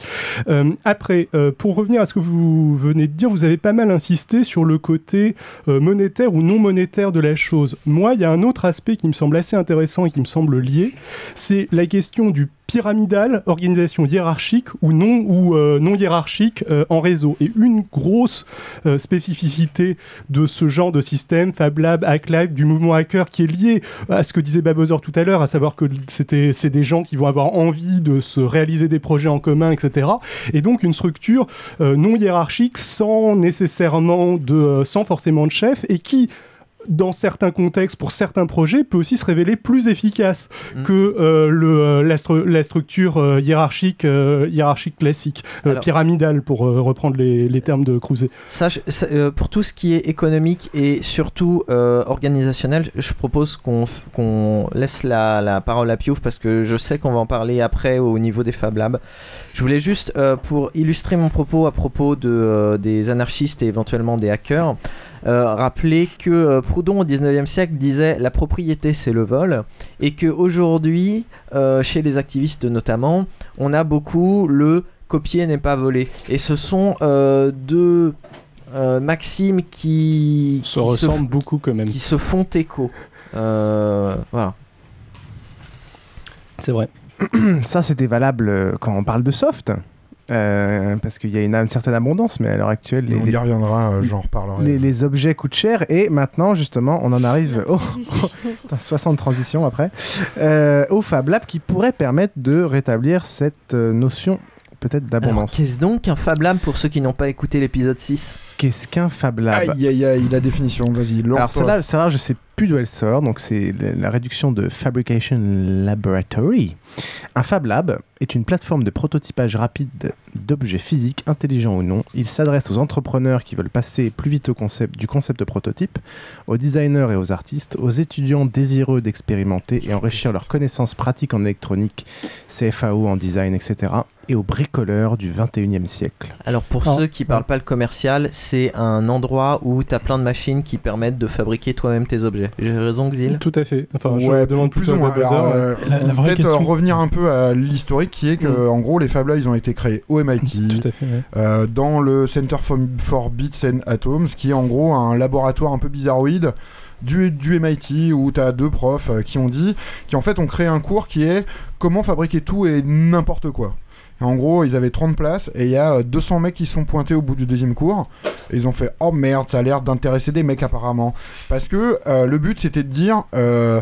[SPEAKER 14] Après, pour revenir à ce que vous venez de dire, vous avez pas mal insisté sur le côté monétaire ou non monétaire de la chose. Moi, il y a un autre aspect qui me semble assez intéressant et qui me semble lié, c'est la question du pyramidal, organisation hiérarchique ou non, ou, euh, non hiérarchique euh, en réseau. Et une grosse euh, spécificité de ce genre de système, Fab Lab, Hacklab, du mouvement hacker qui est lié à ce que disait Babozor tout à l'heure, à savoir que c'était, c'est des gens qui vont avoir envie de se réaliser des projets en commun, etc. Et donc une structure euh, non hiérarchique sans nécessairement de, euh, sans forcément de chef et qui dans certains contextes, pour certains projets, peut aussi se révéler plus efficace
[SPEAKER 11] Mm.
[SPEAKER 14] que euh, le, euh, la, stru- la structure euh, hiérarchique, euh, hiérarchique classique,
[SPEAKER 11] Alors-
[SPEAKER 14] pyramidale, pour reprendre les, les termes de Crouzet.
[SPEAKER 11] Ça- pour tout ce qui est économique et surtout organisationnel, je propose qu'on laisse la, la parole à Piouf parce que je sais qu'on va en parler après au niveau des Fab Labs. Je voulais juste, pour illustrer mon propos à propos de, des anarchistes et éventuellement des hackers, rappeler que euh, Proudhon au 19e siècle disait la propriété c'est le vol et que aujourd'hui euh, chez les activistes notamment on a beaucoup le copier n'est pas voler et ce sont euh, deux euh, maximes qui
[SPEAKER 14] Ça
[SPEAKER 11] qui
[SPEAKER 14] ressemble beaucoup quand même.
[SPEAKER 11] qui se font écho Euh, voilà
[SPEAKER 14] C'est vrai.
[SPEAKER 10] Ça, c'était valable euh, quand on parle de soft. Euh, parce qu'il y a une, une certaine abondance, mais à l'heure actuelle, les,
[SPEAKER 1] On y reviendra, euh, j'en reparlerai.
[SPEAKER 10] les, les objets coûtent cher. Et maintenant, justement, on en arrive au Putain, 60 transitions après, euh, au Fab Lab qui pourrait permettre de rétablir cette notion peut-être d'abondance.
[SPEAKER 11] qu'est-ce donc un Fab Lab pour ceux qui n'ont pas écouté l'épisode 6
[SPEAKER 10] Qu'est-ce qu'un Fab Lab?
[SPEAKER 1] Aïe aïe aïe, la définition, vas-y, lance
[SPEAKER 10] Alors celle-là, celle-là, je sais plus d'où elle sort. Donc c'est la réduction de Fabrication Laboratory. Un Fab Lab est une plateforme de prototypage rapide d'objets physiques, intelligents ou non. Il s'adresse aux entrepreneurs qui veulent passer plus vite au concept, du concept prototype, aux designers et aux artistes, aux étudiants désireux d'expérimenter et enrichir leurs connaissances pratiques en électronique, CFAO en design, etc. et aux bricoleurs du 21e siècle.
[SPEAKER 11] Alors pour ceux qui parlent pas le commercial, c'est un endroit où tu as plein de machines qui permettent de fabriquer toi-même tes objets. J'ai raison, Xil
[SPEAKER 14] Tout à fait. Enfin, je
[SPEAKER 1] Ouais,
[SPEAKER 14] demande
[SPEAKER 1] plus ou moins. Alors,
[SPEAKER 14] ouais.
[SPEAKER 1] euh,
[SPEAKER 14] La- vraie
[SPEAKER 1] peut-être
[SPEAKER 14] question-
[SPEAKER 1] euh, revenir un peu à l'historique qui est que, en gros, les Fab Labs, ils ont été créés au MIT,
[SPEAKER 14] Tout à fait, ouais.
[SPEAKER 1] euh, dans le Center for, for Bits and Atoms, qui est en gros un laboratoire un peu bizarroïde du, du MIT où tu as deux profs euh, qui ont dit, qui en fait ont créé un cours qui est comment fabriquer tout et n'importe quoi. En gros, ils avaient 30 places et il y a euh, 200 mecs qui sont pointés au bout du deuxième cours. Et ils ont fait Oh merde, ça a l'air d'intéresser des mecs apparemment. Parce que euh, le but c'était de dire euh,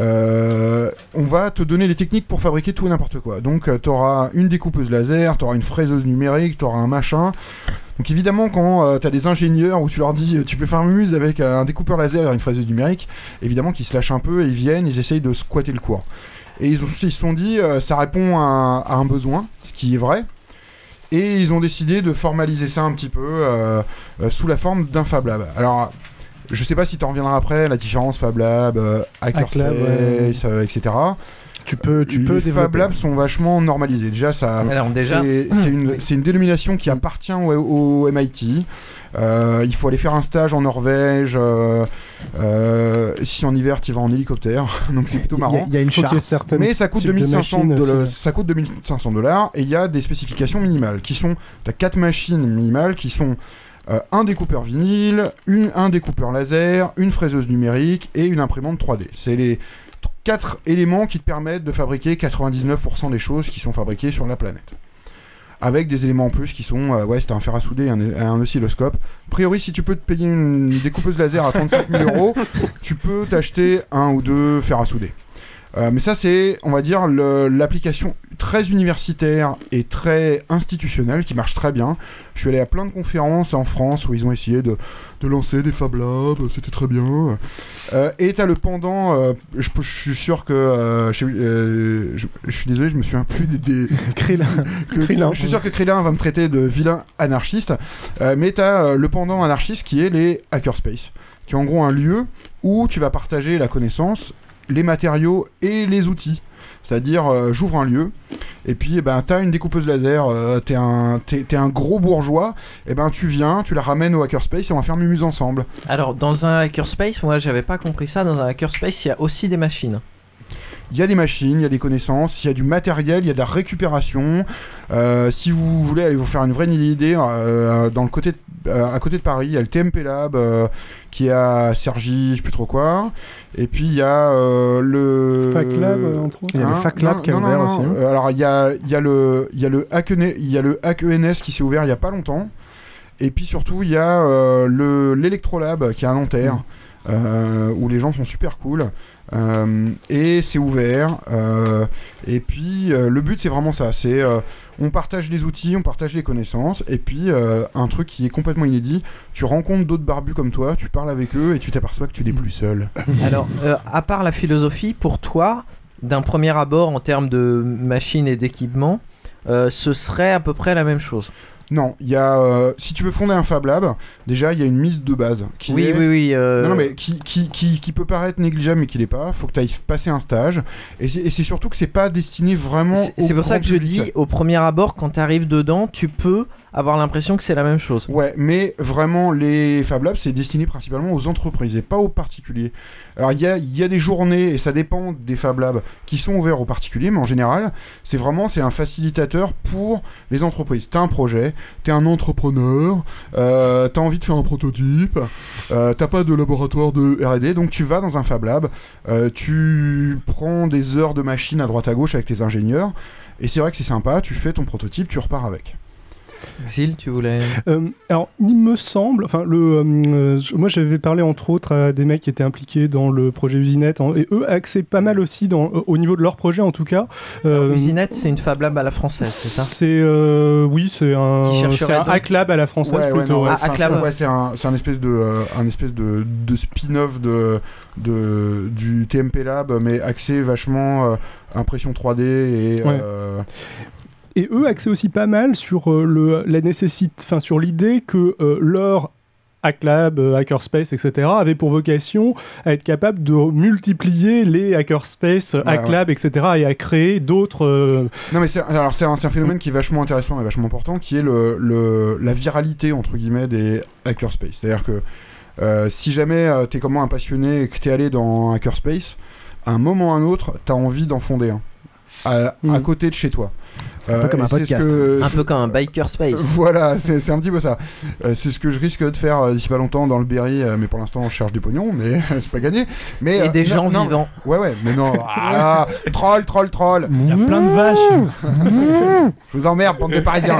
[SPEAKER 1] euh, On va te donner les techniques pour fabriquer tout et n'importe quoi. Donc tu auras une découpeuse laser, tu auras une fraiseuse numérique, tu auras un machin. Donc évidemment, quand tu as des ingénieurs où tu leur dis tu peux faire une muse avec un découpeur laser et une fraiseuse numérique, évidemment qu'ils se lâchent un peu et ils viennent, ils essayent de squatter le cours. Et ils, ont- ils se sont dit euh, ça répond à un, à un besoin, ce qui est vrai. Et ils ont décidé de formaliser ça un petit peu euh, euh, sous la forme d'un Fab Lab. Alors, je sais pas si tu en reviendras après, la différence Fab Lab, Hackerspace,
[SPEAKER 14] Hack Lab, ouais.
[SPEAKER 1] etc.
[SPEAKER 10] Tu peux, tu peux
[SPEAKER 1] Les Fab
[SPEAKER 10] développer.
[SPEAKER 1] Labs sont vachement normalisés. Déjà, ça,
[SPEAKER 11] déjà-
[SPEAKER 1] c'est une, c'est une dénomination qui appartient au, au MIT. Euh, il faut aller faire un stage en Norvège. euh, euh, si en hiver, tu vas en hélicoptère, donc c'est plutôt marrant.
[SPEAKER 10] il y a une charte.
[SPEAKER 1] Mais ça coûte
[SPEAKER 14] types de
[SPEAKER 1] 2500
[SPEAKER 14] machines
[SPEAKER 1] dollars, ça coûte 2500 dollars et il y a des spécifications minimales qui sont tu as quatre machines minimales qui sont euh, un découpeur vinyle, une, un découpeur laser, une fraiseuse numérique et une imprimante 3D. C'est les quatre éléments qui te permettent de fabriquer 99% des choses qui sont fabriquées sur la planète. Avec des éléments en plus qui sont, euh, ouais, c'est un fer à souder, un, un oscilloscope. A priori, si tu peux te payer une découpeuse laser à 35 000 euros, tu peux t'acheter un ou deux fers à souder. Euh, mais ça, c'est, on va dire, l'application très universitaire et très institutionnelle qui marche très bien. Je suis allé à plein de conférences en France où ils ont essayé de, de lancer des Fab Labs, c'était très bien. Euh, et t'as le pendant, euh, je, je suis sûr que. euh, je, je- je suis désolé, je me souviens plus des. des
[SPEAKER 10] Krillin.
[SPEAKER 1] que-
[SPEAKER 14] Krillin.
[SPEAKER 1] Je suis sûr que Krillin va me traiter de vilain anarchiste. Mais t'as le pendant anarchiste qui est les hackerspace, qui est en gros un lieu où tu vas partager la connaissance, les matériaux et les outils. C'est-à-dire, euh, j'ouvre un lieu, et puis eh ben, t'as une découpeuse laser, euh, t'es un, un gros bourgeois, et ben tu viens, tu la ramènes au hackerspace et on va faire mumuse ensemble.
[SPEAKER 11] Alors, dans un hackerspace, moi j'avais pas compris ça. Dans un hackerspace, il y a aussi des machines.
[SPEAKER 1] Il y a des machines, il y a des connaissances, il y a du matériel, il y a de la récupération. Euh, si vous voulez aller vous faire une vraie idée, euh, dans le côté de- euh, à côté de Paris, il y a le TMP Lab euh, qui est à Cergy, je sais plus trop quoi. Et puis il y a euh, le
[SPEAKER 14] Fac Lab, euh, entre autres.
[SPEAKER 10] Il y a le
[SPEAKER 1] Hein
[SPEAKER 10] Fac Lab
[SPEAKER 1] Non,
[SPEAKER 10] qui est ouvert aussi.
[SPEAKER 1] Euh, Alors il y a, il y a le il y a le Hack il y a le Hack ENS qui s'est ouvert il y a pas longtemps. Et puis surtout il y a euh, le l'Electrolab qui est à Nanterre.
[SPEAKER 10] Mm.
[SPEAKER 1] euh, où les gens sont super cool Euh, et c'est ouvert euh, et puis euh, le but c'est vraiment ça c'est on partage les outils on partage les connaissances et puis un truc qui est complètement inédit tu rencontres d'autres barbus comme toi tu parles avec eux et tu t'aperçois que tu n'es plus seul
[SPEAKER 11] Alors, à part la philosophie, pour toi, d'un premier abord en termes de machines et d'équipements, euh, ce serait à peu près la même chose?
[SPEAKER 1] Non, il y a. euh, si tu veux fonder un Fab Lab, déjà il y a une mise de base. Qui
[SPEAKER 11] Oui,
[SPEAKER 1] est-
[SPEAKER 11] oui, oui, euh,
[SPEAKER 1] Non, non, mais qui, qui, qui, qui peut paraître négligeable mais qui l'est pas. Faut que tu ailles passer un stage. Et c'est surtout que c'est pas destiné vraiment.
[SPEAKER 11] C'est pour ça que je dis, au premier abord, quand tu arrives dedans, tu peux avoir l'impression que c'est la même chose.
[SPEAKER 1] Ouais, mais vraiment, les Fab Labs, c'est destiné principalement aux entreprises et pas aux particuliers. Alors, il y a, y a des journées, et ça dépend des Fab Labs, qui sont ouverts aux particuliers, mais en général, c'est vraiment c'est un facilitateur pour les entreprises. T'as un projet, t'es un entrepreneur, euh, t'as envie de faire un prototype, euh, t'as pas de laboratoire de R&D, donc tu vas dans un Fab Lab, euh, tu prends des heures de machine à droite à gauche avec tes ingénieurs, et c'est vrai que c'est sympa, tu fais ton prototype, tu repars avec.
[SPEAKER 11] Xil, tu voulais.
[SPEAKER 14] Euh, alors, il me semble, enfin, le, euh, moi j'avais parlé entre autres à des mecs qui étaient impliqués dans le projet Usinette, et eux axaient pas mal aussi dans, au niveau de leur projet en tout cas. Euh,
[SPEAKER 11] Usinette, c'est une Fab Lab à la française, c'est ça?
[SPEAKER 14] C'est euh, oui, c'est un, c'est un
[SPEAKER 11] donc-
[SPEAKER 14] hack lab à la française
[SPEAKER 1] Ouais,
[SPEAKER 14] plutôt.
[SPEAKER 1] non,
[SPEAKER 14] ouais.
[SPEAKER 1] c'est- un, c'est un espèce de, euh, un espèce de, de spin-off de, de, du TMP Lab, mais axé vachement euh, impression 3D et.
[SPEAKER 14] Et eux axaient aussi pas mal sur euh, le, la enfin sur l'idée que leur Hacklab, euh, Hackerspace, etc., avait pour vocation à être capable de multiplier les Hackerspace,
[SPEAKER 1] Ouais,
[SPEAKER 14] Hacklab, etc., et à créer d'autres. euh,
[SPEAKER 1] Non mais c'est alors c'est un, phénomène qui est vachement intéressant et vachement important qui est le, le- la viralité entre guillemets des hackerspace. C'est-à-dire que euh, si jamais euh, t'es comme moi un passionné et que t'es allé dans un hackerspace, à un moment ou à un autre, t'as envie d'en fonder un à, à côté de chez toi.
[SPEAKER 11] Un peu
[SPEAKER 1] Euh,
[SPEAKER 11] comme un podcast.
[SPEAKER 1] que-
[SPEAKER 11] Un peu comme un biker space.
[SPEAKER 1] Voilà, c'est un petit peu ça. Euh, c'est ce que je risque de faire euh, d'ici pas longtemps dans le Berry, mais pour l'instant on cherche du pognon, mais c'est pas gagné. Mais,
[SPEAKER 11] Et des
[SPEAKER 1] non,
[SPEAKER 11] gens
[SPEAKER 1] non,
[SPEAKER 11] vivants.
[SPEAKER 1] Ouais, ouais, mais non. Ah, troll, troll, troll.
[SPEAKER 23] Il y a plein de vaches.
[SPEAKER 1] Je vous emmerde, bande de parisiens.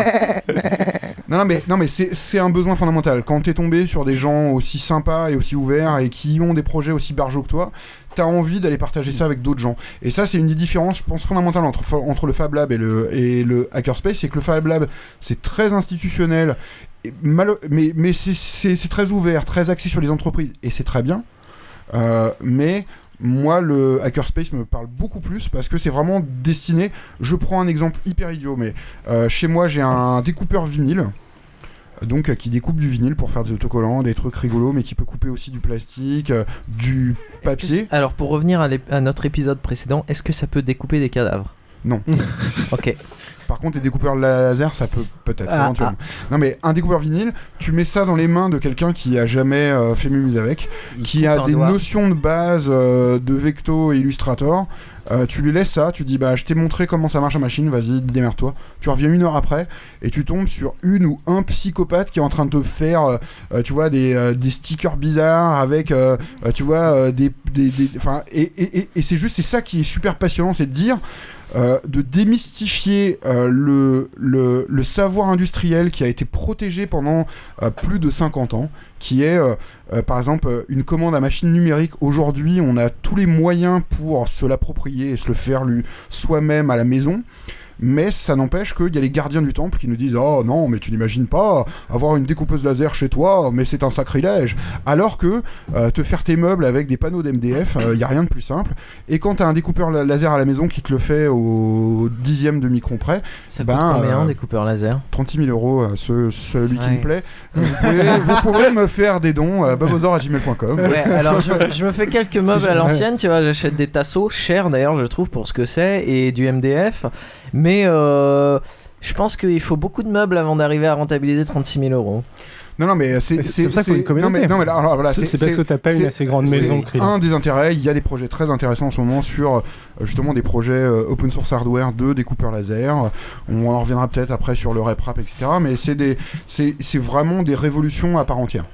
[SPEAKER 1] non, non, mais, non, mais c'est c'est un besoin fondamental. Quand t'es tombé sur des gens aussi sympas et aussi ouverts et qui ont des projets aussi barjots que toi, t'as envie d'aller partager ça avec d'autres gens. Et ça, c'est une des différences, je pense, fondamentales entre, entre le Fab Lab et le, et le Hackerspace. C'est que le Fab Lab, c'est très institutionnel, et malo- mais, mais c'est très ouvert, très axé sur les entreprises. Et c'est très bien. Euh, mais moi, le Hackerspace me parle beaucoup plus parce que c'est vraiment destiné. Je prends un exemple hyper idiot, mais euh, chez moi, j'ai un découpeur vinyle. Donc, euh, qui découpe du vinyle pour faire des autocollants, des trucs rigolos, mais qui peut couper aussi du plastique, euh, du papier.
[SPEAKER 11] Alors, pour revenir à, notre épisode précédent, est-ce que ça peut découper des cadavres?
[SPEAKER 1] Non.
[SPEAKER 11] ok.
[SPEAKER 1] Par contre, les découpeurs laser, ça peut peut-être
[SPEAKER 11] Ah,
[SPEAKER 1] éventuellement. Non, mais un découpeur vinyle, tu mets ça dans les mains de quelqu'un qui a jamais euh, fait mumuse avec, qui a des notions de base euh, de Vecto et Illustrator. Euh, tu lui laisses ça, tu dis bah je t'ai montré comment ça marche la machine, vas-y démerde-toi. Tu reviens une heure après et tu tombes sur une ou un psychopathe qui est en train de te faire, euh, euh, tu vois, des, stickers bizarres avec, tu vois, des, des, des- et, et, et c'est juste c'est ça qui est super passionnant, c'est de dire euh, de démystifier euh, le, savoir industriel qui a été protégé pendant euh, plus de 50 ans, qui est par exemple une commande à machine numérique. Aujourd'hui, on a tous les moyens pour se l'approprier et se le faire soi-même à la maison. Mais ça n'empêche qu'il y a les gardiens du temple qui nous disent Oh non, mais tu n'imagines pas avoir une découpeuse laser chez toi, mais c'est un sacrilège. Alors que euh, te faire tes meubles avec des panneaux d'MDF, il n'y a rien de plus simple. Et quand tu as un découpeur la- laser à la maison qui te le fait au dixième de micron près,
[SPEAKER 11] Ça
[SPEAKER 1] ben,
[SPEAKER 11] coûte combien,
[SPEAKER 1] euh,
[SPEAKER 11] un découpeur laser?
[SPEAKER 1] 36 000 euros, euh, ce- celui qui me plaît. Vous pouvez, vous pouvez me faire des dons à babozor.gmail.com.
[SPEAKER 11] Ouais, alors je, je me fais quelques meubles à l'ancienne, tu vois, j'achète des tasseaux, chers d'ailleurs, je trouve, pour ce que c'est, et du MDF, mais euh, je pense qu'il faut beaucoup de meubles avant d'arriver à rentabiliser 36 000 euros.
[SPEAKER 1] Non, non, mais c'est
[SPEAKER 14] pour ça une
[SPEAKER 1] Non, mais, non, mais là, alors, voilà,
[SPEAKER 14] C'est- c'est parce que t'as pas une assez grande maison,
[SPEAKER 1] un des intérêts. Il y a des projets très intéressants en ce moment sur euh, justement des projets euh, open source hardware de découpeurs laser. On en reviendra peut-être après sur le RepRap, etc. Mais c'est des, c'est c'est vraiment des révolutions à part entière.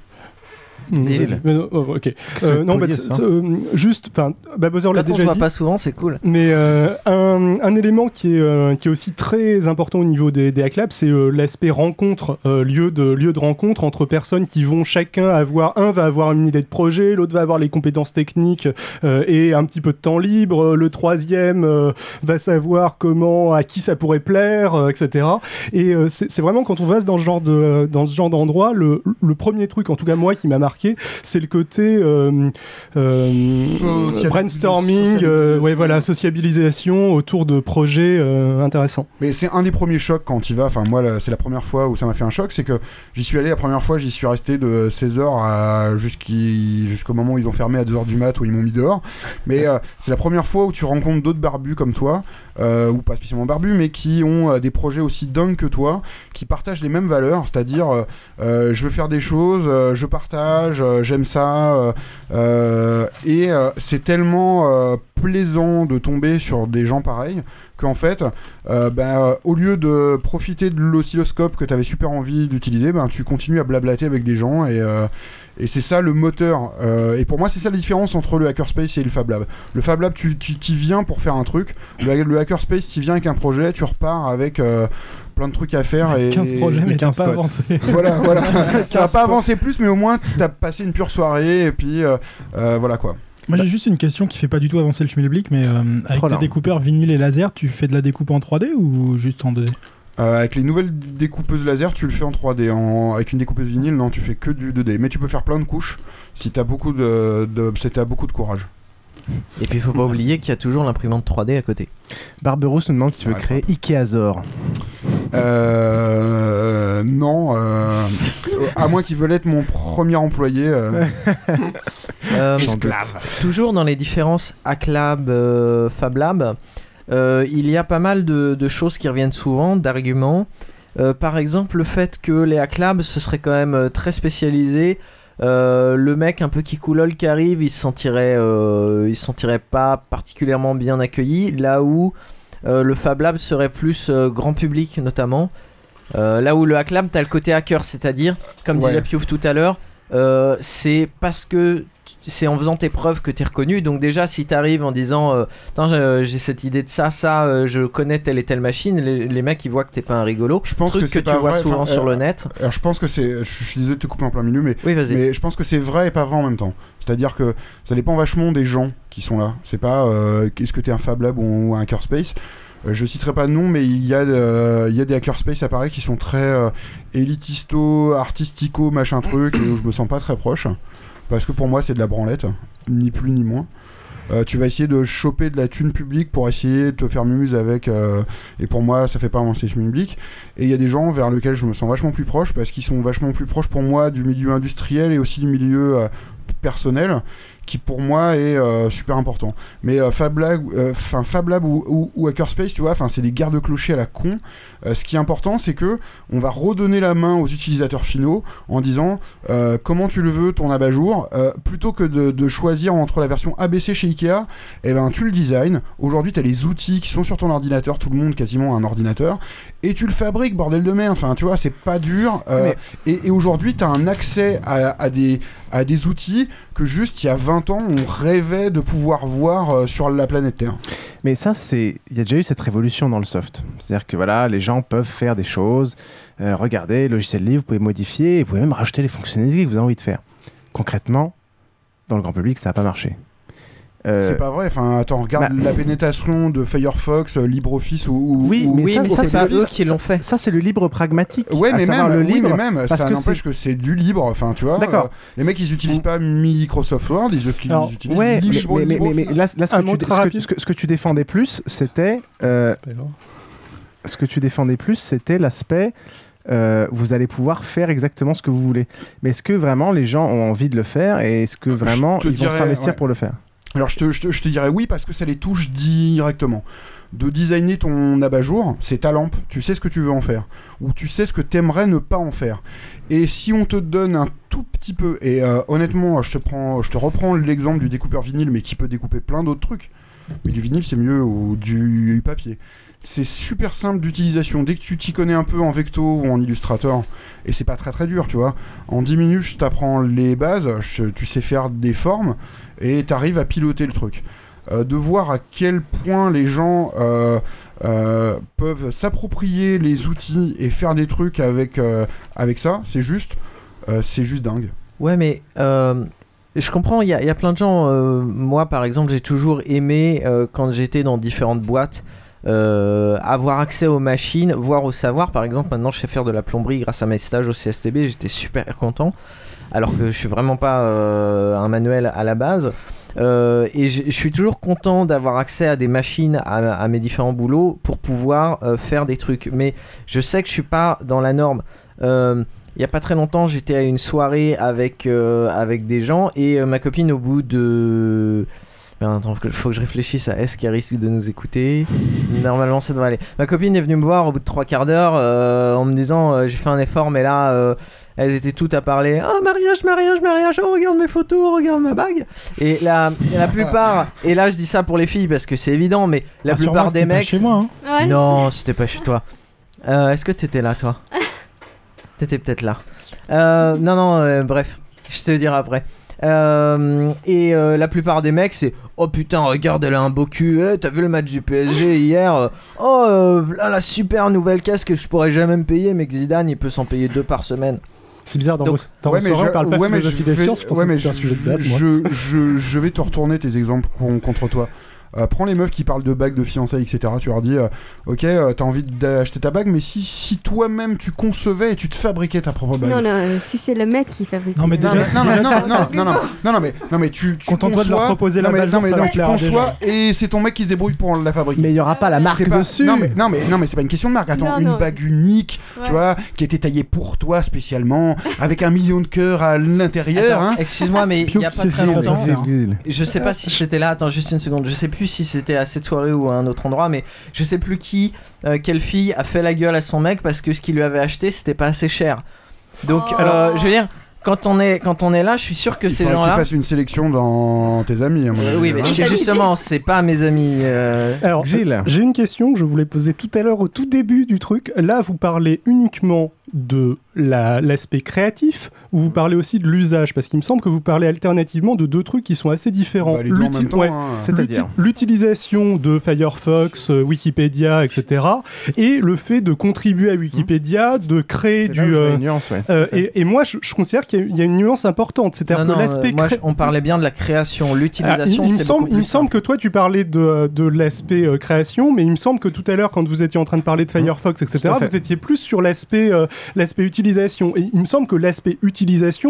[SPEAKER 14] Mais non, oh, ok. Euh, non, bah, euh, juste, enfin, bah, Bowser l'a
[SPEAKER 11] Quand on se
[SPEAKER 14] déjà
[SPEAKER 11] voit
[SPEAKER 14] dit.
[SPEAKER 11] pas souvent, c'est cool.
[SPEAKER 14] Mais euh, un, un élément qui est, euh, qui est aussi très important au niveau des, des hack labs, c'est euh, l'aspect rencontre, euh, lieu, de, lieu de rencontre entre personnes qui vont chacun avoir, un va avoir une idée de projet, l'autre va avoir les compétences techniques euh, et un petit peu de temps libre, le troisième euh, va savoir comment, à qui ça pourrait plaire, euh, etc. Et euh, c'est c'est vraiment quand on va dans ce genre de, dans ce genre d'endroit, le, le premier truc, en tout cas moi qui m'a marqué, c'est le côté euh, euh, brainstorming, euh, ouais voilà, sociabilisation autour de projets euh, intéressants.
[SPEAKER 1] Mais c'est un des premiers chocs quand tu y vas. Enfin, moi, c'est la première fois où ça m'a fait un choc. C'est que j'y suis allé la première fois, j'y suis resté de 16h à jusqu'y- jusqu'au moment où ils ont fermé à 2h du mat, où ils m'ont mis dehors. Mais c'est la première fois où tu rencontres d'autres barbus comme toi, ou pas spécialement barbus, mais qui ont des projets aussi dingues que toi, qui partagent les mêmes valeurs. C'est-à-dire, euh, je veux faire des choses, euh, je partage, euh, j'aime ça. euh, euh, et c'est tellement plaisant de tomber sur des gens pareils qu'en fait, euh, ben, au lieu de profiter de l'oscilloscope que tu avais super envie d'utiliser, ben, tu continues à blablater avec des gens et, et c'est ça le moteur. Et pour moi, c'est ça la différence entre le Hackerspace et le Fab Lab. Le Fab Lab, tu tu- t'y viens pour faire un truc. Le, le Hackerspace, tu viens avec un projet, tu repars avec plein de trucs à faire. Et,
[SPEAKER 23] 15 projets, mais t'as pas avancé.
[SPEAKER 1] Voilà, voilà. ça
[SPEAKER 23] 15
[SPEAKER 1] pas avancer plus, mais au moins t'as passé une pure soirée et puis euh, euh, voilà quoi.
[SPEAKER 23] Moi j'ai juste une question qui fait pas du tout avancer le schmilblick, mais euh, avec
[SPEAKER 1] Trop
[SPEAKER 23] tes découpeurs vinyle et laser, tu fais de la découpe en 3D ou juste en 2D
[SPEAKER 1] Euh, avec les nouvelles découpeuses laser, tu le fais en 3D. En... Avec une découpeuse vinyle, non, tu fais que du 2D. Mais tu peux faire plein de couches si t'as beaucoup de, de... si t'as beaucoup de courage.
[SPEAKER 11] Et puis il faut pas oublier qu'il y a toujours l'imprimante 3D à côté.
[SPEAKER 10] Barberousse nous demande si tu veux créer Ikeazor.
[SPEAKER 1] Euh, non, euh, à moins qu'ils veulent être mon premier employé. euh.
[SPEAKER 11] Euh,
[SPEAKER 1] Esclave.
[SPEAKER 11] Toujours dans les différences Aclab, euh, Fab Lab, euh, il y a pas mal de, de choses qui reviennent souvent, d'arguments. Euh, par exemple, le fait que les Aclab, ce serait quand même très spécialisé. Euh, le mec un peu qui coulole qui arrive, il se sentirait, euh, il se sentirait pas particulièrement bien accueilli. Là où euh, le Fab Lab serait plus grand public notamment. Là où le Hack Lab, t'as le côté hacker, c'est-à-dire, comme
[SPEAKER 1] Ouais.
[SPEAKER 11] disait Piouf tout à l'heure, c'est parce que c'est en faisant tes preuves que t'es reconnu. Donc déjà, si t'arrives en disant, euh, j'ai cette idée de ça, ça, euh, je connais telle et telle machine, les, les mecs ils voient que t'es pas un rigolo.
[SPEAKER 1] Je pense
[SPEAKER 11] Truc
[SPEAKER 1] que c'est
[SPEAKER 11] tu vois
[SPEAKER 1] vrai,
[SPEAKER 11] souvent
[SPEAKER 1] enfin,
[SPEAKER 11] sur
[SPEAKER 1] euh,
[SPEAKER 11] le net.
[SPEAKER 1] Alors je pense que c'est, je, suis désolé de te couper en plein milieu, mais,
[SPEAKER 11] Oui, vas-y.
[SPEAKER 1] mais je pense que c'est vrai et pas vrai en même temps. C'est-à-dire que ça dépend vachement des gens qui sont là. C'est pas euh, est-ce que t'es un Fab Lab ou un Hackerspace? Euh, je citerai pas de nom, mais il y a, euh, il y a des Hackerspace à Paris qui sont très euh, élitisto, artistico, machin truc, et où je me sens pas très proche. Parce que pour moi, c'est de la branlette, ni plus ni moins. Euh, tu vas essayer de choper de la thune publique pour essayer de te faire mumuse avec. euh, et pour moi, ça fait pas avancer le public. Et il y a des gens vers lesquels je me sens vachement plus proche parce qu'ils sont vachement plus proches pour moi du milieu industriel et aussi du milieu euh, personnel qui pour moi est euh, super important. Mais euh, Fab Lab, euh, 'fin, Fab Lab ou, ou, ou Hackerspace, tu vois, enfin c'est des guerres de clochers à la con. Ce qui est important, c'est que on va redonner la main aux utilisateurs finaux en disant comment tu le veux ton abat-jour, plutôt que de, de choisir entre la version ABC chez Ikea, et ben tu le design. Aujourd'hui, tu as les outils qui sont sur ton ordinateur, tout le monde quasiment a un ordinateur, et tu le fabriques, bordel de merde. Enfin, tu vois, c'est pas dur. euh, et, et aujourd'hui, tu as un accès à, à des, à des outils que juste il y a 20 ans, on rêvait de pouvoir voir euh, sur la planète Terre.
[SPEAKER 10] Mais ça, c'est. Il y a déjà eu cette révolution dans le soft. C'est-à-dire que voilà, les gens peuvent faire des choses. Euh, regardez, logiciel libre, vous pouvez modifier, vous pouvez même rajouter les fonctionnalités que vous avez envie de faire. Concrètement, dans le grand public, ça n'a pas marché. Euh,
[SPEAKER 1] C'est pas vrai. Enfin, attends, regarde
[SPEAKER 10] bah-
[SPEAKER 1] la pénétration de Firefox, euh, LibreOffice ou. ou-
[SPEAKER 10] Oui,
[SPEAKER 1] ou-
[SPEAKER 10] mais, ça, ça,
[SPEAKER 1] c'est
[SPEAKER 10] le- ça- Ça, c'est le libre pragmatique.
[SPEAKER 1] Ouais, mais même,
[SPEAKER 10] le
[SPEAKER 1] oui,
[SPEAKER 10] libre.
[SPEAKER 1] mais même,
[SPEAKER 10] parce
[SPEAKER 1] ça n'empêche que c'est du libre. Enfin, tu vois.
[SPEAKER 10] D'accord.
[SPEAKER 1] euh, les mecs, ils utilisent pas Microsoft Word, ils, ils
[SPEAKER 10] Alors,
[SPEAKER 1] utilisent
[SPEAKER 10] ouais, mais,
[SPEAKER 1] Libre-
[SPEAKER 10] mais- mais- mais- mais là, là, ce, que tu,
[SPEAKER 14] très
[SPEAKER 10] ce que-
[SPEAKER 14] rapide.
[SPEAKER 10] ce que- ce que tu défendais plus, c'était. euh, ce que tu défendais plus, c'était l'aspect. euh, vous allez pouvoir faire exactement ce que vous voulez. Mais est-ce que vraiment les gens ont envie de le faire et est-ce que vraiment ils vont s'investir
[SPEAKER 1] ouais.
[SPEAKER 10] pour le faire?
[SPEAKER 1] Alors je te, je, dirais oui parce que ça les touche directement. De designer ton abat-jour, c'est ta lampe, tu sais ce que tu veux en faire. Ou tu sais ce que t'aimerais ne pas en faire. Et si on te donne un tout petit peu, et euh, honnêtement, je te, prends, je te reprends l'exemple du découpeur vinyle, mais qui peut découper plein d'autres trucs. Mais du vinyle c'est mieux, ou du papier. C'est super simple d'utilisation. Dès que tu t'y connais un peu en Vecto ou en Illustrator, et c'est pas très très dur, tu vois. En 10 minutes, je t'apprends les bases, tu sais faire des formes, et t'arrives à piloter le truc. Euh, de voir à quel point les gens euh, euh, peuvent s'approprier les outils et faire des trucs avec, avec ça, c'est juste, c'est juste dingue.
[SPEAKER 11] Ouais, mais je comprends, il y, y a plein de gens. moi, par exemple, j'ai toujours aimé, quand j'étais dans différentes boîtes, euh, avoir accès aux machines, voire au savoir. Par exemple, maintenant, je sais faire de la plomberie grâce à mes stages au CSTB, j'étais super content. Alors que je suis vraiment pas euh, un manuel à la base. Euh, et je suis toujours content d'avoir accès à des machines à, mes différents boulots pour pouvoir faire des trucs. Mais je sais que je suis pas dans la norme. Il y a pas très longtemps, j'étais à une soirée avec, avec des gens et ma copine, au bout de. Merde, attends, faut que- faut que je réfléchisse à est-ce qu'elle risque de nous écouter. Normalement, ça devrait aller. Ma copine est venue me voir au bout de trois quarts d'heure euh, en me disant euh, j'ai fait un effort, mais là, euh, elles étaient toutes à parler Ah, mariage, mariage, mariage, oh, regarde mes photos, regarde ma bague. Et la, la plupart, et là, je dis ça pour les filles parce que c'est évident, mais la
[SPEAKER 23] Ah,
[SPEAKER 11] plupart
[SPEAKER 23] c'était
[SPEAKER 11] des
[SPEAKER 23] pas
[SPEAKER 11] mecs.
[SPEAKER 23] chez moi, hein.
[SPEAKER 13] Ouais,
[SPEAKER 11] non, c'était pas chez toi. Euh, Est-ce que t'étais là, toi? T'étais peut-être là. Euh, non, non, euh, bref, je te dirai après. Euh, et euh, la plupart des mecs, c'est Oh putain, regarde, elle a un beau cul. Eh, T'as vu le match du PSG hier? Oh, euh, là la super nouvelle caisse que je pourrais jamais me payer, mais que Zidane il peut s'en payer deux par semaine.
[SPEAKER 14] C'est bizarre, dans
[SPEAKER 11] Donc-
[SPEAKER 14] vos, dans
[SPEAKER 1] Ouais,
[SPEAKER 14] vos
[SPEAKER 1] mais
[SPEAKER 14] soirées,
[SPEAKER 1] je-
[SPEAKER 14] on parle pas
[SPEAKER 1] ouais, mais
[SPEAKER 14] philosophie
[SPEAKER 1] je
[SPEAKER 14] des
[SPEAKER 1] vais-
[SPEAKER 14] sciences, je pense
[SPEAKER 1] ouais,
[SPEAKER 14] que
[SPEAKER 1] mais
[SPEAKER 14] c'est un
[SPEAKER 1] je-
[SPEAKER 14] sujet de base, moi.
[SPEAKER 1] je, je, je vais te retourner tes exemples con- contre toi. Euh, prends les meufs qui parlent de bagues, de fiançailles, etc. Tu leur dis, euh, ok, euh, t'as envie d'acheter ta bague, mais si, si toi-même tu concevais et tu te fabriquais ta propre bague.
[SPEAKER 13] Non, non, euh, si c'est le mec qui fabrique.
[SPEAKER 23] Non, mais
[SPEAKER 13] le-
[SPEAKER 1] Non, mais- non, non, non, non, non, non, non, mais, non, mais tu, tu
[SPEAKER 14] Contente-toi de leur
[SPEAKER 1] conçois-
[SPEAKER 14] proposer la
[SPEAKER 1] non, mais, non, mais, non, tu conçois et c'est ton mec qui se débrouille pour la fabriquer.
[SPEAKER 10] Mais il y aura pas la marque
[SPEAKER 1] pas-
[SPEAKER 10] dessus.
[SPEAKER 1] Non mais non mais non mais c'est pas une question de marque. Attends,
[SPEAKER 13] Non,
[SPEAKER 1] une bague unique,
[SPEAKER 13] Ouais.
[SPEAKER 1] tu vois, qui a été taillée pour toi spécialement, avec un million de cœurs à l'intérieur. Hein.
[SPEAKER 11] Excuse-moi, mais il y a pas très longtemps. Je sais pas si c'était là, attends juste une seconde, je sais plus si c'était à cette soirée ou à un autre endroit, mais je sais plus qui, euh, quelle fille a fait la gueule à son mec parce que ce qu'il lui avait acheté c'était pas assez cher. Donc,
[SPEAKER 13] Oh.
[SPEAKER 11] euh, je veux dire, quand on est, quand on est là, je suis sûr que
[SPEAKER 1] Il
[SPEAKER 11] ces
[SPEAKER 1] que tu
[SPEAKER 11] gens-là.
[SPEAKER 1] fasses une sélection dans tes amis. à mon
[SPEAKER 11] Euh,
[SPEAKER 1] avis,
[SPEAKER 11] oui,
[SPEAKER 1] hein.
[SPEAKER 11] mais c'est justement, c'est pas mes amis. euh,
[SPEAKER 14] Alors, j'ai une question que je voulais poser tout à l'heure au tout début du truc. Là, vous parlez uniquement de la- l'aspect créatif ou vous parlez aussi de l'usage Parce qu'il me semble que vous parlez alternativement de deux trucs qui sont assez différents.
[SPEAKER 1] Bah,
[SPEAKER 14] ouais,
[SPEAKER 1] hein.
[SPEAKER 14] L'utilisation de Firefox, euh, Wikipédia, etc. Et le fait de contribuer à Wikipédia, de créer
[SPEAKER 10] où
[SPEAKER 14] du... euh,
[SPEAKER 10] une nuance, ouais.
[SPEAKER 14] euh, et, et moi, je, je considère qu'il y, a- il y a une nuance importante. C'est-à-dire que l'aspect
[SPEAKER 11] euh, moi,
[SPEAKER 14] cré-
[SPEAKER 11] on parlait bien de la création,
[SPEAKER 14] ah,
[SPEAKER 11] l'utilisation,
[SPEAKER 14] il, il me semble,
[SPEAKER 11] beaucoup
[SPEAKER 14] il me
[SPEAKER 11] plus
[SPEAKER 14] semble que toi tu parlais de, de l'aspect euh, création, mais il me semble que tout à l'heure quand vous étiez en train de parler de Firefox, etc., vous étiez plus sur l'aspect euh, l'aspect utilisation. Et il me semble que l'aspect utilisation,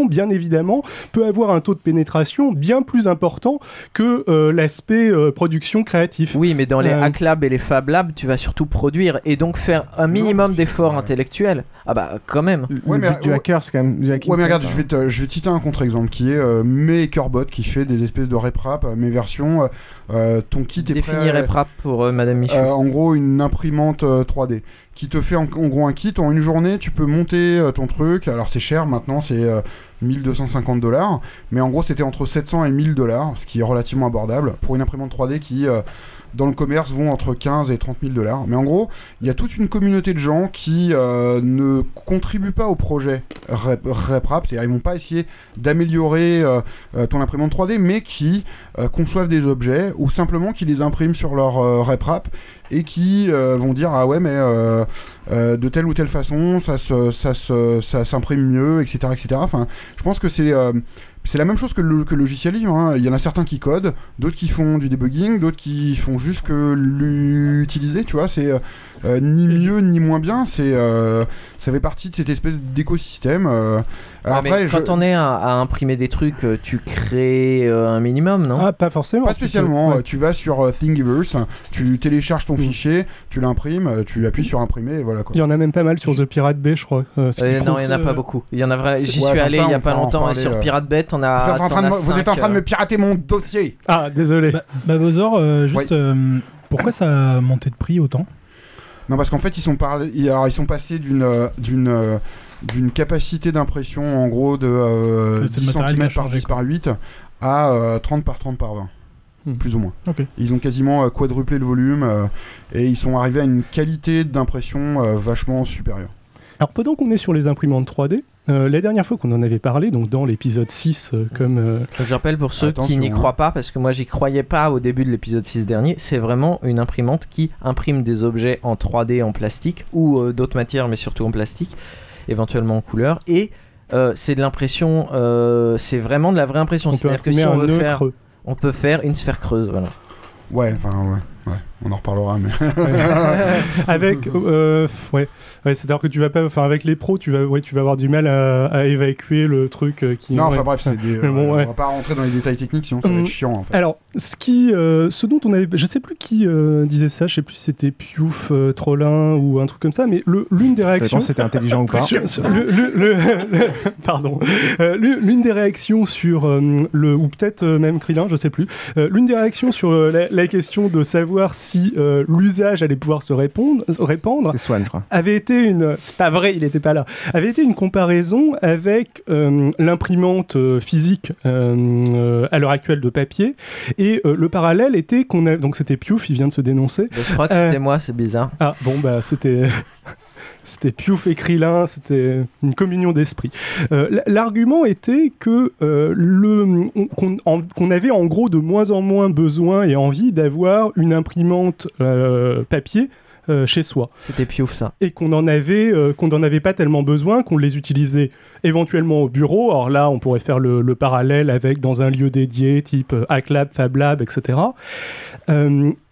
[SPEAKER 14] bien évidemment, peut avoir un taux de pénétration bien plus important que euh, l'aspect euh, production créatif.
[SPEAKER 11] Oui, mais dans les
[SPEAKER 14] Euh,
[SPEAKER 11] Hack Lab et les Fab Lab, tu vas surtout produire et donc faire un minimum d'efforts intellectuels. Ah bah, quand même.
[SPEAKER 1] Ouais,
[SPEAKER 10] le
[SPEAKER 1] mais-
[SPEAKER 10] but du
[SPEAKER 1] ouais.
[SPEAKER 10] hacker, c'est quand même du hacking.
[SPEAKER 1] Ouais, mais regarde, je vais, te, je vais te citer un contre-exemple qui est euh, MakerBot qui fait des espèces de rep-rap, euh, mes versions. euh, euh, ton kit est
[SPEAKER 11] Définir
[SPEAKER 1] prêt.
[SPEAKER 11] RepRap pour euh, Madame Michou.
[SPEAKER 1] Euh, en gros, une imprimante euh, 3D qui te fait en, en gros un kit. En une journée, tu peux monter euh, ton truc. Alors, c'est cher maintenant, c'est euh, 1250 dollars. Mais en gros, c'était entre 700 et 1000 dollars, ce qui est relativement abordable pour une imprimante 3D qui. Dans le commerce vont entre 15 et 30 000 dollars. Mais en gros, il y a toute une communauté de gens qui euh, ne contribuent pas au projet Rep- RepRap, c'est-à-dire ils vont pas essayer d'améliorer euh, euh, ton imprimante 3D, mais qui conçoivent des objets ou simplement qui les impriment sur leur RepRap et qui vont dire ah ouais mais de telle ou telle façon ça se, ça se, ça s'imprime mieux etc etc enfin je pense que c'est c'est la même chose que le, que le logiciel libre. hein. Il y en a certains qui codent, d'autres qui font du debugging, d'autres qui font juste que l'utiliser. Tu vois, c'est euh, euh, ni mieux ni moins bien. C'est euh, ça fait partie de cette espèce d'écosystème. euh. Je-
[SPEAKER 11] quand on est à, à imprimer des trucs, tu crées euh, un minimum, non?
[SPEAKER 14] Ah, pas forcément.
[SPEAKER 1] Pas spécialement.
[SPEAKER 14] Ouais.
[SPEAKER 1] Tu vas sur Thingiverse, tu télécharges ton fichier, tu l'imprimes, tu appuies sur imprimer et voilà quoi.
[SPEAKER 14] Il y en a même pas mal sur The Pirate Bay, je crois. euh,
[SPEAKER 11] Euh, non, il y en a pas beaucoup. Il y en a vrai.
[SPEAKER 1] C'est-
[SPEAKER 11] J'y
[SPEAKER 1] ouais,
[SPEAKER 11] suis allé
[SPEAKER 1] ça,
[SPEAKER 11] il y a pas longtemps
[SPEAKER 1] parler,
[SPEAKER 11] sur. Pirate Bet,
[SPEAKER 1] Vous êtes, en train de, me- vous êtes en
[SPEAKER 11] cinq,
[SPEAKER 1] train de
[SPEAKER 11] euh,
[SPEAKER 1] me pirater mon dossier.
[SPEAKER 14] Ah, désolé.
[SPEAKER 23] Bah, bah, Bowser, euh, juste,
[SPEAKER 1] Oui.
[SPEAKER 23] euh, pourquoi ça a monté de prix autant?
[SPEAKER 1] Non, parce qu'en fait, ils sont, par... ils- alors, ils sont passés d'une d'une d'une capacité d'impression en gros de euh,
[SPEAKER 23] Ouais, c'est le
[SPEAKER 1] 10
[SPEAKER 23] matériel qui a
[SPEAKER 1] cm par
[SPEAKER 23] changé,
[SPEAKER 1] 10 par 8 à euh, 30 par 30 par 20.
[SPEAKER 14] Hmm.
[SPEAKER 1] Plus ou moins. Ils ont quasiment euh, quadruplé le volume euh, et ils sont arrivés à une qualité d'impression euh, vachement supérieure.
[SPEAKER 14] Alors pendant qu'on est sur les imprimantes 3D, euh, la dernière fois qu'on en avait parlé, donc dans l'épisode 6, euh, comme... euh,
[SPEAKER 11] Je rappelle pour ceux
[SPEAKER 1] Attention,
[SPEAKER 11] qui n'y
[SPEAKER 1] hein.
[SPEAKER 11] croient pas, parce que moi j'y croyais pas au début de l'épisode 6 dernier, c'est vraiment une imprimante qui imprime des objets en 3D en plastique ou euh, d'autres matières, mais surtout en plastique, éventuellement en couleur. Et euh, c'est de l'impression, euh, c'est vraiment de la vraie impression.
[SPEAKER 14] on peut
[SPEAKER 11] C'est-à-dire que si on veut faire,
[SPEAKER 14] creux.
[SPEAKER 11] on peut faire une sphère creuse, voilà.
[SPEAKER 1] Ouais, enfin, ouais, ouais, on en reparlera, mais.
[SPEAKER 14] avec euh, ouais, ouais c'est à dire que tu vas pas enfin avec les pros tu vas ouais tu vas avoir du mal à, à évacuer le truc euh, qui
[SPEAKER 1] non,
[SPEAKER 14] ouais.
[SPEAKER 1] enfin bref, c'est des,
[SPEAKER 14] Mais bon,
[SPEAKER 1] euh,
[SPEAKER 14] ouais.
[SPEAKER 1] on va pas rentrer dans les détails techniques, sinon ça va
[SPEAKER 14] Hum,
[SPEAKER 1] être chiant en fait.
[SPEAKER 14] Alors, ce qui, euh, ce dont on avait, je sais plus qui euh, disait ça, je sais plus si c'était Piouf, euh, Trollin ou un truc comme ça, mais le- l'une des réactions.
[SPEAKER 10] c'était intelligent ou pas.
[SPEAKER 14] Sur- sur- le- le- le- le- pardon. Euh, l'une des réactions sur euh, le ou peut-être euh, même Krillin, je sais plus. euh, l'une des réactions sur euh, la, la question de savoir si euh, l'usage allait pouvoir se répondre, répandre
[SPEAKER 10] Swan, je crois.
[SPEAKER 14] avait été une c'est pas vrai il était pas là avait été une comparaison avec euh, l'imprimante euh, physique euh, euh, à l'heure actuelle de papier et euh, le parallèle était qu'on a donc c'était Piouf il vient de se dénoncer
[SPEAKER 11] Je crois que
[SPEAKER 14] Euh,
[SPEAKER 11] c'était moi, c'est bizarre.
[SPEAKER 14] ah bon bah c'était C'était Piouf et Krillin, c'était une communion d'esprit. Euh, L'argument était que euh, le qu'on avait en gros de moins en moins besoin et envie d'avoir une imprimante euh, papier euh, chez soi.
[SPEAKER 11] C'était Piouf ça.
[SPEAKER 14] Et qu'on en avait euh, qu'on n'en avait pas tellement besoin, qu'on les utilisait éventuellement au bureau. Alors là, on pourrait faire le, le parallèle avec dans un lieu dédié, type euh, HackLab, FabLab, etc.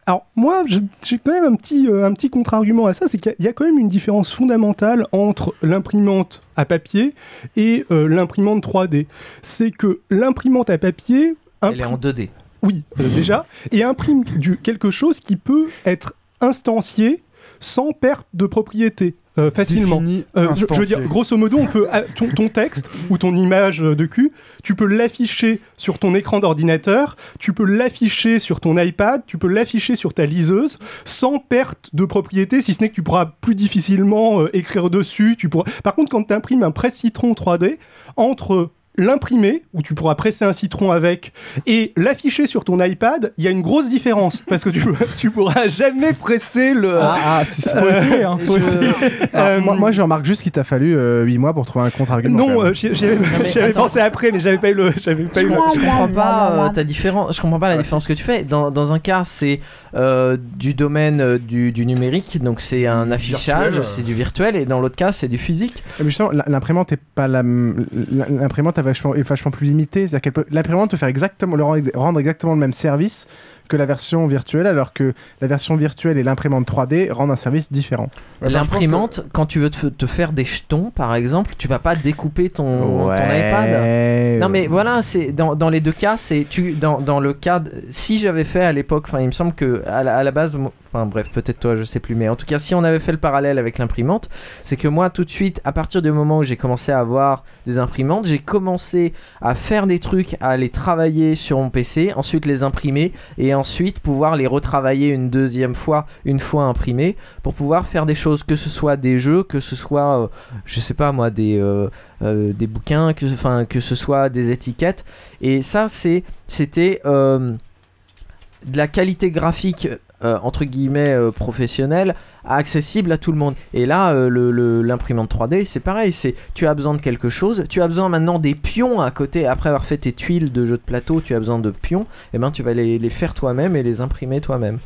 [SPEAKER 14] Alors moi, j'ai quand même un petit, euh, un petit contre-argument à ça, c'est qu'il y a- il y, a quand même une différence fondamentale entre l'imprimante à papier et euh, l'imprimante 3D. C'est que l'imprimante à papier...
[SPEAKER 11] Elle est en 2D.
[SPEAKER 14] oui, euh, déjà, et imprime du, quelque chose qui peut être instancié sans perte de propriété. Euh, facilement. Euh, je, je veux dire, grosso modo, on peut ah, ton, ton texte ou ton image euh, de cul, tu peux l'afficher sur ton écran d'ordinateur, tu peux l'afficher sur ton iPad, tu peux l'afficher sur ta liseuse sans perte de propriété, si ce n'est que tu pourras plus difficilement euh, écrire dessus. Tu pourras... Par contre, quand tu imprimes un presse-citron 3D, entre l'imprimer, où tu pourras presser un citron avec, et l'afficher sur ton iPad, il y a une grosse différence. Parce que tu, tu pourras jamais presser le...
[SPEAKER 10] Ah, ah, si, si.
[SPEAKER 14] Faut essayer, hein, faut
[SPEAKER 10] Je-
[SPEAKER 14] essayer.
[SPEAKER 10] Alors,
[SPEAKER 14] Euh,
[SPEAKER 10] moi, moi, je remarque juste qu'il t'a fallu 8 mois pour trouver un contre-argument.
[SPEAKER 14] Non, euh, j'y j'y avais,
[SPEAKER 11] mais
[SPEAKER 14] j'y avais
[SPEAKER 11] attends.
[SPEAKER 14] pensé après, mais j'avais pas eu le, j'avais pas
[SPEAKER 11] Je
[SPEAKER 14] eu le-
[SPEAKER 11] comprends, je comprends pas euh, ta différence. Je comprends pas la différence que tu fais. Dans, dans un cas, c'est euh, du domaine euh, du, du numérique, donc c'est un affichage, c'est du virtuel, et dans l'autre cas, c'est du physique.
[SPEAKER 10] Mais justement, l'imprimante est pas la- l'imprimante vachement, est vachement plus limitée. C'est-à-dire qu'elle peut- l'imprimante peut faire exactement, le rendre, rendre exactement le même service que la version virtuelle, alors que la version virtuelle et l'imprimante 3D rendent un service différent.
[SPEAKER 11] L'imprimante, quand tu veux te, te faire des jetons, par exemple, tu vas pas découper ton, iPad. Non, mais voilà, c'est dans, dans les deux cas, c'est tu dans, dans le cas, si j'avais fait à l'époque, enfin, il me semble que à la, à la base, enfin bref, peut-être toi, je sais plus, mais en tout cas, si on avait fait le parallèle avec l'imprimante, c'est que moi, tout de suite, à partir du moment où j'ai commencé à avoir des imprimantes, j'ai commencé à faire des trucs, à les travailler sur mon PC, ensuite les imprimer et ensuite pouvoir les retravailler une deuxième fois, une fois imprimés, pour pouvoir faire des choses, que ce soit des jeux, que ce soit, euh, je sais pas moi, des, euh, euh, des bouquins, que, enfin, que ce soit des étiquettes. Et ça, c'est, c'était de la qualité graphique. Euh, entre guillemets euh, professionnelle accessible à tout le monde. Et là euh, l'imprimante 3D c'est pareil c'est tu as besoin de quelque chose tu as besoin maintenant des pions à côté. Après avoir fait tes tuiles de jeu de plateau tu as besoin de pions et ben tu vas les, les faire toi-même et les imprimer toi-même.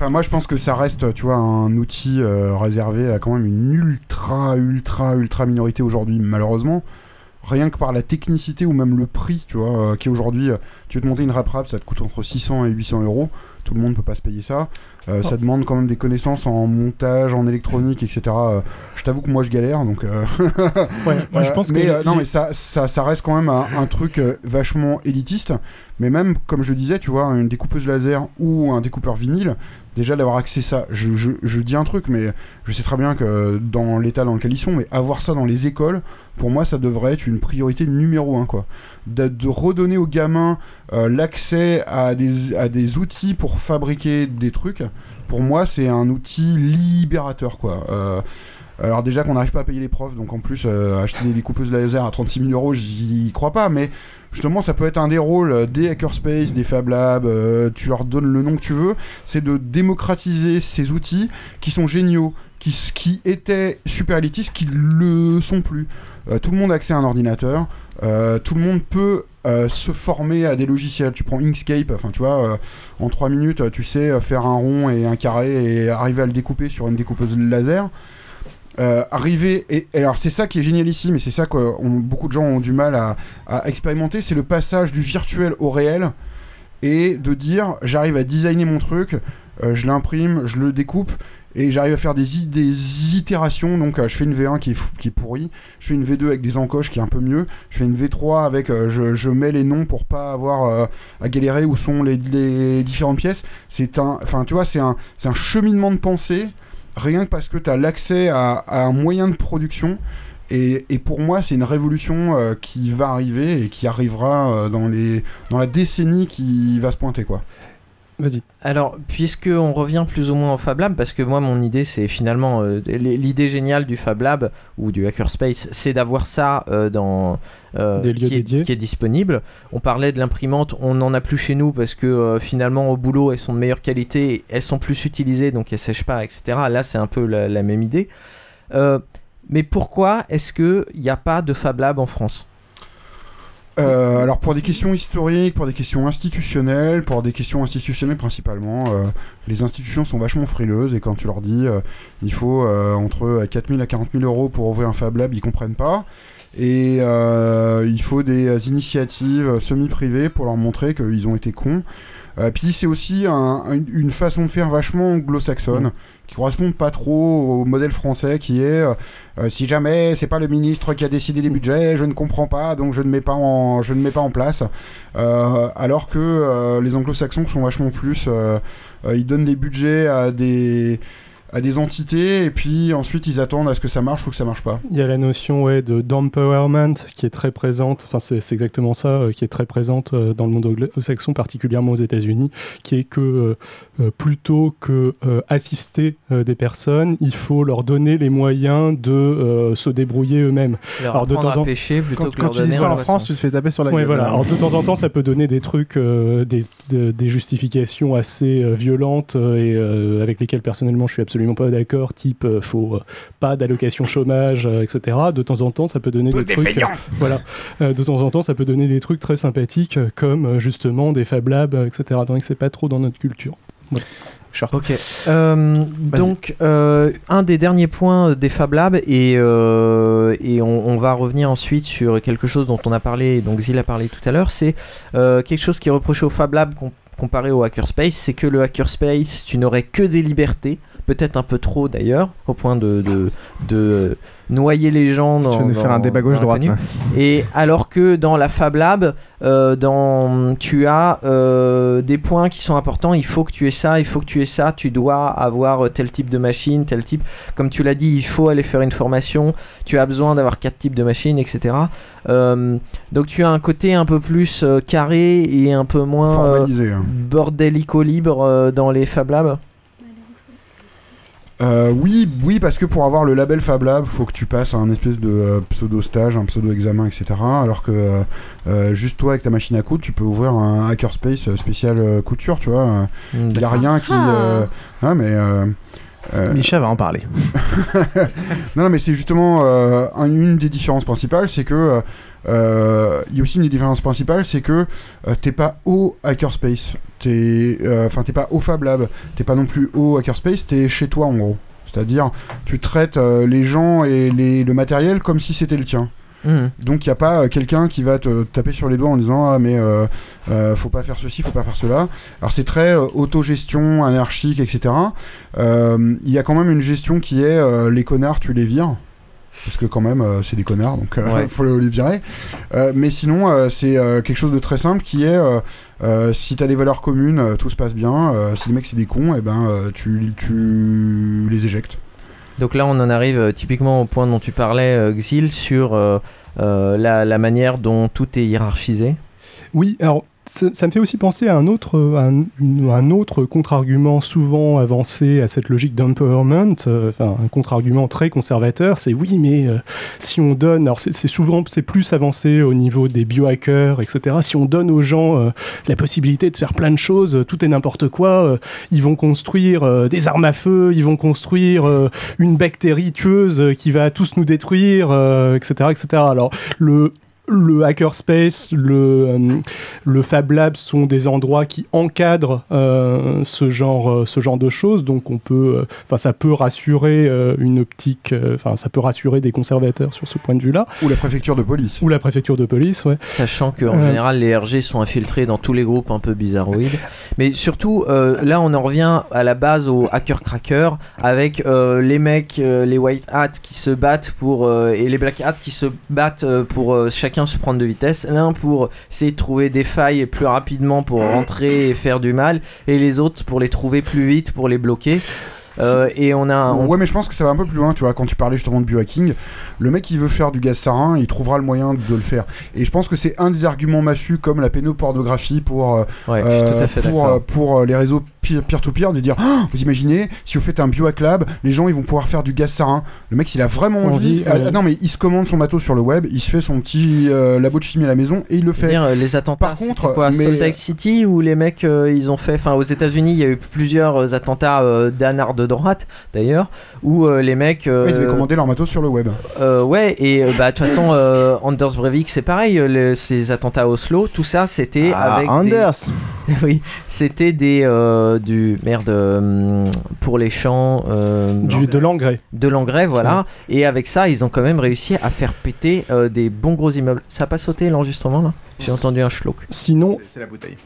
[SPEAKER 1] Enfin, moi, je pense que ça reste, tu vois, un outil euh, réservé à quand même une ultra, ultra, ultra minorité aujourd'hui, malheureusement. Rien que par la technicité ou même le prix, tu vois, euh, qui aujourd'hui, euh, tu veux te monter une rap rap, ça te coûte entre 600 et 800 euros. Tout le monde peut pas se payer ça. Euh, Ça demande quand même des connaissances en montage, en électronique, etc. Euh, je t'avoue que moi, je galère, donc. euh,
[SPEAKER 23] Ouais, moi, je pense
[SPEAKER 1] mais,
[SPEAKER 23] que
[SPEAKER 1] non, mais ça, ça, ça reste quand même un, un truc vachement élitiste. Mais même, comme je disais, tu vois, une découpeuse laser ou un découpeur vinyle, déjà d'avoir accès à ça, je, dis un truc, mais je sais très bien que dans l'état dans lequel ils sont, mais avoir ça dans les écoles, pour moi, ça devrait être une priorité numéro un, quoi. De, de redonner aux gamins euh, l'accès à des, à des outils pour fabriquer des trucs, pour moi, c'est un outil libérateur, quoi. Euh, alors déjà qu'on n'arrive pas à payer les profs, donc en plus euh, acheter des découpeuses laser à 36 000 euros, j'y crois pas, mais justement ça peut être un des rôles euh, des Hackerspace, des Fab Labs, euh, tu leur donnes le nom que tu veux, c'est de démocratiser ces outils qui sont géniaux, qui, qui étaient super élitistes, qui le sont plus. Tout le monde a accès à un ordinateur, tout le monde peut se former à des logiciels. Tu prends Inkscape, enfin tu vois, en 3 minutes tu sais faire un rond et un carré et arriver à le découper sur une découpeuse laser. Euh, arriver et, alors c'est ça qui est génial ici mais c'est ça que beaucoup de gens ont du mal à, expérimenter c'est le passage du virtuel au réel et de dire j'arrive à designer mon truc euh, je l'imprime je le découpe et j'arrive à faire des, des itérations. Donc euh, je fais une V1 qui est, qui pourrie je fais une V2 avec des encoches qui est un peu mieux je fais une V3 avec je, je mets les noms pour pas avoir à galérer où sont les, les différentes pièces. C'est un enfin tu vois c'est un c'est un cheminement de pensée rien que parce que tu as l'accès à, un moyen de production. Et, et pour moi, c'est une révolution euh, qui va arriver et qui arrivera euh, dans, les, dans la décennie qui va se pointer. quoi.
[SPEAKER 14] Vas-y.
[SPEAKER 11] Alors, puisque on revient plus ou moins au Fab Lab, parce que moi, mon idée, c'est finalement euh, l'idée géniale du Fab Lab ou du Hackerspace, c'est d'avoir ça euh, dans euh,
[SPEAKER 14] Des lieux
[SPEAKER 11] qui, est,
[SPEAKER 14] dédiés.
[SPEAKER 11] qui est disponible. On parlait de l'imprimante, on n'en a plus chez nous parce que euh, finalement, au boulot, elles sont de meilleure qualité, elles sont plus utilisées, donc elles sèchent pas, etc. Là, c'est un peu la, la même idée. Mais pourquoi est-ce qu'il n'y a pas de Fab Lab en France?
[SPEAKER 1] Euh, alors pour des questions historiques, pour des questions institutionnelles, pour des questions institutionnelles principalement, euh, les institutions sont vachement frileuses et quand tu leur dis euh, il faut euh, entre 4 000 à 40 000 euros pour ouvrir un Fab Lab, ils comprennent pas. Et il faut des initiatives semi-privées pour leur montrer qu'ils ont été cons. Euh, puis c'est aussi un- un- une façon de faire vachement anglo-saxonne qui correspond pas trop au modèle français qui est euh, euh, si jamais c'est pas le ministre qui a décidé les budgets, je ne comprends pas donc je ne mets pas en, je ne mets pas en place. Alors que les anglo-saxons sont vachement plus, ils donnent des budgets à des à des entités et puis ensuite ils attendent à ce que ça marche ou que ça marche pas.
[SPEAKER 14] Il y a la notion ouais, de d'empowerment qui est très présente, enfin c'est c'est exactement ça, euh, qui est très présente euh, dans le monde anglo-saxon, particulièrement aux États-Unis, qui est que euh, euh, plutôt que euh, assister euh, des personnes, il faut leur donner les moyens de euh, se débrouiller eux-mêmes.
[SPEAKER 11] Leur apprendre à pêcher plutôt
[SPEAKER 10] Quand,
[SPEAKER 11] que
[SPEAKER 10] quand
[SPEAKER 11] leur
[SPEAKER 10] tu dis ça en. France, tu te fais taper sur la
[SPEAKER 14] Ouais,
[SPEAKER 10] gueule.
[SPEAKER 14] voilà. Alors de temps en temps, ça peut donner des trucs, euh, des, de- des justifications assez euh, violentes euh, et euh, avec lesquelles personnellement je suis absolument pas d'accord. Type, euh, faut euh, pas d'allocation chômage, euh, etc. De temps en temps, ça peut donner
[SPEAKER 3] Tous
[SPEAKER 14] des
[SPEAKER 3] des
[SPEAKER 14] trucs.
[SPEAKER 3] feignants.
[SPEAKER 14] voilà. Euh, de temps en temps, ça peut donner des trucs très sympathiques euh, comme euh, justement des Fab Labs, euh, etc. Donc c'est pas trop dans notre culture. Voilà.
[SPEAKER 11] Ok. Euh, donc, euh, un des derniers points des Fab Labs, et, euh, et on, on va revenir ensuite sur quelque chose dont on a parlé, donc Zil a parlé tout à l'heure, c'est euh, quelque chose qui est reproché au Fab Lab com- comparé au Hackerspace, c'est que le Hackerspace, tu n'aurais que des libertés, peut-être un peu trop d'ailleurs, au point de, de, de noyer les gens dans.
[SPEAKER 10] Tu vas nous faire un débat gauche-droite, là.
[SPEAKER 11] Et alors que dans la Fab Lab, euh, dans, tu as euh, des points qui sont importants. Il faut que tu aies ça, il faut que tu aies ça. Tu dois avoir tel type de machine, tel type. Comme tu l'as dit, il faut aller faire une formation. Tu as besoin d'avoir quatre types de machines, etc. Euh, donc tu as un côté un peu plus carré et un peu moins
[SPEAKER 1] hein.
[SPEAKER 11] bordélico libre dans les Fab Labs.
[SPEAKER 1] Euh, oui, oui, parce que pour avoir le label Fab Lab, faut que tu passes à un espèce de euh, pseudo stage, un pseudo examen, etc. Alors que euh, euh, juste toi avec ta machine à coudre, tu peux ouvrir un hackerspace euh, spécial euh, couture, tu vois.
[SPEAKER 11] Mm,
[SPEAKER 1] Il y a rien qui. euh, ah, mais. euh, euh,
[SPEAKER 10] Micha va en parler.
[SPEAKER 1] non, non, mais c'est justement euh, un- une des différences principales, c'est que il y a aussi une des différences principales, c'est que euh, t'es pas au hackerspace, t'es, euh, enfin t'es pas au Fab Lab, t'es pas non plus au hackerspace, t'es chez toi en gros. C'est-à-dire, tu traites euh, les gens et les- le matériel comme si c'était le tien.
[SPEAKER 11] Mhm.
[SPEAKER 1] Donc il n'y a pas euh, quelqu'un qui va te taper sur les doigts en disant ah mais euh, euh, faut pas faire ceci, faut pas faire cela. Alors c'est très euh, autogestion, anarchique, etc. Euh, Il y a quand même une gestion qui est euh, les connards tu les vires. Parce que quand même euh, c'est des connards donc il
[SPEAKER 11] Ouais.
[SPEAKER 1] faut les virer. Euh, mais sinon euh, c'est euh, quelque chose de très simple qui est euh, euh, si t'as des valeurs communes euh, tout se passe bien. Euh, si les mecs c'est des cons et ben euh, tu, tu les éjectes.
[SPEAKER 11] Donc là, on en arrive euh, typiquement au point dont tu parlais, euh, Xil, sur euh, euh, la, la manière dont tout est hiérarchisé.
[SPEAKER 14] Oui, alors ça, me fait aussi penser à un autre, une- un autre contre-argument souvent avancé à cette logique d'empowerment, euh, un contre-argument très conservateur, c'est oui, mais euh, si on donne, alors c'est souvent, c'est plus avancé au niveau des biohackers, etc. Si on donne aux gens euh, la possibilité de faire plein de choses, euh, tout et n'importe quoi, euh, ils vont construire euh, des armes à feu, ils vont construire euh, une bactérie tueuse euh, qui va tous nous détruire, euh, etc., etc. Alors le le hackerspace, le, euh, le Fab Lab sont des endroits qui encadrent euh, ce, genre, euh, ce genre de choses, donc on peut, euh, enfin ça peut rassurer euh, une optique, euh, enfin ça peut rassurer des conservateurs sur ce point de vue-là.
[SPEAKER 1] Ou la préfecture de police.
[SPEAKER 14] Ou la préfecture de police, ouais.
[SPEAKER 11] Sachant qu'en
[SPEAKER 14] Euh,
[SPEAKER 11] général, les RG sont infiltrés dans tous les groupes un peu bizarroïdes. Mais surtout, euh, là, on en revient à la base au hacker-cracker avec euh, les mecs, euh, les white hats qui se battent pour. euh, et les black hats qui se battent euh, pour euh, se prendre de vitesse. L'un pour essayer de trouver des failles plus rapidement pour rentrer et faire du mal, et les autres pour les trouver plus vite pour les bloquer. Euh, et on a. on-
[SPEAKER 1] Ouais, mais je pense que ça va un peu plus loin, tu vois. Quand tu parlais justement de biohacking, le mec qui veut faire du gaz sarin, il trouvera le moyen de le faire. Et je pense que c'est un des arguments massus comme la pénopornographie pour, euh,
[SPEAKER 11] Ouais, je suis tout à fait
[SPEAKER 1] pour,
[SPEAKER 11] d'accord.
[SPEAKER 1] euh, pour euh, les réseaux peer- peer-to-peer, de dire Ah, Vous imaginez, si vous faites un biohack lab, les gens ils vont pouvoir faire du gaz sarin. Le mec, il a vraiment envie. Ah, non, mais il se commande son matos sur le web, il se fait son petit euh, labo de chimie à la maison et il le fait.
[SPEAKER 11] dire, les attentats,
[SPEAKER 1] Par contre,
[SPEAKER 11] quoi,
[SPEAKER 1] mais-
[SPEAKER 11] Salt Lake City où les mecs euh, ils ont fait, enfin aux États-Unis il y a eu plusieurs attentats euh, d'anards de droite d'ailleurs où euh, les mecs. euh,
[SPEAKER 1] Ouais, ils avaient commandé leur matos sur le web.
[SPEAKER 11] euh, ouais et bah de toute façon euh, Anders Breivik c'est pareil, euh, le- ces attentats à Oslo, tout ça c'était
[SPEAKER 10] Ah,
[SPEAKER 11] avec
[SPEAKER 10] Anders.
[SPEAKER 11] des... oui c'était des euh, du merde pour les champs euh,
[SPEAKER 14] Du- de l'engrais.
[SPEAKER 11] de l'engrais voilà et avec ça ils ont quand même réussi à faire péter euh, des bons gros immeubles. Ça a pas sauté l'enregistrement là? J'ai entendu un schlock.
[SPEAKER 14] Sinon,
[SPEAKER 10] C'est la bouteille.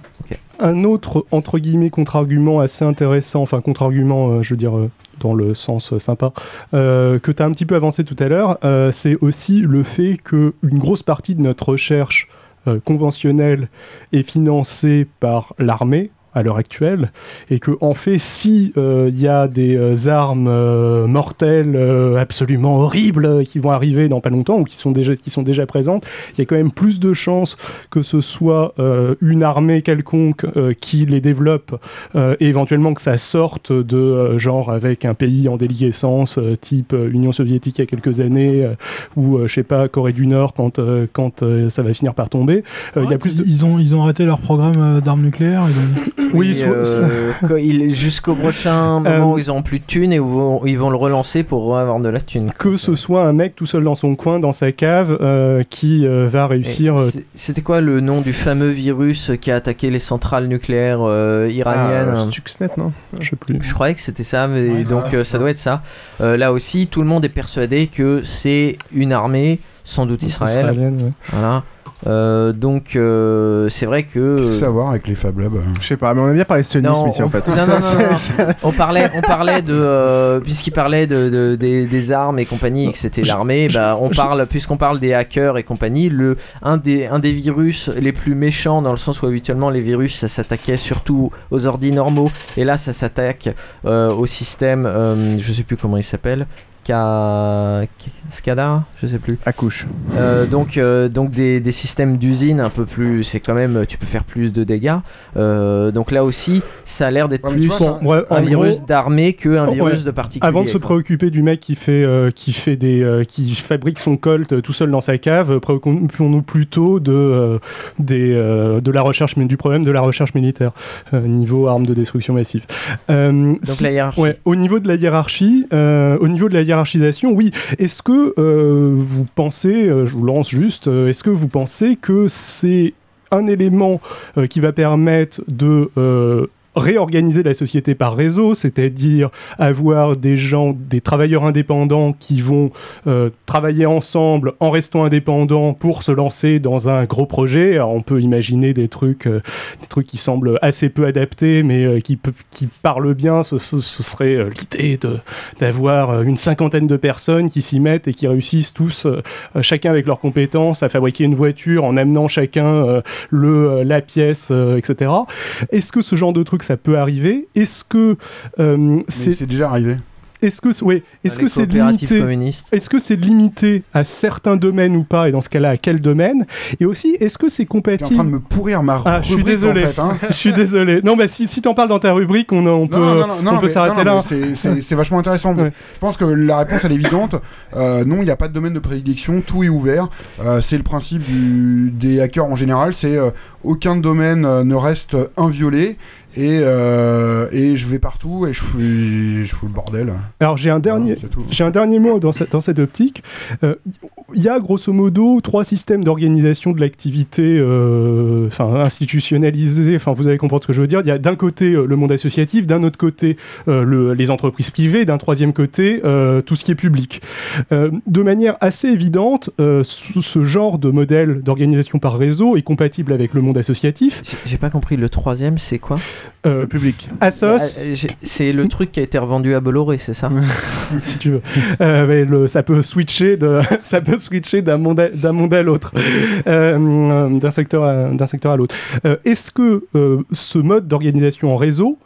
[SPEAKER 14] un autre entre guillemets contre-argument assez intéressant, enfin contre-argument, euh, je veux dire euh, dans le sens euh, sympa, euh, que tu as un petit peu avancé tout à l'heure, euh, c'est aussi le fait que une grosse partie de notre recherche euh, conventionnelle est financée par l'armée à l'heure actuelle et que en fait si euh, il y a des euh, armes euh, mortelles euh, absolument horribles euh, qui vont arriver dans pas longtemps ou qui sont déjà qui sont déjà présentes il y a quand même plus de chances que ce soit euh, une armée quelconque euh, qui les développe euh, et éventuellement que ça sorte de euh, genre avec un pays en déliquescence euh, type euh, Union soviétique il y a quelques années euh, ou euh, je sais pas Corée du Nord quand euh, quand euh, ça va finir par tomber Euh, il y a plus de
[SPEAKER 23] Ils ont, ils ont arrêté leur programme euh, d'armes nucléaires. Ils ont...
[SPEAKER 14] Oui,
[SPEAKER 11] euh, jusqu'au prochain moment où ils auront plus de thunes et où vont- ils vont le relancer pour avoir de la thune.
[SPEAKER 14] que ce soit un mec tout seul dans son coin, dans sa cave, euh, qui euh, va réussir. Euh,
[SPEAKER 11] C'était quoi le nom du fameux virus qui a attaqué les centrales nucléaires euh, iraniennes
[SPEAKER 10] Ah, Stuxnet, non
[SPEAKER 14] Je sais plus.
[SPEAKER 11] Je croyais que c'était ça, mais
[SPEAKER 10] Ouais,
[SPEAKER 11] donc euh, ça doit être ça. Euh, là aussi, tout le monde est persuadé que c'est une armée, sans doute Israël.
[SPEAKER 14] Israélienne, ouais.
[SPEAKER 11] Voilà. Euh, donc euh, c'est vrai que.
[SPEAKER 1] Qu'est-ce que ça a à voir avec les Fab Labs
[SPEAKER 10] Je sais pas, mais on a bien parlé de sionisme ici
[SPEAKER 11] on-
[SPEAKER 10] en fait.
[SPEAKER 11] non, non,
[SPEAKER 10] Ça,
[SPEAKER 11] non,
[SPEAKER 10] c'est-
[SPEAKER 11] non, non.
[SPEAKER 10] c'est-
[SPEAKER 11] On parlait, on parlait de euh, puisqu'il parlait de, de- des, des armes et compagnie, et que c'était l'armée. Bah, on parle, puisqu'on parle des hackers et compagnie, le un des un des virus les plus méchants dans le sens où habituellement les virus ça s'attaquait surtout aux ordi normaux et là ça s'attaque euh, au système, euh, je sais plus comment il s'appelle. Ka... SCADA Je sais plus.
[SPEAKER 10] Accouche.
[SPEAKER 11] Euh, donc, euh, donc des, des systèmes d'usine un peu plus. C'est quand même. Tu peux faire plus de dégâts. Euh, donc là aussi, ça a l'air d'être
[SPEAKER 1] Ouais,
[SPEAKER 11] plus
[SPEAKER 1] vois, ça-
[SPEAKER 14] Ouais,
[SPEAKER 11] un virus d'armée qu'un
[SPEAKER 14] Ouais.
[SPEAKER 11] virus de particulier.
[SPEAKER 14] Avant de se
[SPEAKER 11] quoi.
[SPEAKER 14] préoccuper du mec qui fait, euh, qui fait des, euh, qui fabrique son colt tout seul dans sa cave, préoccupons-nous plutôt de, euh, des, euh, de la recherche, mais du problème de la recherche militaire euh, niveau armes de destruction massive. Euh,
[SPEAKER 11] Donc
[SPEAKER 14] si-
[SPEAKER 11] la hiérarchie.
[SPEAKER 14] Ouais, au niveau de la hiérarchie, euh, au niveau de la oui. Est-ce que euh, vous pensez, euh, je vous lance juste, euh, est-ce que vous pensez que c'est un élément qui va permettre de réorganiser la société par réseau, c'est-à-dire avoir des gens, des travailleurs indépendants qui vont euh, travailler ensemble en restant indépendants pour se lancer dans un gros projet. Alors, on peut imaginer des trucs, euh, des trucs qui semblent assez peu adaptés, mais euh, qui, parlent bien. Ce, serait l'idée d'avoir une cinquantaine de personnes qui s'y mettent et qui réussissent tous, chacun avec leurs compétences, à fabriquer une voiture en amenant chacun le, la pièce, etc. Est-ce que ce genre de truc ça peut arriver Est-ce que euh,
[SPEAKER 1] Mais
[SPEAKER 14] c'est
[SPEAKER 1] c'est déjà arrivé.
[SPEAKER 14] est-ce que c'est- ouais, est-ce que c'est limité. Est-ce que c'est limité à certains domaines ou pas et dans ce cas-là à quel domaine? Et aussi est-ce que c'est
[SPEAKER 1] T'es en
[SPEAKER 14] compatible
[SPEAKER 1] train de me pourrir ma
[SPEAKER 14] Ah, je suis
[SPEAKER 1] rubrique,
[SPEAKER 14] désolé.
[SPEAKER 1] en fait, hein.
[SPEAKER 14] je suis désolé. Non, bah si, si t'en parles dans ta rubrique, on, on peut,
[SPEAKER 1] Non, non, non, non,
[SPEAKER 14] on peut
[SPEAKER 1] mais-
[SPEAKER 14] s'arrêter
[SPEAKER 1] non, non,
[SPEAKER 14] là.
[SPEAKER 1] mais c'est- vachement intéressant.
[SPEAKER 14] Ouais.
[SPEAKER 1] Je pense que la réponse elle est évidente. Euh, non, il n'y a pas de domaine de prédilection, tout est ouvert. Euh, c'est le principe du- des hackers en général, c'est euh, aucun domaine ne reste inviolé. Et, euh, et je vais partout et je fous, je fous le bordel.
[SPEAKER 14] Alors j'ai un dernier, j'ai un dernier mot dans cette, dans cette optique. Euh, Il y a grosso modo trois systèmes d'organisation de l'activité, euh, enfin institutionnalisés. Enfin, vous allez comprendre ce que je veux dire. Il y a d'un côté euh, le monde associatif, d'un autre côté euh, le- les entreprises privées, d'un troisième côté euh, tout ce qui est public. Euh, de manière assez évidente, euh, ce genre de modèle d'organisation par réseau est compatible avec le monde associatif.
[SPEAKER 11] J'ai- J'ai pas compris. Le troisième, c'est quoi?
[SPEAKER 14] Euh,
[SPEAKER 10] public.
[SPEAKER 14] Asos,
[SPEAKER 11] Euh, j'ai- C'est le truc qui a été revendu à Bolloré, c'est ça
[SPEAKER 14] si tu veux. Euh, mais le- ça peut switcher de, ça peut switcher d'un monde à, d'un monde à l'autre, Euh, d'un secteur à, d'un secteur à l'autre. Euh, est-ce que euh, ce mode d'organisation en réseau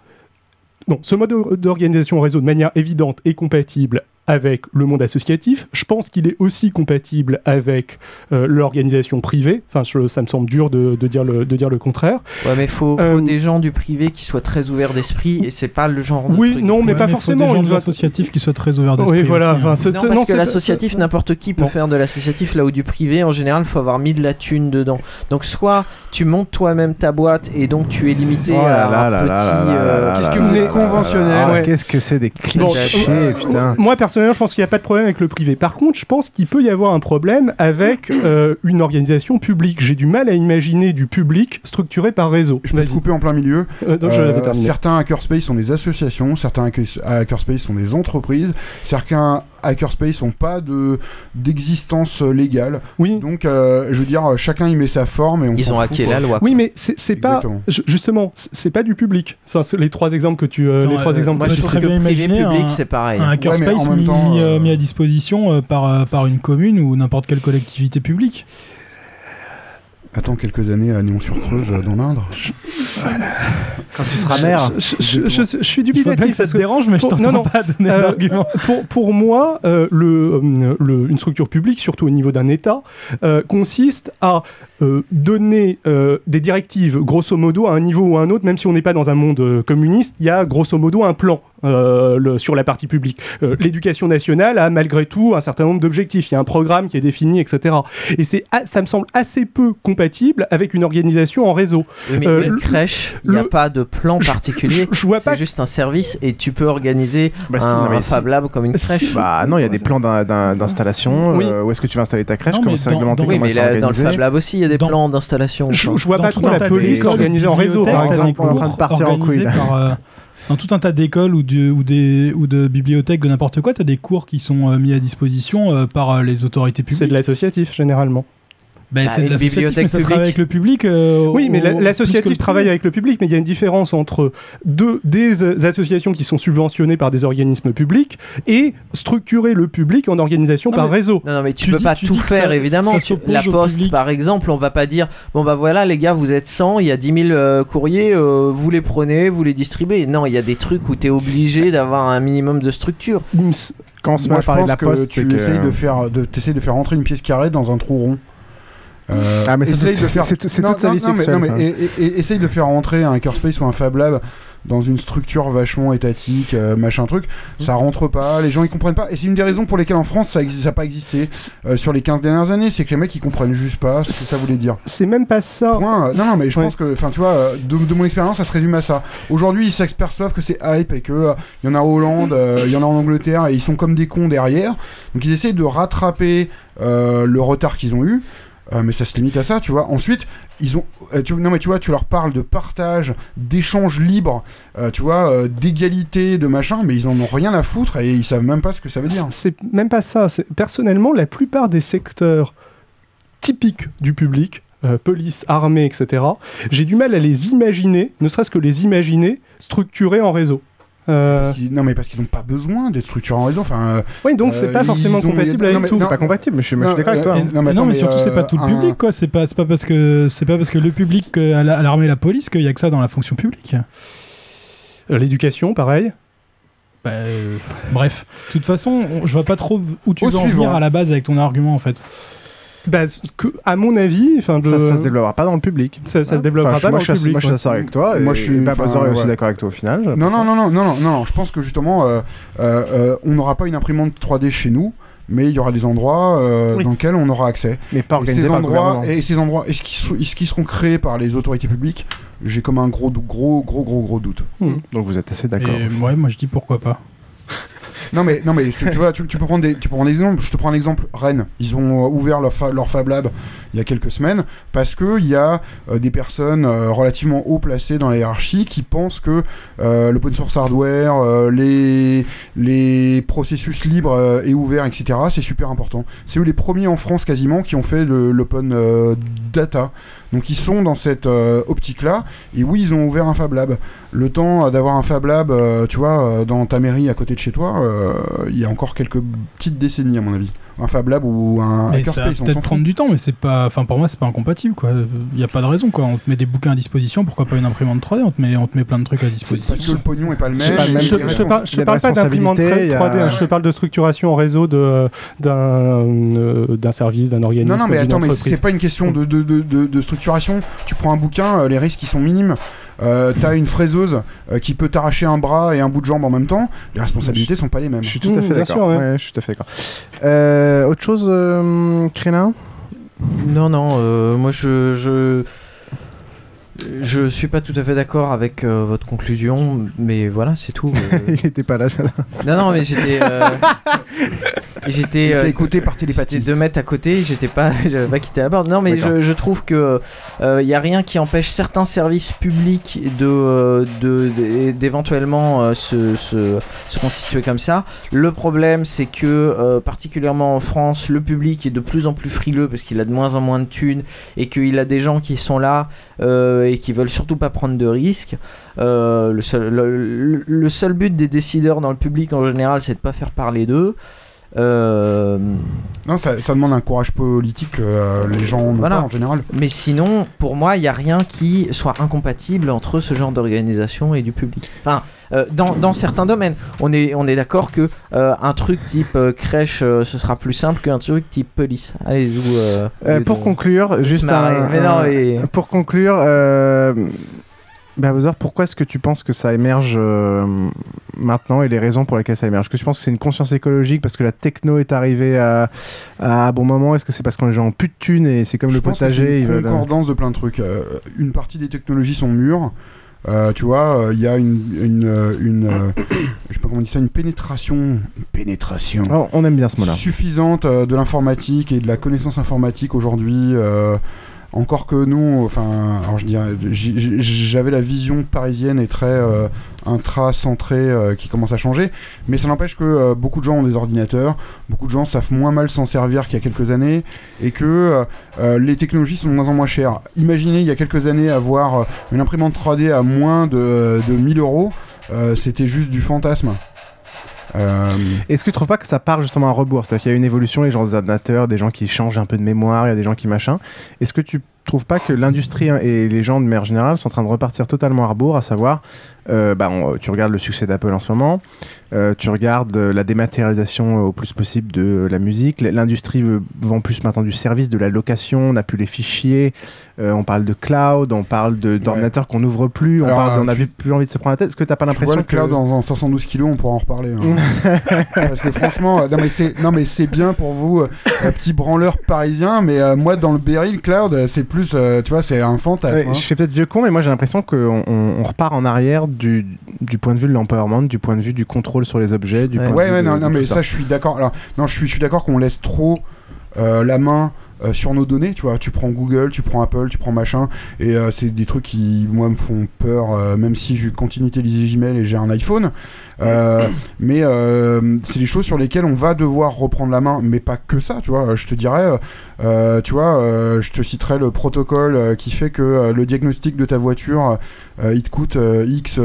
[SPEAKER 14] non, ce mode d'organisation en réseau de manière évidente est compatible avec le monde associatif. Je pense qu'il est aussi compatible avec euh, l'organisation privée. Enfin, je- ça me semble dur de, de dire, le, de dire le contraire.
[SPEAKER 11] Ouais, mais faut, faut
[SPEAKER 14] Euh,
[SPEAKER 11] des gens du privé qui soient très ouverts d'esprit et c'est pas le genre de
[SPEAKER 14] Oui,
[SPEAKER 11] truc.
[SPEAKER 14] non, mais pas
[SPEAKER 23] faut
[SPEAKER 14] forcément.
[SPEAKER 23] des gens de l'associatif qui soient très ouverts d'esprit.
[SPEAKER 14] Oui, voilà.
[SPEAKER 23] aussi, hein.
[SPEAKER 14] enfin,
[SPEAKER 11] Non,
[SPEAKER 14] ce-
[SPEAKER 11] parce
[SPEAKER 14] non,
[SPEAKER 11] que l'associatif, n'importe qui peut
[SPEAKER 14] Non.
[SPEAKER 11] faire de l'associatif là où du privé, en général, faut avoir mis de la thune dedans. Donc, soit tu montes toi-même ta boîte et donc tu es limité
[SPEAKER 10] Oh là
[SPEAKER 11] à
[SPEAKER 10] là
[SPEAKER 11] un
[SPEAKER 10] là
[SPEAKER 11] petit. euh,
[SPEAKER 1] Qu'est-ce que vous êtes conventionnel.
[SPEAKER 14] Ouais.
[SPEAKER 10] Qu'est-ce que c'est des clichés, putain.
[SPEAKER 14] Moi, personnellement, je pense qu'il n'y a pas de problème avec le privé. Par contre, je pense qu'il peut y avoir un problème avec euh, une organisation publique. J'ai du mal à imaginer du public structuré par réseau.
[SPEAKER 1] Je peux te couper en plein milieu.
[SPEAKER 14] Euh, donc,
[SPEAKER 1] Euh,
[SPEAKER 14] vais
[SPEAKER 1] certains hackerspace sont des associations, certains hacker- hackerspace sont des entreprises, certains hackerspace n'ont pas de d'existence euh, légale.
[SPEAKER 14] Oui.
[SPEAKER 1] Donc, euh, je veux dire, chacun y met sa forme et on
[SPEAKER 11] Ils ont hacké la loi.
[SPEAKER 14] Oui, mais c'est pas justement, c'est pas du public. Enfin, les trois exemples que tu, euh, les trois
[SPEAKER 23] euh,
[SPEAKER 14] exemples
[SPEAKER 11] Moi,
[SPEAKER 14] que
[SPEAKER 11] je
[SPEAKER 23] très bien imaginer
[SPEAKER 11] public, c'est pareil.
[SPEAKER 23] Un hackerspace mis,
[SPEAKER 1] temps,
[SPEAKER 23] mis, euh,
[SPEAKER 1] euh,
[SPEAKER 23] mis à disposition euh, par, euh, par une commune ou n'importe quelle collectivité publique.
[SPEAKER 1] Attends quelques années à Néon-sur-Creuse euh, dans l'Indre.
[SPEAKER 10] Quand tu seras maire.
[SPEAKER 14] Je, je- je- je suis
[SPEAKER 23] Je bien
[SPEAKER 14] dubitatif
[SPEAKER 23] que ça
[SPEAKER 14] que
[SPEAKER 23] dérange, mais je
[SPEAKER 14] pour-
[SPEAKER 23] t'entends
[SPEAKER 14] non, non.
[SPEAKER 23] pas donner
[SPEAKER 14] Euh,
[SPEAKER 23] d'argument.
[SPEAKER 14] pour, pour moi, euh, le, euh, le- une structure publique, surtout au niveau d'un État, euh, consiste à euh, donner euh, des directives, grosso modo, à un niveau ou à un autre, même si on n'est pas dans un monde euh, communiste, il y a grosso modo un plan euh, le- sur la partie publique. Euh, L'éducation nationale a malgré tout un certain nombre d'objectifs, il y a un programme qui est défini, etc. Et c'est, ça me semble assez peu compatible avec une organisation en réseau.
[SPEAKER 11] Oui, mais
[SPEAKER 14] Euh,
[SPEAKER 11] une
[SPEAKER 14] le-
[SPEAKER 11] crèche, il n'y a pas de plan particulier.
[SPEAKER 14] je- je vois
[SPEAKER 11] c'est juste un service et tu peux organiser
[SPEAKER 10] Bah,
[SPEAKER 11] un,
[SPEAKER 10] non, mais
[SPEAKER 11] un
[SPEAKER 10] si.
[SPEAKER 11] Fab Lab comme une crèche.
[SPEAKER 10] Bah non, il y a des plans d'in- d'in- d'installation.
[SPEAKER 14] Oui.
[SPEAKER 10] euh, où est-ce que tu vas installer ta crèche
[SPEAKER 23] Non,
[SPEAKER 10] Comment c'est
[SPEAKER 23] dans-
[SPEAKER 10] réglementé
[SPEAKER 23] dans-
[SPEAKER 11] oui,
[SPEAKER 10] Comment
[SPEAKER 11] mais là, dans le Fab Lab aussi, il y a des
[SPEAKER 23] Dans-
[SPEAKER 11] plans d'installation.
[SPEAKER 14] Je, vois
[SPEAKER 23] Dans
[SPEAKER 14] pas trop la police organisée en réseau, par exemple.
[SPEAKER 10] en train de partir en couille,
[SPEAKER 23] par, euh, dans tout un tas d'écoles ou de, ou, des, ou de bibliothèques de n'importe quoi, tu as des cours qui sont euh, mis à disposition euh, par euh, les autorités publiques.
[SPEAKER 14] C'est de l'associatif, généralement.
[SPEAKER 23] Ben,
[SPEAKER 11] Bah,
[SPEAKER 23] c'est de
[SPEAKER 11] une
[SPEAKER 23] l'associatif,
[SPEAKER 11] bibliothèque
[SPEAKER 23] mais ça travaille avec le public. euh,
[SPEAKER 14] Oui, mais l'associatif travaille avec le public, mais il y a une différence entre deux, des associations qui sont subventionnées par des organismes publics et structurer le public en organisation
[SPEAKER 23] Non,
[SPEAKER 14] par
[SPEAKER 23] mais-
[SPEAKER 14] réseau.
[SPEAKER 11] Non, non, mais tu,
[SPEAKER 23] Tu
[SPEAKER 11] peux
[SPEAKER 23] dis-
[SPEAKER 11] pas
[SPEAKER 23] tu
[SPEAKER 11] tout faire,
[SPEAKER 23] ça-
[SPEAKER 11] évidemment.
[SPEAKER 23] ça
[SPEAKER 11] la Poste, par exemple, on va pas dire bon bah voilà les gars, vous êtes 100, il y a 10 000 euh, courriers, euh, vous les prenez, vous les distribuez. Non, il y a des trucs où tu es obligé d'avoir un minimum de structure.
[SPEAKER 10] Quand on se met à
[SPEAKER 1] je
[SPEAKER 10] parler de la
[SPEAKER 1] que
[SPEAKER 10] poste,
[SPEAKER 1] tu essayes de faire, de, t'essayes de faire rentrer une pièce carrée dans un trou rond. Euh,
[SPEAKER 10] Ah, mais c'est-
[SPEAKER 1] de faire-
[SPEAKER 10] c'est- c'est
[SPEAKER 1] Non,
[SPEAKER 10] toute sa vie
[SPEAKER 1] mais-
[SPEAKER 10] sexuelle,
[SPEAKER 1] non, mais et- et- et- essaye de faire rentrer un hackerspace ou un Fab Lab dans une structure vachement étatique, euh, machin truc. Ça rentre pas, les gens ils comprennent pas. Et c'est une des raisons pour lesquelles en France ça n'a pas existé euh, sur les 15 dernières années. C'est que les mecs ils comprennent juste pas ce que ça voulait dire.
[SPEAKER 14] C'est même pas ça.
[SPEAKER 1] Point. Euh, Non, non, mais je
[SPEAKER 14] Ouais.
[SPEAKER 1] pense que, enfin, tu vois, euh, de, de mon expérience, ça se résume à ça. Aujourd'hui, ils s'aperçoivent que c'est hype et que euh, il y en a en Hollande, euh, il y en a en Angleterre et ils sont comme des cons derrière. Donc ils essayent de rattraper euh, le retard qu'ils ont eu. Euh, mais ça se limite à ça, tu vois. Ensuite, ils ont, euh, tu, non mais tu vois, tu leur parles de partage, d'échange libre, euh, tu vois, d'égalité, de machin, mais ils en ont rien à foutre et ils savent même pas ce que ça veut dire.
[SPEAKER 14] C'est même pas ça. Personnellement, la plupart des secteurs typiques du public, police, armée, etc., j'ai du mal à les imaginer, ne serait-ce que les imaginer structurés en réseau. Euh,
[SPEAKER 1] Parce qu'ils- non mais parce qu'ils n'ont pas besoin d'être structurés en réseau. Enfin, euh,
[SPEAKER 14] Oui, donc c'est pas
[SPEAKER 1] ils
[SPEAKER 14] forcément
[SPEAKER 1] ont-
[SPEAKER 14] compatible
[SPEAKER 1] non,
[SPEAKER 14] avec
[SPEAKER 1] mais-
[SPEAKER 14] tout.
[SPEAKER 1] non,
[SPEAKER 10] C'est pas compatible, mais je suis, d'accord avec toi.
[SPEAKER 1] euh,
[SPEAKER 10] hein.
[SPEAKER 1] non, mais
[SPEAKER 23] non,
[SPEAKER 1] attends,
[SPEAKER 23] mais surtout, c'est pas
[SPEAKER 1] euh,
[SPEAKER 23] tout le
[SPEAKER 1] un-
[SPEAKER 23] public, quoi. C'est pas, c'est pas parce que c'est pas parce que le public euh, à la- à l'armée et la police qu'il y a que ça dans la fonction publique.
[SPEAKER 14] Euh, L'éducation, pareil.
[SPEAKER 23] Bah, euh, bref, de toute façon, on- je vois pas trop où tu
[SPEAKER 1] Au
[SPEAKER 23] veux en venir à la base avec ton argument en fait.
[SPEAKER 14] Bah, que, à mon avis, enfin, de...
[SPEAKER 10] Ça, ça se développera pas dans le public.
[SPEAKER 14] ça, ça se
[SPEAKER 10] Enfin,
[SPEAKER 14] développera pas
[SPEAKER 10] moi,
[SPEAKER 14] dans
[SPEAKER 10] je
[SPEAKER 14] le
[SPEAKER 10] suis-
[SPEAKER 14] public.
[SPEAKER 10] Moi, je suis d'accord avec toi.
[SPEAKER 1] Moi, je suis-
[SPEAKER 10] aussi
[SPEAKER 1] ouais.
[SPEAKER 10] d'accord avec toi au final.
[SPEAKER 1] Non, non, non, non, non, non, non, je pense que justement, euh, euh, euh, on n'aura pas une imprimante 3D chez nous, mais il y aura des endroits euh,
[SPEAKER 10] Oui.
[SPEAKER 1] dans lesquels on aura accès.
[SPEAKER 10] Mais pas
[SPEAKER 1] Et
[SPEAKER 10] organisé
[SPEAKER 1] ces
[SPEAKER 10] par le
[SPEAKER 1] endroits,
[SPEAKER 10] gouvernement.
[SPEAKER 1] et ces endroits, est-ce qu'ils sont, est-ce qu'ils seront créés par les autorités publiques J'ai comme un gros, gros, gros, gros, gros doute.
[SPEAKER 10] Donc vous êtes assez d'accord.
[SPEAKER 23] Et ouais, moi je dis pourquoi pas.
[SPEAKER 1] Non mais, non mais tu, vois, tu, peux prendre des, tu peux prendre des exemples. Je te prends un exemple. Rennes, ils ont euh, ouvert leur, fa- leur Fab Lab il y a quelques semaines parce que il y a euh, des personnes euh, relativement haut placées dans la hiérarchie qui pensent que l'open source hardware, les les processus libres et ouverts, etc. C'est super important. C'est eux les premiers en France quasiment qui ont fait l'open data. Donc ils sont dans cette euh, optique-là. Et oui, ils ont ouvert un Fab Lab. Le temps euh, d'avoir un Fab Lab, euh, tu vois, dans ta mairie à côté de chez toi, il y a encore quelques petites décennies à mon avis. Un Fab Lab ou un
[SPEAKER 23] Mais ça va peut-être prendre du temps, mais c'est pas. Enfin, pour moi, c'est pas incompatible, quoi. Il y a pas de raison, quoi. On te met des bouquins à disposition, pourquoi pas une imprimante 3D On te met, on te met plein de trucs à disposition.
[SPEAKER 1] Parce que le pognon est pas le
[SPEAKER 14] Je,
[SPEAKER 1] même.
[SPEAKER 14] je- je- je parle pas d'imprimante 3D, hein, je te parle de structuration en réseau de- d'un euh, d'un service, d'un organisme.
[SPEAKER 1] Non, non, mais
[SPEAKER 14] d'une
[SPEAKER 1] attends, mais
[SPEAKER 14] entreprise.
[SPEAKER 1] c'est pas une question de, de, de, de- de structuration. Tu prends un bouquin, euh, les risques ils sont minimes. Euh, T'as une fraiseuse euh, qui peut t'arracher un bras et un bout de jambe en même temps. Les responsabilités sont pas les mêmes.
[SPEAKER 10] Je suis tout à fait d'accord. Ouais, je suis tout à fait d'accord. Euh, autre chose, euh, Krélin
[SPEAKER 11] Non, non, euh, moi je, je. Je suis pas tout à fait d'accord avec euh, votre conclusion, mais voilà, c'est tout. euh.
[SPEAKER 10] Il était pas là. j'adore.
[SPEAKER 11] Non, non, mais j'étais. euh, J'étais. Euh,
[SPEAKER 1] écouté par télépathie.
[SPEAKER 11] J'étais deux mètres à côté, j'étais pas. J'avais pas quitté la porte. Non, mais
[SPEAKER 1] D'accord.
[SPEAKER 11] je, je trouve que. Il y a rien qui empêche certains services publics de. euh, de- de- d'éventuellement euh, se, se, se constituer comme ça. Le problème, c'est que, euh, particulièrement en France, le public est de plus en plus frileux parce qu'il a de moins en moins de thunes et qu'il a des gens qui sont là euh, et qui veulent surtout pas prendre de risques. Euh, le, seul, but des décideurs dans le public en général, c'est de pas faire parler d'eux. Euh,
[SPEAKER 1] Non, ça, ça demande un courage politique que euh, les gens
[SPEAKER 11] Voilà.
[SPEAKER 1] pas en général.
[SPEAKER 11] Mais sinon, pour moi, il n'y a rien qui soit incompatible entre ce genre d'organisation et du public. Enfin, euh, dans, dans certains domaines, on est, on est d'accord que euh, un truc type euh, crèche, euh, ce sera plus simple qu'un truc type police. Allez, euh,
[SPEAKER 10] Euh,
[SPEAKER 11] lieu
[SPEAKER 10] pour
[SPEAKER 11] de-
[SPEAKER 10] conclure, juste un,
[SPEAKER 11] Mais non,
[SPEAKER 10] un-
[SPEAKER 11] mais-
[SPEAKER 10] pour conclure, euh, bah, Bowser, pourquoi est-ce que tu penses que ça émerge euh, maintenant et les raisons pour lesquelles ça émerge? Est-ce que tu penses que c'est une conscience écologique parce que la techno est arrivée à, à bon moment? Est-ce que c'est parce que les gens ont plus de thunes et c'est comme
[SPEAKER 1] Je
[SPEAKER 10] le
[SPEAKER 1] pense que c'est
[SPEAKER 10] potager
[SPEAKER 1] une
[SPEAKER 10] veulent- euh,
[SPEAKER 1] concordance de plein de trucs. Euh, une partie des technologies sont mûres. Euh, tu vois, il y a une, une, une je sais pas comment on dit ça, une pénétration, une pénétration
[SPEAKER 10] Oh, on aime bien ce mot-là.
[SPEAKER 1] suffisante de l'informatique et de la connaissance informatique aujourd'hui. Encore que nous, enfin, alors je dirais, j'avais la vision parisienne et très euh, intra-centrée euh, qui commence à changer, mais ça n'empêche que euh, beaucoup de gens ont des ordinateurs, beaucoup de gens savent moins mal s'en servir qu'il y a quelques années, et que les technologies sont de moins en moins chères. Imaginez il y a quelques années avoir une imprimante 3D à moins de, de 1000 euros, c'était juste du fantasme. Euh,
[SPEAKER 10] Est-ce que tu trouves pas que ça part justement à rebours? C'est-à-dire qu'il y a une évolution, les gens des ordinateurs, des gens qui changent un peu de mémoire, il y a des gens qui machin. Est-ce que tu trouves pas que l'industrie et les gens de manière générale sont en train de repartir totalement à rebours, à savoir, euh, bah, on- tu regardes le succès d'Apple en ce moment, euh, tu regardes euh, la dématérialisation euh, au plus possible de la musique, l'industrie vend plus maintenant du service, de la location, on n'a plus les fichiers, euh, on parle de cloud, on parle d'ordinateurs qu'on n'ouvre plus, on, parle, on a
[SPEAKER 1] tu-
[SPEAKER 10] plus envie de se prendre la tête. Est-ce que t'as pas l'impression
[SPEAKER 1] le
[SPEAKER 10] que...
[SPEAKER 1] cloud en, en 512 kilos, on pourra en reparler. hein. Parce que franchement, non mais c'est bien pour vous, petits branleurs parisiens, mais moi dans le Berry, le cloud, c'est plus, tu vois, c'est un fantasme.
[SPEAKER 10] Ouais,
[SPEAKER 1] hein.
[SPEAKER 10] Je fais peut-être vieux con, mais moi j'ai l'impression qu'on on, on repart en arrière du, du point de vue de l'empowerment, du point de vue du contrôle sur les objets, du
[SPEAKER 1] Ouais,
[SPEAKER 10] point
[SPEAKER 1] ouais,
[SPEAKER 10] de vue
[SPEAKER 1] ouais,
[SPEAKER 10] de-
[SPEAKER 1] non,
[SPEAKER 10] de
[SPEAKER 1] non, mais ça, je suis d'accord. Alors, non, je suis, je suis d'accord qu'on laisse trop euh, la main euh, sur nos données. Tu vois, tu prends Google, tu prends Apple, tu prends machin, et euh, c'est des trucs qui, moi, me font peur, euh, même si je continue d'utiliser Gmail et j'ai un iPhone. Euh, mais euh, c'est des choses sur lesquelles on va devoir reprendre la main, mais pas que ça, tu vois. Je te dirais, euh, tu vois, je te citerai le protocole qui fait que le diagnostic de ta voiture, il te coûte X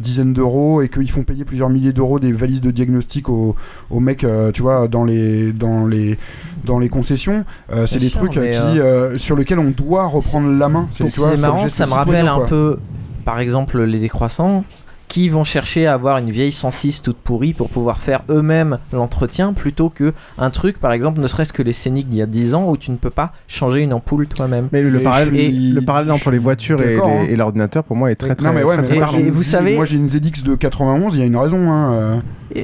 [SPEAKER 1] dizaines d'euros et qu'ils font payer plusieurs milliers d'euros des valises de diagnostic aux, aux mecs, tu vois, dans les, dans les, dans les concessions. C'est des
[SPEAKER 11] sûr,
[SPEAKER 1] trucs qui, sur lesquels on doit reprendre la main. C'est
[SPEAKER 11] marrant, ça me rappelle un peu, par exemple, les décroissants qui vont chercher à avoir une vieille 106 toute pourrie pour pouvoir faire eux-mêmes l'entretien plutôt que un truc, par exemple, ne serait-ce que les scéniques d'il y a 10 ans où tu ne peux pas changer une ampoule toi-même.
[SPEAKER 10] Mais le,
[SPEAKER 1] Mais
[SPEAKER 10] parallèle,
[SPEAKER 1] suis-
[SPEAKER 10] le parallèle entre les voitures et,
[SPEAKER 1] d'accord,
[SPEAKER 10] les-
[SPEAKER 1] hein.
[SPEAKER 10] et l'ordinateur, pour moi, est très très
[SPEAKER 1] Non mais ouais,
[SPEAKER 10] très,
[SPEAKER 1] mais
[SPEAKER 10] très
[SPEAKER 1] moi,
[SPEAKER 10] parlant.
[SPEAKER 1] j'ai une
[SPEAKER 11] vous savez-
[SPEAKER 1] moi j'ai une ZX de 91, il y a une raison. Hein, euh.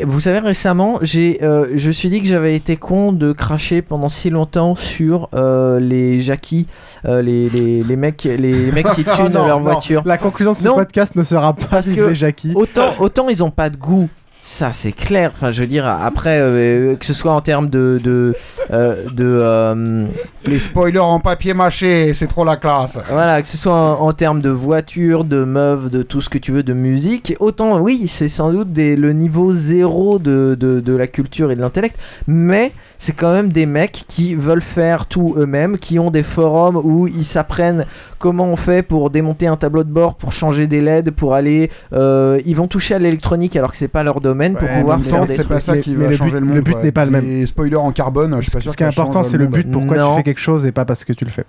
[SPEAKER 11] Vous savez, récemment, j'ai, euh, je me suis dit que j'avais été con de cracher pendant si longtemps sur euh, les jackies, euh, les, les, les mecs, les mecs qui tunent
[SPEAKER 10] non,
[SPEAKER 11] leur
[SPEAKER 10] non.
[SPEAKER 11] voiture.
[SPEAKER 10] La conclusion de ce
[SPEAKER 11] Non.
[SPEAKER 10] podcast ne sera pas
[SPEAKER 11] Parce que
[SPEAKER 10] les Jackie.
[SPEAKER 11] autant, autant ils ont pas de goût. Ça c'est clair. Enfin, je veux dire après euh, que ce soit en termes de de euh, de euh,
[SPEAKER 1] Les spoilers en papier mâché, c'est trop la classe.
[SPEAKER 11] voilà que ce soit en, en termes de voiture, de meufs, de tout ce que tu veux, de musique. Autant oui, c'est sans doute des, le niveau zéro de, de, de la culture et de l'intellect, mais c'est quand même des mecs qui veulent faire tout eux-mêmes, qui ont des forums où ils s'apprennent comment on fait pour démonter un tableau de bord, pour changer des LED, pour aller. euh, ils vont toucher à l'électronique alors que c'est pas leur domaine. Domaine pour
[SPEAKER 10] Ouais,
[SPEAKER 11] pouvoir faire des
[SPEAKER 1] c'est pas ça qui
[SPEAKER 10] mais
[SPEAKER 1] va
[SPEAKER 10] le
[SPEAKER 1] changer
[SPEAKER 10] but-
[SPEAKER 1] le monde.
[SPEAKER 10] le but n'est pas le même.
[SPEAKER 1] Les spoilers en carbone, je suis pas sûr
[SPEAKER 10] Ce qui est important, c'est le but, pourquoi
[SPEAKER 11] Non.
[SPEAKER 10] tu fais quelque chose et pas parce que tu le fais.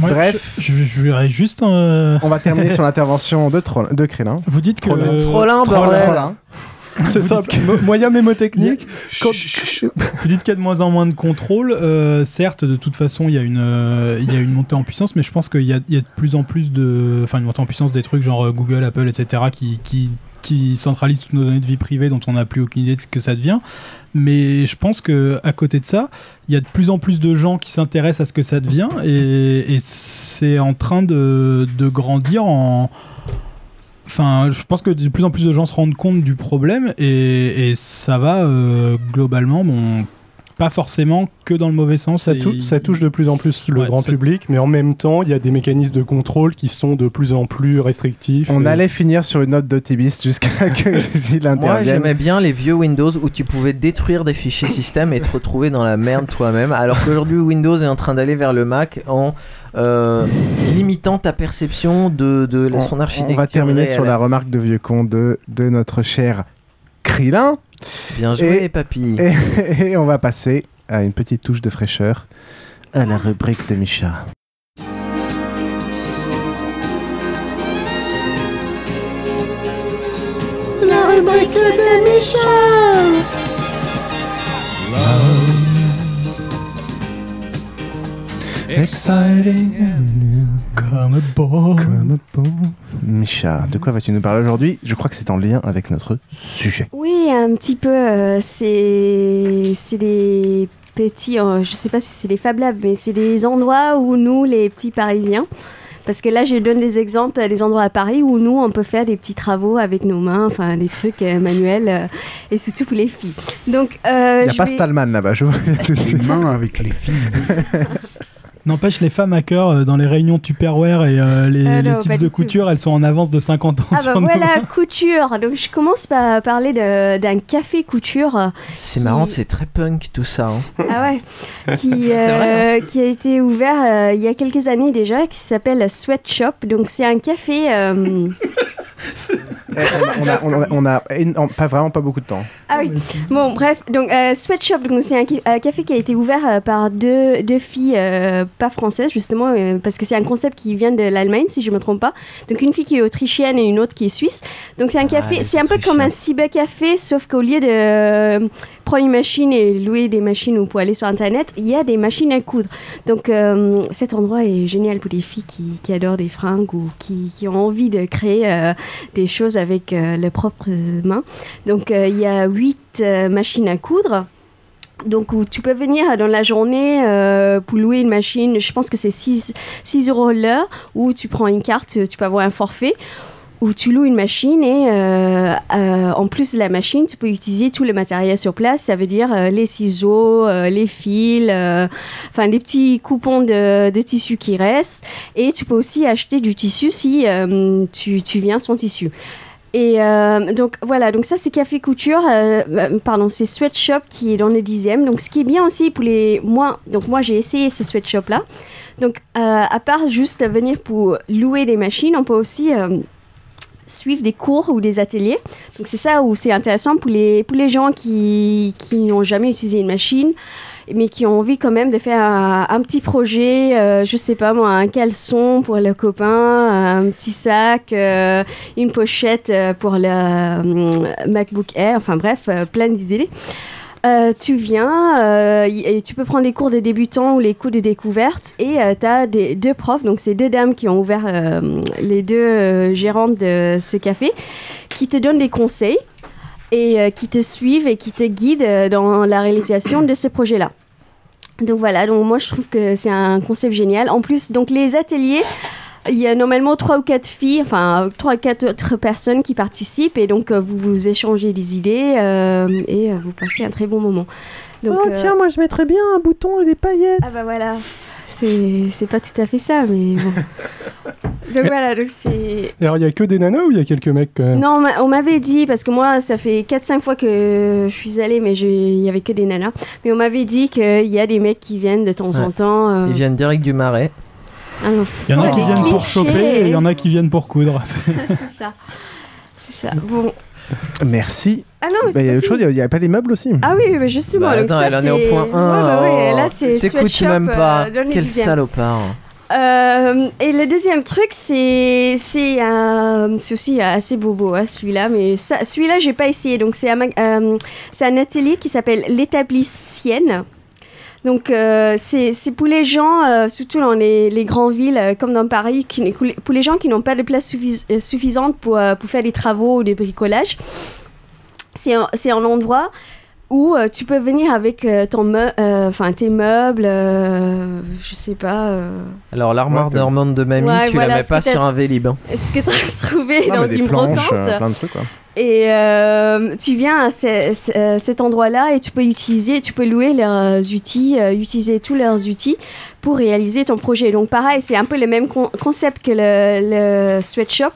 [SPEAKER 23] Moi,
[SPEAKER 10] Bref.
[SPEAKER 23] je, je, je voudrais juste. euh,
[SPEAKER 10] On va terminer sur l'intervention de, Troll, de Krillin.
[SPEAKER 23] Vous dites que.
[SPEAKER 11] Trollin. Trollin, bordel.
[SPEAKER 10] Trollin.
[SPEAKER 14] C'est ça, mo- moyen mémotechnique. Quand-
[SPEAKER 23] Vous dites qu'il y a de moins en moins de contrôle. euh, certes, de toute façon, il y, a une, euh, il y a une montée en puissance, mais je pense qu'il y a, il y a de plus en plus de. Enfin, une montée en puissance des trucs genre euh, Google, Apple, etc., qui, qui, qui centralisent toutes nos données de vie privée dont on n'a plus aucune idée de ce que ça devient. Mais je pense que à côté de ça, il y a de plus en plus de gens qui s'intéressent à ce que ça devient et, c'est en train de, de grandir en. Enfin, je pense que de plus en plus de gens se rendent compte du problème et, et ça va euh, globalement, bon, pas forcément que dans le mauvais sens.
[SPEAKER 14] Ça, touche de plus en plus le
[SPEAKER 23] Ouais,
[SPEAKER 14] grand public, mais en même temps, il y a des mécanismes de contrôle qui sont de plus en plus restrictifs.
[SPEAKER 10] On
[SPEAKER 14] et-
[SPEAKER 10] allait finir sur une note d'optimiste jusqu'à que il
[SPEAKER 11] Moi,
[SPEAKER 10] intervienne.
[SPEAKER 11] j'aimais bien les vieux Windows où tu pouvais détruire des fichiers système et te retrouver dans la merde toi-même. Alors qu'aujourd'hui, Windows est en train d'aller vers le Mac en euh, limitant ta perception de, de
[SPEAKER 10] on,
[SPEAKER 11] son architecture.
[SPEAKER 10] on va terminer
[SPEAKER 11] réelle.
[SPEAKER 10] sur la remarque de vieux con de, de notre cher Krillin.
[SPEAKER 11] Bien joué,
[SPEAKER 10] Et-
[SPEAKER 11] papy.
[SPEAKER 10] Et, et on va passer à une petite touche de fraîcheur à la rubrique de Micha.
[SPEAKER 25] La rubrique de Michel
[SPEAKER 10] Exciting
[SPEAKER 23] Comme ball.
[SPEAKER 10] Comme ball. Micha, de quoi vas-tu nous parler aujourd'hui? Je crois que c'est en lien avec notre sujet.
[SPEAKER 13] Oui, un petit peu. euh, c'est c'est des petits. euh, je sais pas si c'est des Fab Labs, mais c'est des endroits où nous, les petits Parisiens. Parce que là, je donne des exemples des endroits à Paris où nous, on peut faire des petits travaux avec nos mains, enfin des trucs euh, manuels, euh, et surtout pour les filles. Donc, euh,
[SPEAKER 10] Il n'y a
[SPEAKER 13] je
[SPEAKER 10] pas
[SPEAKER 13] vais-
[SPEAKER 10] Stallman là-bas, je vous le dis tout de
[SPEAKER 1] Les
[SPEAKER 10] suite.
[SPEAKER 1] mains avec les filles.
[SPEAKER 23] N'empêche, les femmes hackers euh, dans les réunions Tupperware et euh, les,
[SPEAKER 13] Ah
[SPEAKER 23] les types de couture, elles sont en avance de 50 ans
[SPEAKER 13] Ah
[SPEAKER 23] sur
[SPEAKER 13] bah
[SPEAKER 23] nous.
[SPEAKER 13] voilà, couture. Donc je commence par parler d'un café couture.
[SPEAKER 11] C'est marrant, c'est très punk tout ça. hein.
[SPEAKER 13] Ah ouais, qui,
[SPEAKER 11] C'est vrai,
[SPEAKER 13] euh, qui a été ouvert euh, il y a quelques années déjà, qui s'appelle Sweatshop. Donc c'est un café.
[SPEAKER 10] Eh, on, a, on, a, on a éno- pas vraiment pas beaucoup de temps.
[SPEAKER 13] Ah oui. Bon, bref, donc euh, Sweatshop, donc c'est un, café qui a été ouvert euh, par deux, deux filles euh, pas françaises justement, euh, parce que c'est un concept qui vient de l'Allemagne si je me trompe pas. Donc une fille qui est autrichienne et une autre qui est suisse. Donc c'est un café,
[SPEAKER 11] les
[SPEAKER 13] c'est un peu comme un cybercafé, sauf qu'au lieu de prendre une machine et louer des machines ou pour aller sur internet, il y a des machines à coudre. Donc euh, cet endroit est génial pour les filles qui, adorent des fringues ou qui, ont envie de créer euh, des choses avec euh, leurs propres mains. Donc il y a huit machines à coudre. Donc tu peux venir dans la journée pour louer une machine, je pense que c'est 6, 6 euros l'heure, ou tu prends une carte, tu peux avoir un forfait, où tu loues une machine et euh, euh, en plus de la machine, tu peux utiliser tout le matériel sur place, ça veut dire euh, les ciseaux, les fils, enfin les petits coupons de, de tissu qui restent, et tu peux aussi acheter du tissu si tu, viens sans tissu. Et donc voilà, donc ça c'est Café Couture, euh, pardon, c'est Sweatshop qui est dans le dixième. Donc ce qui est bien aussi pour les moi, donc moi j'ai essayé ce Sweatshop là. Donc à part juste venir pour louer des machines, on peut aussi suivre des cours ou des ateliers. Donc c'est ça où c'est intéressant pour les pour les gens qui qui n'ont jamais utilisé une machine mais qui ont envie quand même de faire un, petit projet, euh, je sais pas moi, un caleçon pour le copain, un petit sac, euh, une pochette euh, pour le euh, MacBook Air, enfin bref, plein d'idées. Euh, tu viens, euh, y- et tu peux prendre les cours de débutants ou les cours de découverte et tu as des, deux profs, donc c'est deux dames qui ont ouvert euh, les deux euh, gérantes de ce café, qui te donnent des conseils et euh, qui te suivent et qui te guident euh, dans la réalisation de ces projets-là. Donc voilà, donc moi je trouve que c'est un concept génial. En plus, donc les ateliers, il y a normalement trois ou quatre filles, enfin trois ou quatre autres personnes qui participent et donc euh, vous vous échangez des idées euh, et euh, vous passez un très bon moment. Donc,
[SPEAKER 10] oh
[SPEAKER 13] euh,
[SPEAKER 10] tiens, moi je mettrais bien un bouton et des paillettes.
[SPEAKER 13] Ah bah voilà, c'est c'est pas tout à fait ça, mais bon. donc voilà, donc c'est.
[SPEAKER 14] Alors, il y a que des nanas ou il y a quelques mecs quand même?
[SPEAKER 13] Non, on m'a- on m'avait dit, parce que moi, ça fait 4-5 fois que je suis allée, mais je- il y avait que des nanas. Mais on m'avait dit qu'il y a des mecs qui viennent de temps en temps. euh,
[SPEAKER 11] Ils viennent direct du marais.
[SPEAKER 13] Ah
[SPEAKER 23] Il y en a
[SPEAKER 13] oh,
[SPEAKER 23] qui viennent pour choper et il y en a qui viennent pour coudre.
[SPEAKER 13] C'est ça. C'est ça. Bon.
[SPEAKER 10] Merci.
[SPEAKER 13] Ah non, mais
[SPEAKER 10] Bah, il y a autre chose, il n'y a pas les meubles aussi.
[SPEAKER 13] Ah oui, mais justement.
[SPEAKER 11] Bah,
[SPEAKER 13] donc
[SPEAKER 11] attends,
[SPEAKER 13] ça,
[SPEAKER 11] elle en est au point 1.
[SPEAKER 13] Ouais, ouais, ouais, là, c'est
[SPEAKER 11] T'écoutes même pas.
[SPEAKER 13] euh,
[SPEAKER 11] Quel salopard.
[SPEAKER 13] Euh, et le deuxième truc, c'est c'est un- c'est aussi assez bobo, hein, celui-là. Mais celui-là, j'ai pas essayé. Donc c'est un, euh, c'est un atelier qui s'appelle l'établicienne. Donc euh, c'est c'est pour les gens, euh, surtout dans les, les grandes villes euh, comme dans Paris, qui, pour les gens qui n'ont pas de place suffis- euh, suffisante pour, euh, pour faire des travaux ou des bricolages. C'est un, c'est un endroit où euh, tu peux venir avec euh, ton meu- euh, tes meubles, euh, je sais pas. euh,
[SPEAKER 11] Alors, l'armoire
[SPEAKER 10] Ouais,
[SPEAKER 11] normande de mamie,
[SPEAKER 13] Ouais,
[SPEAKER 11] tu
[SPEAKER 13] voilà,
[SPEAKER 11] la mets pas sur un vélib. hein.
[SPEAKER 13] ce que tu as trouvé
[SPEAKER 10] Non,
[SPEAKER 13] dans une
[SPEAKER 10] planches,
[SPEAKER 13] brocante.
[SPEAKER 10] euh, plein de trucs, quoi.
[SPEAKER 13] Et euh, tu viens à ce- ce- cet endroit-là et tu peux utiliser, tu peux louer leurs outils, euh, utiliser tous leurs outils pour réaliser ton projet. Donc pareil, c'est un peu le même con- concept que le, le sweatshop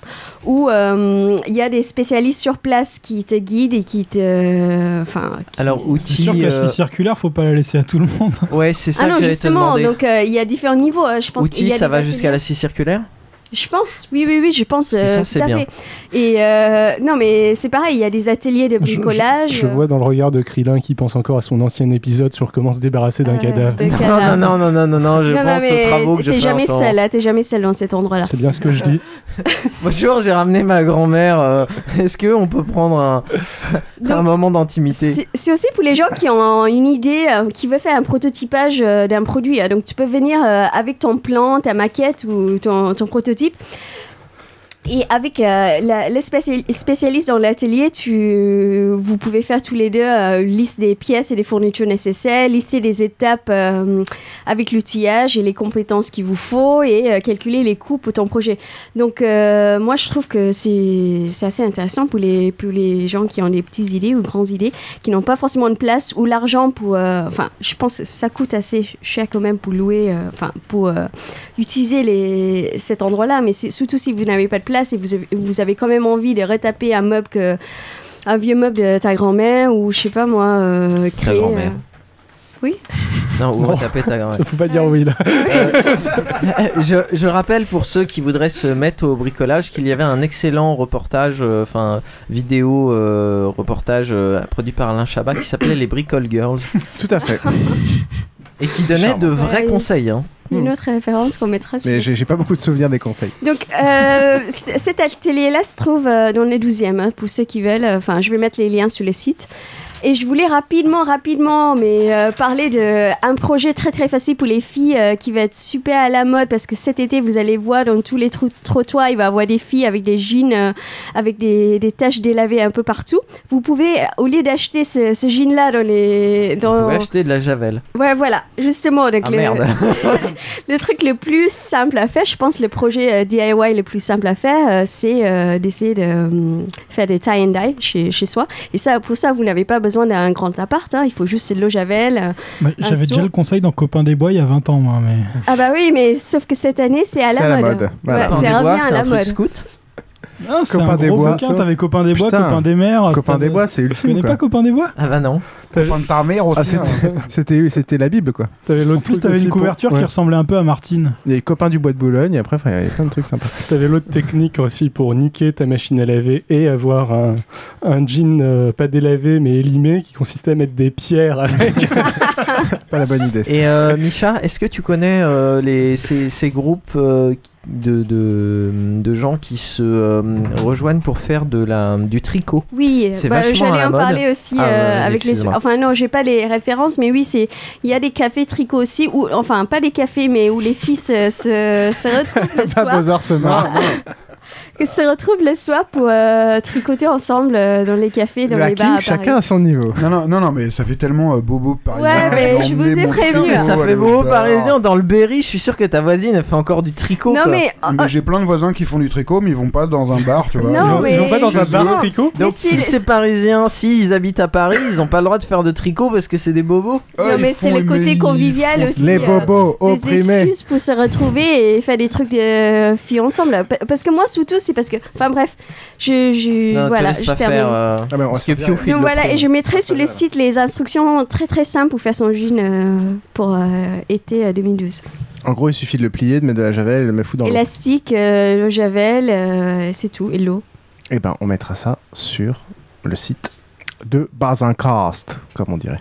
[SPEAKER 13] où euh, il y a des spécialistes sur place qui te guident et qui te, enfin. qui
[SPEAKER 11] Alors,
[SPEAKER 13] te-
[SPEAKER 23] C'est
[SPEAKER 11] outils.
[SPEAKER 23] sûr que la scie circulaire, faut pas la laisser à tout le monde.
[SPEAKER 11] Ouais, c'est ça
[SPEAKER 13] Ah non,
[SPEAKER 11] que j'allais te
[SPEAKER 13] justement, donc euh, il y a différents niveaux. euh, Je pense
[SPEAKER 11] Outils,
[SPEAKER 13] y a
[SPEAKER 11] ça va jusqu'à la scie circulaire?
[SPEAKER 13] Je pense, oui, oui, oui, je pense
[SPEAKER 11] ça,
[SPEAKER 13] euh,
[SPEAKER 11] c'est
[SPEAKER 13] tout à
[SPEAKER 11] bien.
[SPEAKER 13] fait. Et euh, non, mais c'est pareil, il y a des ateliers de
[SPEAKER 14] Je- je-
[SPEAKER 13] bricolage.
[SPEAKER 14] Je, vois dans le regard de Krillin qui pense encore à son ancien épisode sur comment se débarrasser d'un
[SPEAKER 13] Ouais,
[SPEAKER 14] cadavre.
[SPEAKER 11] Non, non, non, non, non, non, je
[SPEAKER 13] non, non,
[SPEAKER 11] pense
[SPEAKER 13] mais
[SPEAKER 11] aux travaux que je
[SPEAKER 13] t'es
[SPEAKER 11] fais
[SPEAKER 13] jamais
[SPEAKER 11] ce moment.
[SPEAKER 13] seul, hein, t'es jamais seul dans cet endroit-là.
[SPEAKER 14] C'est bien ce que je dis.
[SPEAKER 11] Bonjour, j'ai ramené ma grand-mère. euh, Est-ce que on peut prendre un, un moment d'intimité
[SPEAKER 13] C'est c'est aussi pour les gens qui ont une idée, euh, qui veulent faire un prototypage euh, d'un produit. hein. Donc tu peux venir euh, avec ton plan, ta maquette ou ton, ton prototype. type. Et avec euh, la- les spécial- spécialistes dans l'atelier, vous pouvez faire tous les deux euh, liste des pièces et des fournitures nécessaires, lister des étapes euh, avec l'outillage et les compétences qu'il vous faut et euh, calculer les coûts pour ton projet. Donc euh, moi je trouve que c'est assez intéressant pour les, pour les gens qui ont des petites idées ou grandes idées, qui n'ont pas forcément de place ou l'argent pour... Enfin, je pense que ça coûte assez cher quand même pour louer, enfin pour utiliser les, cet endroit-là, mais surtout si vous n'avez pas de place et vous avez, vous avez quand même envie de retaper un meuble que un vieux meuble de ta grand-mère ou je sais pas moi euh,
[SPEAKER 11] Ta
[SPEAKER 13] créer,
[SPEAKER 11] grand-mère.
[SPEAKER 13] euh, Oui.
[SPEAKER 11] Non, ou
[SPEAKER 14] Non.
[SPEAKER 11] taper ta grand-mère.
[SPEAKER 14] Faut pas dire oui là.
[SPEAKER 11] je, je rappelle pour ceux qui voudraient se mettre au bricolage qu'il y avait un excellent reportage, euh, enfin vidéo euh, reportage euh, produit par Alain Chabat qui s'appelait Les Bricole Girls.
[SPEAKER 10] Tout à fait.
[SPEAKER 11] Et qui donnait de vrais
[SPEAKER 13] Ouais.
[SPEAKER 11] conseils. Hein.
[SPEAKER 13] Une autre référence qu'on mettra sur
[SPEAKER 10] Mais j'ai pas beaucoup de souvenirs des conseils.
[SPEAKER 13] Donc, euh, cet atelier-là se trouve euh, dans le 12e, hein, pour ceux qui veulent. Enfin, je vais mettre les liens sur le site. Et je voulais rapidement, rapidement, mais euh, parler d'un projet très très facile pour les filles euh, qui va être super à la mode parce que cet été, vous allez voir dans tous les trottoirs, il va y avoir des filles avec des jeans, euh, avec des, des taches délavées un peu partout. Vous pouvez, au lieu d'acheter ce, ce jean-là dans les...
[SPEAKER 11] Vous pouvez acheter de la javel.
[SPEAKER 13] Ouais, voilà, justement. Donc
[SPEAKER 11] Ah
[SPEAKER 13] le,
[SPEAKER 11] merde.
[SPEAKER 13] le truc le plus simple à faire, je pense, le projet euh, DIY le plus simple à faire, euh, c'est euh, d'essayer de euh, faire des tie and dye chez, chez soi. Et ça, pour ça, vous n'avez pas besoin d'un grand appart. hein, il faut juste l'eau javel.
[SPEAKER 23] Bah, J'avais déjà le conseil dans Copain des Bois il y a 20 ans, moi. Mais...
[SPEAKER 13] Ah bah oui, mais sauf que cette année, c'est à, la mode.
[SPEAKER 23] Voilà.
[SPEAKER 13] Ouais, c'est
[SPEAKER 23] des
[SPEAKER 13] revient
[SPEAKER 23] Bois,
[SPEAKER 13] à la
[SPEAKER 23] un truc
[SPEAKER 13] mode.
[SPEAKER 11] scout?
[SPEAKER 23] Ah, c'est
[SPEAKER 10] Copain
[SPEAKER 23] un
[SPEAKER 10] des
[SPEAKER 23] gros
[SPEAKER 10] Bois,
[SPEAKER 23] bouquin,
[SPEAKER 10] sauf-
[SPEAKER 23] t'avais Copain des Bois,
[SPEAKER 10] Putain.
[SPEAKER 23] Copain des mers.
[SPEAKER 10] Copain des Bois, c'est
[SPEAKER 23] Tu
[SPEAKER 10] ultime.
[SPEAKER 23] connais
[SPEAKER 10] quoi.
[SPEAKER 23] pas Copain des Bois
[SPEAKER 11] Ah bah non.
[SPEAKER 1] Copain de ta mère aussi.
[SPEAKER 10] Ah, c'était-
[SPEAKER 1] hein.
[SPEAKER 10] c'était la Bible quoi.
[SPEAKER 14] T'avais
[SPEAKER 23] En
[SPEAKER 14] l'autre
[SPEAKER 23] plus, t'avais
[SPEAKER 14] aussi
[SPEAKER 23] une
[SPEAKER 14] pour-
[SPEAKER 23] couverture
[SPEAKER 14] ouais.
[SPEAKER 23] qui ressemblait un peu à Martine.
[SPEAKER 10] Il y copains du bois de Boulogne et après il y avait plein de trucs sympas.
[SPEAKER 14] T'avais l'autre technique aussi pour niquer ta machine à laver et avoir un, un jean euh, pas délavé mais élimé qui consistait à mettre des pierres avec.
[SPEAKER 10] Pas la bonne idée. ça.
[SPEAKER 11] Et euh, Micha, est-ce que tu connais euh, les, ces, ces groupes euh, qui- de, de, de gens qui se euh, rejoignent pour faire de la, du tricot
[SPEAKER 13] Oui,
[SPEAKER 11] C'est
[SPEAKER 13] bah,
[SPEAKER 11] vachement à
[SPEAKER 13] j'allais
[SPEAKER 11] la
[SPEAKER 13] en
[SPEAKER 11] mode.
[SPEAKER 13] parler aussi
[SPEAKER 11] Ah,
[SPEAKER 13] euh, avec les. Enfin non, j'ai pas les références, mais oui, c'est il y a des cafés tricot aussi, ou enfin pas des cafés, mais où les filles se, se, se retrouvent le
[SPEAKER 10] Pas
[SPEAKER 13] soir.
[SPEAKER 10] Beaux-Arts
[SPEAKER 13] que se retrouvent le soir pour euh, tricoter ensemble euh, dans les cafés, dans
[SPEAKER 10] Le
[SPEAKER 13] les bars à
[SPEAKER 10] chacun à son niveau.
[SPEAKER 1] Non, non, non, non, mais ça fait tellement euh, bobo parisien.
[SPEAKER 13] Ouais, mais je vous ai prévenu.
[SPEAKER 11] Mais ça fait
[SPEAKER 1] bar.
[SPEAKER 11] parisien dans le Berry, je suis sûr que ta voisine elle fait encore du tricot.
[SPEAKER 13] Non
[SPEAKER 11] quoi.
[SPEAKER 13] mais
[SPEAKER 1] Mais j'ai plein de voisins qui font du tricot, mais ils vont pas dans un bar, tu vois.
[SPEAKER 13] Non,
[SPEAKER 1] Ils vont-
[SPEAKER 13] mais-
[SPEAKER 1] ils vont pas dans un bar
[SPEAKER 13] Non.
[SPEAKER 1] tricot.
[SPEAKER 11] Donc si c'est parisien, si ils habitent à Paris, ils ont pas le droit de faire de tricot parce que c'est des bobos.
[SPEAKER 13] Non, mais c'est le côté convivial aussi.
[SPEAKER 10] Les
[SPEAKER 13] euh,
[SPEAKER 10] bobos
[SPEAKER 13] des
[SPEAKER 10] opprimés.
[SPEAKER 13] excuses pour se retrouver et faire des trucs de filles ensemble. Pa- Parce que moi, surtout, c'est parce que. Enfin bref, je. je
[SPEAKER 11] Non, te
[SPEAKER 13] voilà, je
[SPEAKER 11] pas
[SPEAKER 13] termine.
[SPEAKER 11] faire. euh,
[SPEAKER 10] Ah, on
[SPEAKER 11] parce que
[SPEAKER 13] Donc
[SPEAKER 11] le
[SPEAKER 13] voilà, et je mettrai sur le site les instructions très très simples pour faire son jean euh, pour euh, été euh, 2012.
[SPEAKER 10] En gros, il suffit de le plier, de mettre de la javel et de le mettre fou dans l'eau.
[SPEAKER 13] Élastique, euh, le javel, euh, c'est tout, et l'eau.
[SPEAKER 10] Et ben, on mettra ça sur le site de Bazincast, comme on dirait.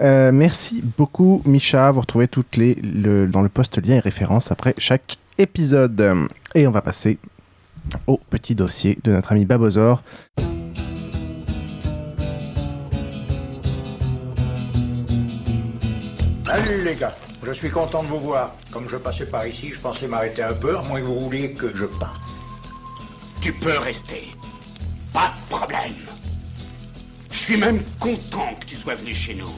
[SPEAKER 10] Euh, merci beaucoup, Micha. Vous retrouvez toutes les le- dans le post lien et références après chaque épisode. Et on va passer au petit dossier de notre ami Babozor.
[SPEAKER 26] Salut les gars, je suis content de vous voir. Comme je passais par ici, je pensais m'arrêter un peu, à moins que vous vouliez que je parte.
[SPEAKER 27] Tu peux rester. Pas de problème. Je suis même content que tu sois venu chez nous.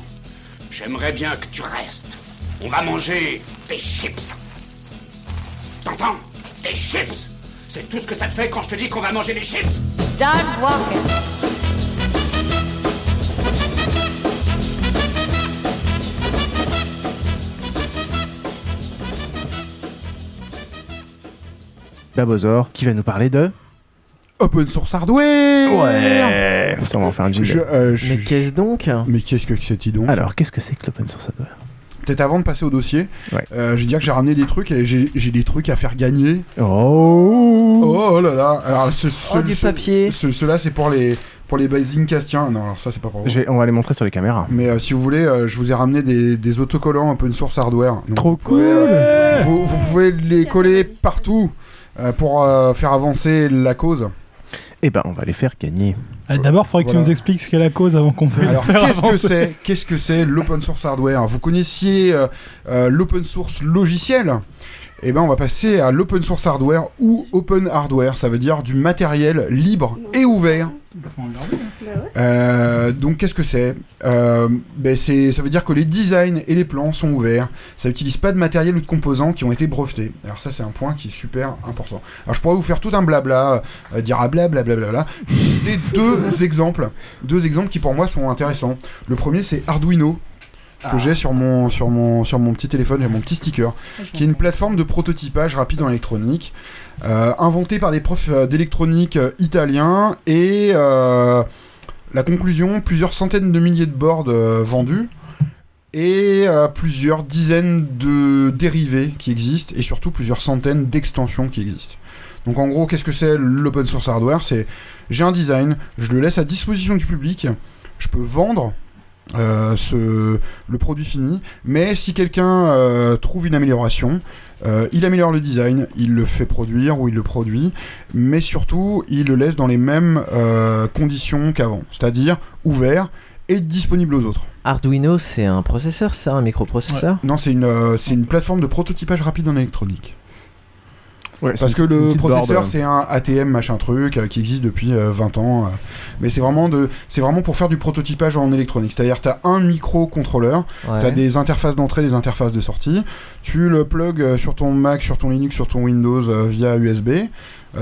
[SPEAKER 27] J'aimerais bien que tu restes. On va manger des chips. T'entends? Des chips? C'est tout ce que ça te fait quand je te dis qu'on va manger des chips
[SPEAKER 28] Start walking.
[SPEAKER 10] Babozor qui va nous parler de.
[SPEAKER 1] Open source hardware
[SPEAKER 10] Ouais Ça, on va en faire un jingle.
[SPEAKER 1] Je, euh, je-
[SPEAKER 11] Mais qu'est-ce donc
[SPEAKER 1] Mais qu'est-ce que c'est donc
[SPEAKER 10] Alors, qu'est-ce que c'est que l'open source hardware?
[SPEAKER 1] Peut-être avant de passer au dossier,
[SPEAKER 10] Ouais.
[SPEAKER 1] euh, je vais dire que j'ai ramené des trucs et j'ai des trucs à faire gagner.
[SPEAKER 10] Oh
[SPEAKER 1] Oh là là Alors, ce, ce-
[SPEAKER 11] Oh, du
[SPEAKER 1] ce-
[SPEAKER 11] papier.
[SPEAKER 1] ce- Ceux-là, c'est pour les, pour les Basincastiens. Non, alors ça, c'est pas pour vous.
[SPEAKER 10] Je vais- On va les montrer sur les caméras.
[SPEAKER 1] Mais euh, si vous voulez, euh, je vous ai ramené des, des autocollants open source hardware. Donc,
[SPEAKER 10] Trop cool.
[SPEAKER 1] euh, vous, vous pouvez les coller partout euh, pour euh, faire avancer la cause.
[SPEAKER 10] Eh ben, on va les faire gagner.
[SPEAKER 23] Ah, D'abord, il faudrait que
[SPEAKER 1] Voilà.
[SPEAKER 23] tu nous expliques ce qu'est la cause avant qu'on fasse
[SPEAKER 1] Alors, qu'est-ce que c'est Qu'est-ce que c'est l'open source hardware? Vous connaissiez euh, euh, l'open source logiciel? Eh ben, on va passer à l'open source hardware ou open hardware. Ça veut dire du matériel libre et ouvert. Euh, donc, qu'est-ce que c'est? Euh, ben, c'est- Ça veut dire que les designs et les plans sont ouverts. Ça n'utilise pas de matériel ou de composants qui ont été brevetés. Alors, ça, c'est un point qui est super important. Alors, je pourrais vous faire tout un blabla, euh, dire ah blablabla. Bla, bla, bla. Je vais citer deux exemples. Deux exemples qui, pour moi, sont intéressants. Le premier, c'est Arduino que j'ai sur mon, sur, mon, sur mon petit téléphone, j'ai mon petit sticker, qui est une plateforme de prototypage rapide en électronique, euh, inventée par des profs euh, d'électronique euh, italiens, et euh, la conclusion, plusieurs centaines de milliers de boards vendus, et plusieurs dizaines de dérivés qui existent, et surtout plusieurs centaines d'extensions qui existent. Donc en gros, qu'est-ce que c'est l'open source hardware? C'est j'ai un design, je le laisse à disposition du public, je peux vendre euh, ce, le produit fini, mais si quelqu'un euh, trouve une amélioration, euh, il améliore le design, il le fait produire ou il le produit, mais surtout il le laisse dans les mêmes conditions qu'avant, c'est-à-dire ouvert et disponible aux autres.
[SPEAKER 11] Arduino, c'est un processeur, ça, un microprocesseur?
[SPEAKER 1] Non, c'est une, c'est une plateforme de prototypage rapide en électronique.
[SPEAKER 10] Ouais,
[SPEAKER 1] Parce que le processeur
[SPEAKER 10] board,
[SPEAKER 1] c'est un ATM machin truc euh, qui existe depuis euh, 20 ans, euh, mais c'est vraiment de, c'est vraiment pour faire du prototypage en électronique. C'est-à-dire t'as un microcontrôleur,
[SPEAKER 11] Ouais.
[SPEAKER 1] t'as des interfaces d'entrée, des interfaces de sortie, tu le plug euh, sur ton Mac, sur ton Linux, sur ton Windows via USB,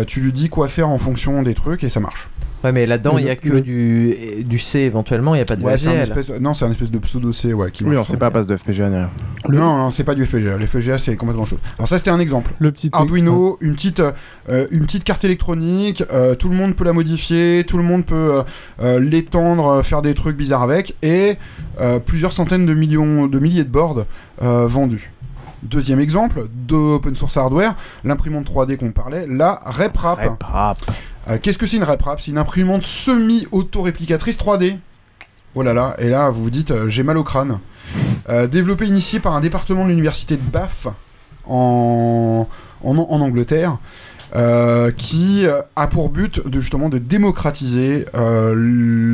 [SPEAKER 1] tu lui dis quoi faire en fonction des trucs et ça marche.
[SPEAKER 11] Ouais, mais là-dedans, il y a que
[SPEAKER 1] le-
[SPEAKER 11] du, du C éventuellement, il n'y a pas de
[SPEAKER 1] Ouais, espèce, non, c'est un espèce de pseudo C, ouais. Qui
[SPEAKER 10] Oui, non, c'est pas à base de FPGA rien.
[SPEAKER 1] Non, non, c'est pas du FPGA. Le FPGA, c'est complètement autre chose. Alors ça, c'était un exemple.
[SPEAKER 14] Le petit
[SPEAKER 1] Arduino, une petite, euh, une petite carte électronique. euh, tout le monde peut la modifier, tout le monde peut euh, l'étendre, faire des trucs bizarres avec, et euh, plusieurs centaines de millions, de milliers de boards euh, vendus. Deuxième exemple d'open source hardware, l'imprimante 3D qu'on parlait, la RepRap. Euh, Qu'est-ce que c'est une RepRap C'est une imprimante semi-auto-réplicatrice 3D. Oh là là, et là vous vous dites euh, j'ai mal au crâne. Euh, développé initié par un département de l'université de Bath en, en, en Angleterre, euh, qui euh, a pour but de justement de démocratiser euh,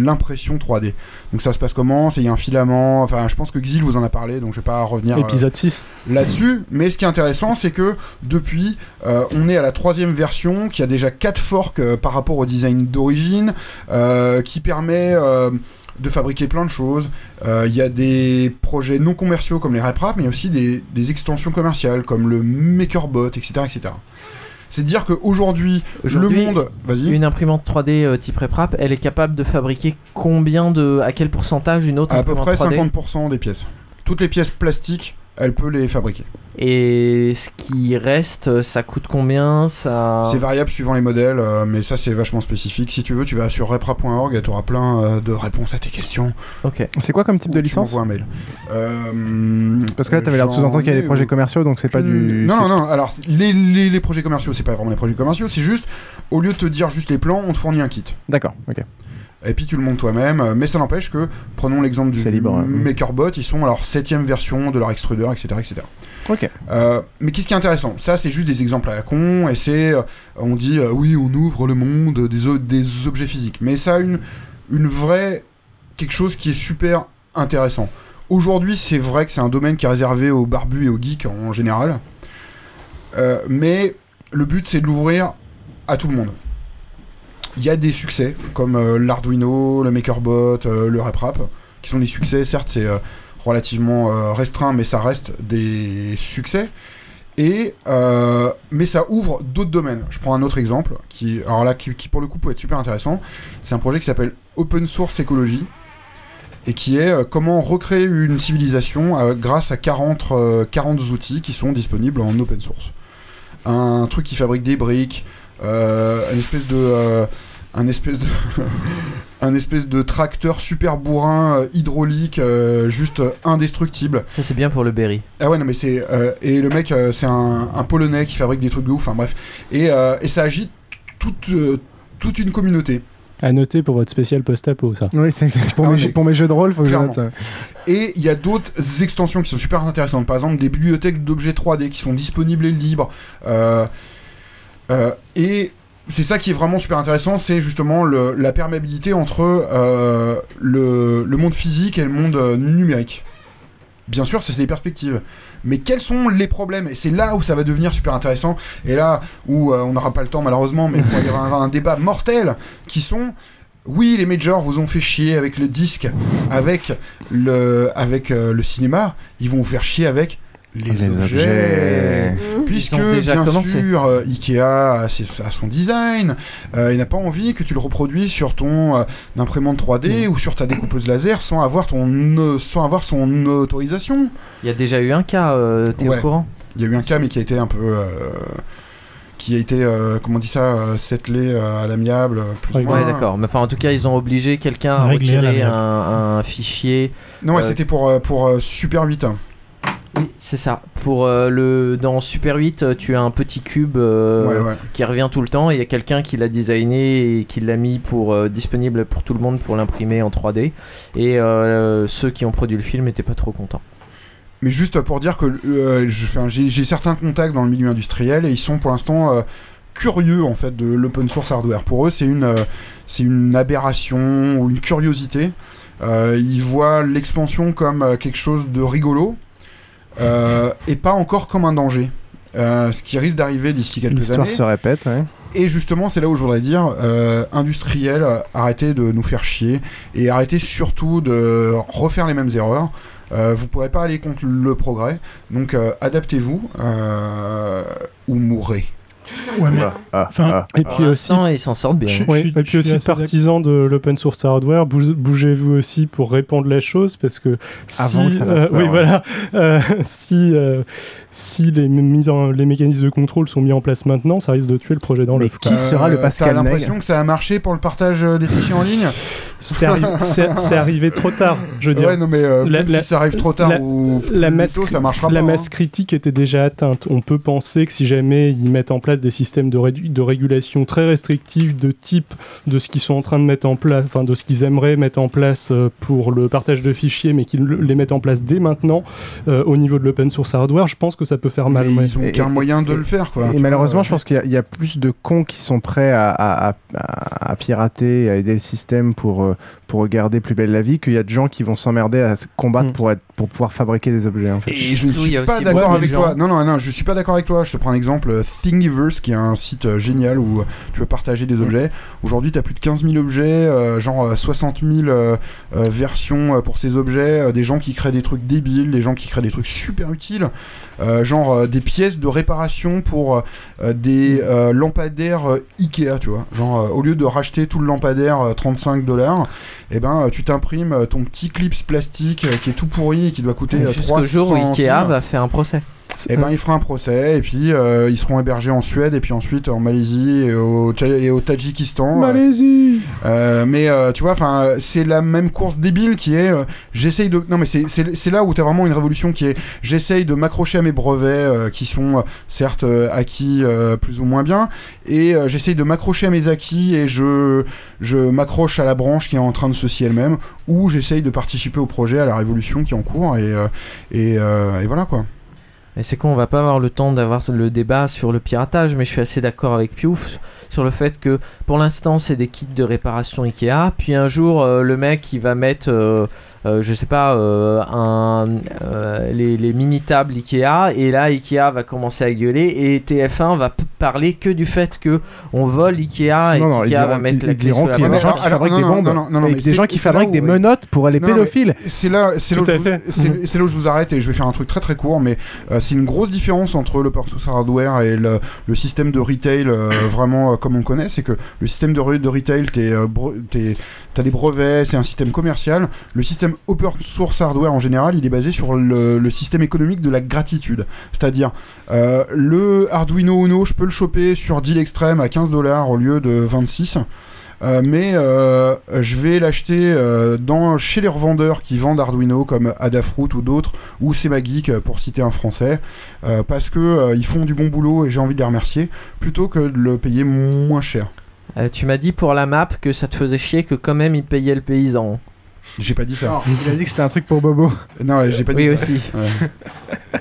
[SPEAKER 1] l'impression 3D. Donc ça se passe comment? C'est il y a un filament. Enfin, je pense que Xil vous en a parlé, donc je vais pas revenir.
[SPEAKER 14] Épisode 6.
[SPEAKER 1] là-dessus. Mais ce qui est intéressant, c'est que depuis, on est à la troisième version qui a déjà quatre forks par rapport au design d'origine, qui permet de fabriquer plein de choses. Euh, Il y a des projets non commerciaux comme les RepRap, mais il y a aussi des, des extensions commerciales comme le MakerBot, etc. etc. C'est dire qu'aujourd'hui, le monde... Vas-y.
[SPEAKER 11] Une imprimante 3D euh, type RepRap, elle est capable de fabriquer combien de. à quel pourcentage une autre
[SPEAKER 1] À peu
[SPEAKER 11] imprimante
[SPEAKER 1] près
[SPEAKER 11] 3D
[SPEAKER 1] 50% des pièces. Toutes les pièces plastiques, elle peut les fabriquer.
[SPEAKER 11] Et ce qui reste, ça coûte combien ça...
[SPEAKER 1] C'est variable suivant les modèles, euh, mais ça c'est vachement spécifique. Si tu veux, tu vas sur repra.org et tu auras plein euh, de réponses à tes questions.
[SPEAKER 11] Ok.
[SPEAKER 10] C'est quoi comme type de
[SPEAKER 1] Ou tu
[SPEAKER 10] licence
[SPEAKER 1] m'envoies un mail. Euh,
[SPEAKER 10] Parce que là, t'avais l'air de sous-entendre qu'il y a des projets commerciaux, donc c'est pas du.
[SPEAKER 1] Non, non, non. Alors, les, les, les projets commerciaux, c'est pas vraiment des projets commerciaux, c'est juste, au lieu de te dire juste les plans, on te fournit un kit.
[SPEAKER 10] D'accord, ok.
[SPEAKER 1] Et puis tu le montes toi-même. euh, Mais ça n'empêche que, prenons l'exemple du
[SPEAKER 10] libre, ouais.
[SPEAKER 1] MakerBot, ils sont à leur septième version de leur extruder, etc. etc.
[SPEAKER 10] Ok.
[SPEAKER 1] Euh, mais qu'est-ce qui est intéressant? Ça, c'est juste des exemples à la con, et c'est, euh, on dit, euh, oui, on ouvre le monde des, objets physiques. Mais ça a une, une vraie, quelque chose qui est super intéressant. Aujourd'hui, c'est vrai que c'est un domaine qui est réservé aux barbus et aux geeks en général. Euh, mais le but, c'est de l'ouvrir à tout le monde. Il y a des succès, comme euh, l'Arduino, le MakerBot, euh, le RepRap, qui sont des succès. Certes, c'est euh, relativement restreint, mais ça reste des succès. Et, mais ça ouvre d'autres domaines. Je prends un autre exemple, qui, alors là, qui, pour le coup peut être super intéressant. C'est un projet qui s'appelle Open Source Ecology, et qui est comment recréer une civilisation grâce à 40, euh, 40 outils qui sont disponibles en open source. Un truc qui fabrique des briques, une espèce de... euh, un espèce de un espèce de tracteur super bourrin euh, hydraulique euh, juste euh, indestructible
[SPEAKER 11] Ça, c'est bien pour le Berry.
[SPEAKER 1] ah ouais non mais c'est euh, et le mec euh, c'est un, un polonais qui fabrique des trucs de ouf enfin bref et, euh, et ça agite toute euh, toute une communauté
[SPEAKER 14] À noter pour votre spécial post-apo, ça.
[SPEAKER 10] Oui, c'est pour,
[SPEAKER 1] Ah
[SPEAKER 10] mes, pour mes jeux de rôle, faut que note ça.
[SPEAKER 1] Et il y a d'autres extensions qui sont super intéressantes. Par exemple, des bibliothèques d'objets 3D qui sont disponibles et libres. Euh, et c'est ça qui est vraiment super intéressant, c'est justement la perméabilité entre euh, le, monde physique et le monde euh, numérique. Bien sûr, c'est des perspectives. Mais quels sont les problèmes? Et c'est là où ça va devenir super intéressant. Et là où on n'aura pas le temps malheureusement, mais il y avoir un, débat mortel qui sont oui, les majors vous ont fait chier avec le disque, avec le cinéma. Ils vont vous faire chier avec les,
[SPEAKER 10] Les
[SPEAKER 1] objets.
[SPEAKER 10] objets.
[SPEAKER 1] Puisque,
[SPEAKER 11] déjà
[SPEAKER 1] bien
[SPEAKER 11] commencé.
[SPEAKER 1] sûr, euh, Ikea a, ses- a son design. euh, il n'a pas envie que tu le reproduises sur ton euh, imprimante 3D ou sur ta découpeuse laser sans avoir, ton, euh, sans avoir son autorisation.
[SPEAKER 11] Il y a déjà eu un cas, euh, t'es
[SPEAKER 1] Ouais.
[SPEAKER 11] au courant?
[SPEAKER 1] Il y a eu un cas, mais qui a été un peu. euh, qui a été, euh, comment on dit ça, euh, settlé euh, à l'amiable. plus ou
[SPEAKER 11] Ouais, d'accord. Mais enfin, en tout cas, ils ont obligé quelqu'un à retirer un, un fichier.
[SPEAKER 1] Non, ouais,
[SPEAKER 11] euh,
[SPEAKER 1] c'était pour, pour Super 8.
[SPEAKER 11] Oui, c'est ça. Pour euh, le dans Super 8, euh, tu as un petit cube euh,
[SPEAKER 1] Ouais, ouais.
[SPEAKER 11] qui revient tout le temps et il y a quelqu'un qui l'a designé et qui l'a mis pour euh, disponible pour tout le monde pour l'imprimer en 3D. Et ceux qui ont produit le film n'étaient pas trop contents.
[SPEAKER 1] Mais juste pour dire que j'ai certains contacts dans le milieu industriel et ils sont pour l'instant curieux en fait de l'open source hardware. Pour eux, c'est une, c'est une aberration ou une curiosité. Ils voient l'expansion comme quelque chose de rigolo euh, et pas encore comme un danger. Euh, ce qui risque d'arriver d'ici quelques
[SPEAKER 10] L'histoire
[SPEAKER 1] années.
[SPEAKER 10] se répète, ouais.
[SPEAKER 1] Et justement, c'est là où je voudrais dire, euh, industriel, arrêtez de nous faire chier et arrêtez surtout de refaire les mêmes erreurs. Euh, vous pourrez pas aller contre le progrès, donc euh, adaptez-vous ou mourrez.
[SPEAKER 23] Ouais, mais-
[SPEAKER 10] Ah,
[SPEAKER 23] enfin,
[SPEAKER 14] et puis aussi,
[SPEAKER 11] ils s'en sortent bien.
[SPEAKER 23] Je-
[SPEAKER 14] Oui,
[SPEAKER 23] je suis-
[SPEAKER 14] et
[SPEAKER 23] je
[SPEAKER 14] puis
[SPEAKER 23] suis
[SPEAKER 14] aussi
[SPEAKER 23] assez
[SPEAKER 14] partisan de l'open source hardware, bouge- bougez-vous aussi pour répandre la chose parce que si,
[SPEAKER 10] Avant que ça fasse
[SPEAKER 14] euh,
[SPEAKER 10] peur,
[SPEAKER 14] oui
[SPEAKER 10] ouais.
[SPEAKER 14] voilà, euh, si euh, si les mises en- les mécanismes de contrôle sont mis en place maintenant, ça risque de tuer le projet dans l'œuf. quoi.
[SPEAKER 10] qui sera le
[SPEAKER 1] Euh,
[SPEAKER 10] Pascal
[SPEAKER 1] T'as l'impression que ça a marché pour le partage euh, des fichiers en ligne?
[SPEAKER 14] C'est arri- c'est- c'est arrivé trop tard, je veux dire.
[SPEAKER 1] Ouais, non, mais euh, même si ça arrive trop tard
[SPEAKER 14] la-
[SPEAKER 1] ou
[SPEAKER 14] la masse,
[SPEAKER 1] tôt, ça marchera
[SPEAKER 14] la
[SPEAKER 1] pas,
[SPEAKER 14] masse
[SPEAKER 1] hein.
[SPEAKER 14] critique était déjà atteinte. On peut penser que si jamais ils mettent en place des systèmes de, régulation très restrictifs de type de ce qu'ils sont en train de mettre en place, enfin de ce qu'ils aimeraient mettre en place euh, pour le partage de fichiers, mais qu'ils le- les mettent en place dès maintenant euh, au niveau de l'open source hardware, je pense que ça peut faire mal.
[SPEAKER 1] Mais
[SPEAKER 14] ouais.
[SPEAKER 1] ils ont
[SPEAKER 10] Et-
[SPEAKER 1] aucun
[SPEAKER 10] et-
[SPEAKER 1] moyen de
[SPEAKER 10] et-
[SPEAKER 1] le faire, quoi.
[SPEAKER 10] Et malheureusement,
[SPEAKER 1] vois.
[SPEAKER 10] je pense qu'il y, a- il y a plus de cons qui sont prêts à, à- à- à- à pirater, et à aider le système pour, euh, pour regarder plus belle la vie, qu'il y a de gens qui vont s'emmerder à se combattre
[SPEAKER 14] Mm.
[SPEAKER 10] pour, être, pour pouvoir fabriquer des objets. En fait.
[SPEAKER 1] Et je ne
[SPEAKER 11] Oui,
[SPEAKER 1] suis pas d'accord avec toi. Non, non, non, je suis pas d'accord avec toi. Je te prends un exemple. Thingiverse, qui est un site euh, génial où euh, tu peux partager
[SPEAKER 11] Mm.
[SPEAKER 1] des objets. Aujourd'hui, tu as plus de 15 000 objets, euh, genre euh, 60 000 euh, euh, versions pour ces objets, euh, des gens qui créent des trucs débiles, des gens qui créent des trucs super utiles, genre euh, des pièces de réparation pour euh, des euh, lampadaires euh, Ikea, tu vois. Genre, euh, au lieu de racheter tout le lampadaire euh, 35 dollars, eh ben, euh, tu t'imprimes euh, ton petit clips plastique euh, qui est tout pourri et qui doit coûter euh,
[SPEAKER 11] Jusqu'au
[SPEAKER 1] 300
[SPEAKER 11] jour où Ikea va faire un procès.
[SPEAKER 1] Et ben il fera un procès et puis euh, ils seront hébergés en Suède et puis ensuite en Malaisie et au, et au Tadjikistan.
[SPEAKER 10] Malaisie
[SPEAKER 1] Euh, mais euh, tu vois, enfin, c'est la même course débile qui est, j'essaye de, non mais c'est- là où t'as vraiment une révolution qui est, j'essaye de m'accrocher à mes brevets qui sont certes acquis plus ou moins bien, et j'essaye de m'accrocher à mes acquis et je je m'accroche à la branche qui est en train de se scier elle-même, ou j'essaye de participer au projet, à la révolution qui est en cours et et, et voilà quoi.
[SPEAKER 11] Et c'est con, on va pas avoir le temps d'avoir le débat sur le piratage, mais je suis assez d'accord avec Piouf sur le fait que pour l'instant c'est des kits de réparation Ikea, puis un jour euh, le mec il va mettre, euh, je sais pas, euh, un, euh, les, les mini tables Ikea, et là Ikea va commencer à gueuler, et TF1 va parler que du fait que on vole Ikea et
[SPEAKER 10] Non, non, ils
[SPEAKER 11] qu'Ikea va
[SPEAKER 10] diront,
[SPEAKER 11] mettre
[SPEAKER 10] ils-
[SPEAKER 11] la clé
[SPEAKER 10] diront
[SPEAKER 11] sous la
[SPEAKER 10] a des
[SPEAKER 11] main.
[SPEAKER 10] gens qui
[SPEAKER 1] Alors,
[SPEAKER 10] fabriquent
[SPEAKER 1] non,
[SPEAKER 10] des
[SPEAKER 1] non,
[SPEAKER 10] bombes
[SPEAKER 1] non, non, non,
[SPEAKER 10] et
[SPEAKER 1] mais
[SPEAKER 10] des gens qui fabriquent des menottes pour les pédophiles.
[SPEAKER 1] C'est là, c'est là, c'est là où je vous arrête et je vais faire un truc très très court, mais euh, c'est une grosse différence entre le source hardware et le, le système de retail euh, vraiment euh, comme on connaît. C'est que le système de, re- de retail, t'es, euh, bre- t'es- t'as des brevets, c'est un système commercial. Le système open source hardware en général, il est basé sur le, système économique de la gratitude. C'est-à-dire, euh, le Arduino Uno, je peux le choper sur deal extrême à 15 dollars au lieu de 26. Euh, mais euh, je vais l'acheter chez les revendeurs qui vendent Arduino comme Adafruit ou d'autres ou C'est ma geek euh, pour citer un français parce que ils font du bon boulot et j'ai envie de les remercier plutôt que de le payer moins cher.
[SPEAKER 11] Tu m'as dit pour la map que ça te faisait chier que quand même il payait le paysan.
[SPEAKER 1] J'ai pas dit ça.
[SPEAKER 10] Il a dit que c'était un truc pour Bobo.
[SPEAKER 1] Non, ouais, j'ai pas
[SPEAKER 11] Oui
[SPEAKER 1] dit ça.
[SPEAKER 11] aussi.
[SPEAKER 1] Ouais.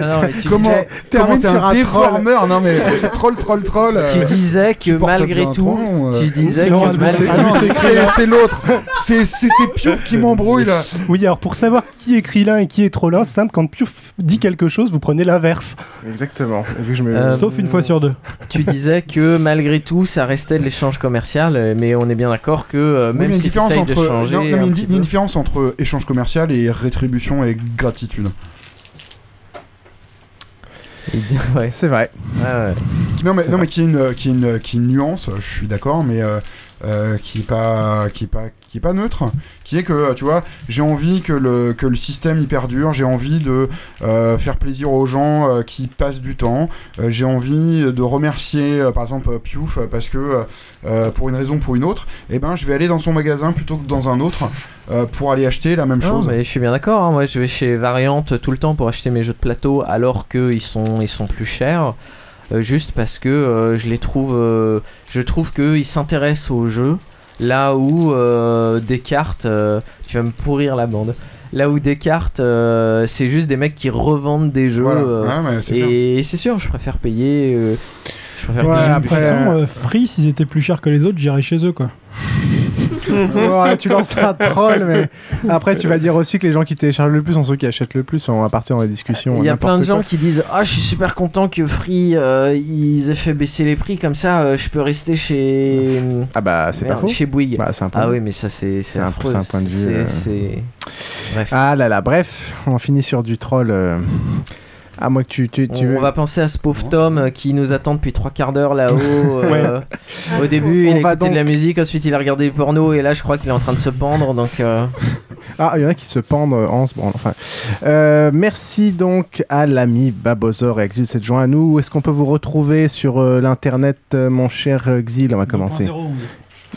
[SPEAKER 11] Ah non, mais tu
[SPEAKER 1] comment
[SPEAKER 11] disais-
[SPEAKER 10] termine sur
[SPEAKER 1] un déformeur Non mais troll troll troll.
[SPEAKER 11] Tu
[SPEAKER 1] euh,
[SPEAKER 11] disais que
[SPEAKER 1] tu
[SPEAKER 11] malgré tout,
[SPEAKER 1] nom, euh.
[SPEAKER 11] tu disais
[SPEAKER 14] Non,
[SPEAKER 11] que
[SPEAKER 14] c'est-
[SPEAKER 11] malgré
[SPEAKER 14] non,
[SPEAKER 1] Mais
[SPEAKER 14] c'est
[SPEAKER 1] l'autre. C'est c'est c'est Piouf qui m'embrouille là.
[SPEAKER 14] Oui, alors pour savoir qui écrit l'un et qui est trop l'un, c'est simple, quand Piouf dit quelque chose, vous prenez l'inverse.
[SPEAKER 10] Exactement. Vu que je me...
[SPEAKER 11] Euh,
[SPEAKER 23] Sauf une fois sur deux.
[SPEAKER 11] tu disais que malgré tout, ça restait de l'échange commercial, mais on est bien d'accord que euh,
[SPEAKER 1] Oui,
[SPEAKER 11] même si tu essayes de
[SPEAKER 1] entre
[SPEAKER 11] changer
[SPEAKER 1] non, non, mais
[SPEAKER 11] un
[SPEAKER 1] une,
[SPEAKER 11] petit
[SPEAKER 1] une
[SPEAKER 11] peu-
[SPEAKER 1] différence entre échange commercial et rétribution et gratitude.
[SPEAKER 11] ouais.
[SPEAKER 10] C'est vrai.
[SPEAKER 11] Ouais.
[SPEAKER 1] Non mais non
[SPEAKER 10] vrai.
[SPEAKER 1] mais qui est une qui est une qui est une nuance, je suis d'accord, mais euh, euh, qui est pas qui est pas qui est pas neutre, qui est que euh, tu vois, j'ai envie que le que le système y perdure, j'ai envie de euh, faire plaisir aux gens euh, qui passent du temps, j'ai envie de remercier par exemple Piouf parce que pour une raison ou pour une autre, et ben je vais aller dans son magasin plutôt que dans un autre pour aller acheter la même
[SPEAKER 11] Non,
[SPEAKER 1] chose.
[SPEAKER 11] mais je suis bien d'accord. hein. Moi, je vais chez Variant tout le temps pour acheter mes jeux de plateau, alors qu'ils sont, ils sont plus chers. Euh, juste parce que euh, je les trouve, euh, je trouve qu'ils s'intéressent aux jeux. Là où euh, Descartes, euh, tu vas me pourrir la bande. Là où Descartes, euh, c'est juste des mecs qui revendent des jeux.
[SPEAKER 1] Voilà.
[SPEAKER 11] euh,
[SPEAKER 1] Ouais, mais c'est
[SPEAKER 11] et c'est sûr, je préfère payer. euh, je préfère
[SPEAKER 10] Ouais,
[SPEAKER 11] payer
[SPEAKER 23] De
[SPEAKER 11] plus
[SPEAKER 23] toute
[SPEAKER 10] après,
[SPEAKER 23] façon, euh, Free, s'ils étaient plus chers que les autres, j'irais chez eux, quoi.
[SPEAKER 10] Ouais, tu lances un troll, mais après tu vas dire aussi que les gens qui téléchargent le plus sont ceux qui achètent le plus. On va partir dans les discussions.
[SPEAKER 11] Il y a plein de gens
[SPEAKER 10] quoi.
[SPEAKER 11] qui disent Ah, je suis super content que Free euh, ils aient fait baisser les prix, comme ça euh, je peux rester chez.
[SPEAKER 10] Ah bah c'est pas faux.
[SPEAKER 11] Chez Bouygues.
[SPEAKER 10] Bah, un
[SPEAKER 11] Ah oui, mais ça c'est
[SPEAKER 10] C'est un- un point de vue, euh.
[SPEAKER 11] Bref.
[SPEAKER 10] Ah là là, bref, on finit sur du troll. Moins que tu, tu, tu
[SPEAKER 11] on
[SPEAKER 10] veux.
[SPEAKER 11] va penser à ce pauvre Tom euh, qui nous attend depuis trois quarts d'heure là-haut. euh, Au début,
[SPEAKER 10] On
[SPEAKER 11] il
[SPEAKER 10] va
[SPEAKER 11] écoutait de la musique, ensuite il a regardé le porno, et là je crois qu'il est en train de se pendre. Donc, euh,
[SPEAKER 10] Ah, il y en a qui se pendent en se branlant. Enfin, euh, merci donc à l'ami Babozor et Exil cette joint à nous. Où Est-ce qu'on peut vous retrouver sur euh, l'internet, euh, mon cher Exil? On va commencer.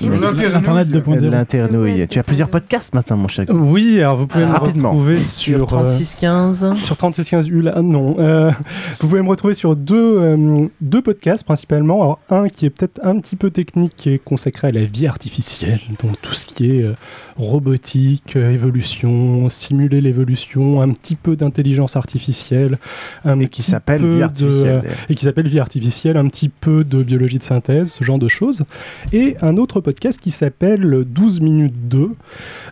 [SPEAKER 23] Internet 2.0.
[SPEAKER 10] L'internouille. Tu as plusieurs podcasts maintenant, mon cher Exil.
[SPEAKER 14] Oui, alors vous pouvez
[SPEAKER 10] Alors,
[SPEAKER 14] me
[SPEAKER 10] rapidement.
[SPEAKER 14] retrouver
[SPEAKER 11] sur
[SPEAKER 14] sur, euh,
[SPEAKER 11] 3615.
[SPEAKER 14] sur 3615 ULA, non. Euh, vous pouvez me retrouver sur deux, euh, deux podcasts principalement. Alors, un qui est peut-être un petit peu technique, qui est consacré à la vie artificielle, donc tout ce qui est euh, robotique, euh, évolution, simuler l'évolution, un petit peu d'intelligence artificielle. Un
[SPEAKER 10] Et qui s'appelle vie
[SPEAKER 14] de-
[SPEAKER 10] artificielle,
[SPEAKER 14] et qui s'appelle Vie artificielle, un petit peu de biologie de synthèse, ce genre de choses. Et un autre podcast qui s'appelle 12 minutes 2,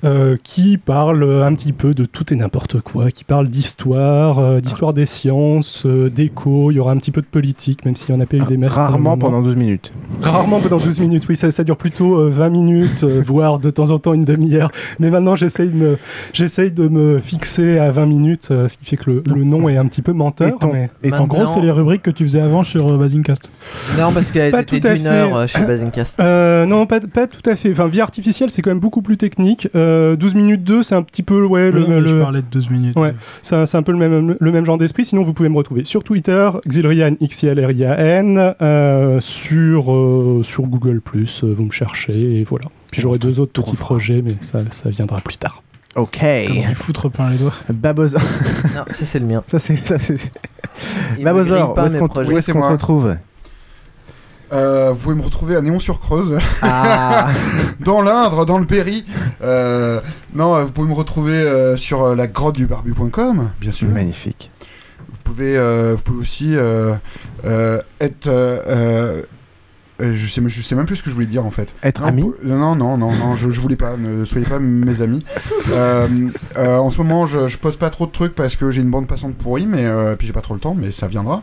[SPEAKER 14] euh, qui parle un petit peu de tout et n'importe quoi, qui parle d'histoire, euh, d'histoire des sciences, euh, d'éco, il y aura un petit peu de politique, même s'il n'y en a pas eu des masses.
[SPEAKER 10] Rarement pendant 12 minutes.
[SPEAKER 14] Rarement pendant 12 minutes, oui, ça, ça dure plutôt euh, 20 minutes, euh, voire de temps en temps une demi-heure. Mais maintenant, j'essaye de me, j'essaye de me fixer à 20 minutes, euh, ce qui fait que le, le nom est un petit peu menteur.
[SPEAKER 10] Et ton-
[SPEAKER 14] mais...
[SPEAKER 10] et ton
[SPEAKER 23] En gros, c'est les rubriques que tu faisais avant sur euh, Basingcast.
[SPEAKER 11] Non, parce qu'elle était d'une heure euh, chez Basingcast.
[SPEAKER 14] Euh, non, pas
[SPEAKER 28] pas, pas tout à fait. Enfin, vie artificielle, c'est quand même beaucoup plus technique. Euh, 12 minutes 2, c'est un petit peu ouais, le,
[SPEAKER 23] Oui, mais
[SPEAKER 28] le-
[SPEAKER 23] Je parlais de 12 minutes.
[SPEAKER 28] Ouais, c'est un, c'est un peu le même, le même genre d'esprit. Sinon, vous pouvez me retrouver sur Twitter, Xilrian, X-I-L-R-I-A-N, euh, sur, euh, sur Google, euh, vous me cherchez, et voilà. Puis j'aurai deux autres petits projets, mais ça, ça viendra plus tard.
[SPEAKER 10] Ok.
[SPEAKER 23] Comme du foutre plein les doigts.
[SPEAKER 10] Babozor.
[SPEAKER 11] Non, ça c'est le mien.
[SPEAKER 10] Ça c'est. Babozor, où est-ce qu'on
[SPEAKER 11] projets.
[SPEAKER 10] où est-ce
[SPEAKER 1] c'est
[SPEAKER 10] qu'on se
[SPEAKER 1] moi.
[SPEAKER 10] retrouve?
[SPEAKER 1] Euh, vous pouvez me retrouver à Néon-sur-Creuse.
[SPEAKER 10] Ah.
[SPEAKER 1] dans l'Indre, dans le Berry. Euh, non, vous pouvez me retrouver euh, sur la grotte du barbu.com, bien sûr.
[SPEAKER 10] Magnifique.
[SPEAKER 1] Vous pouvez, vous pouvez aussi être. je sais, je sais même plus ce que je voulais dire en fait.
[SPEAKER 10] Être
[SPEAKER 1] non,
[SPEAKER 10] ami
[SPEAKER 1] Non, non, non, non, je, je voulais pas. Ne soyez pas mes amis. Euh, euh, en ce moment, je, je poste pas trop de trucs parce que j'ai une bande passante pourrie, mais euh, puis j'ai pas trop le temps, mais ça viendra.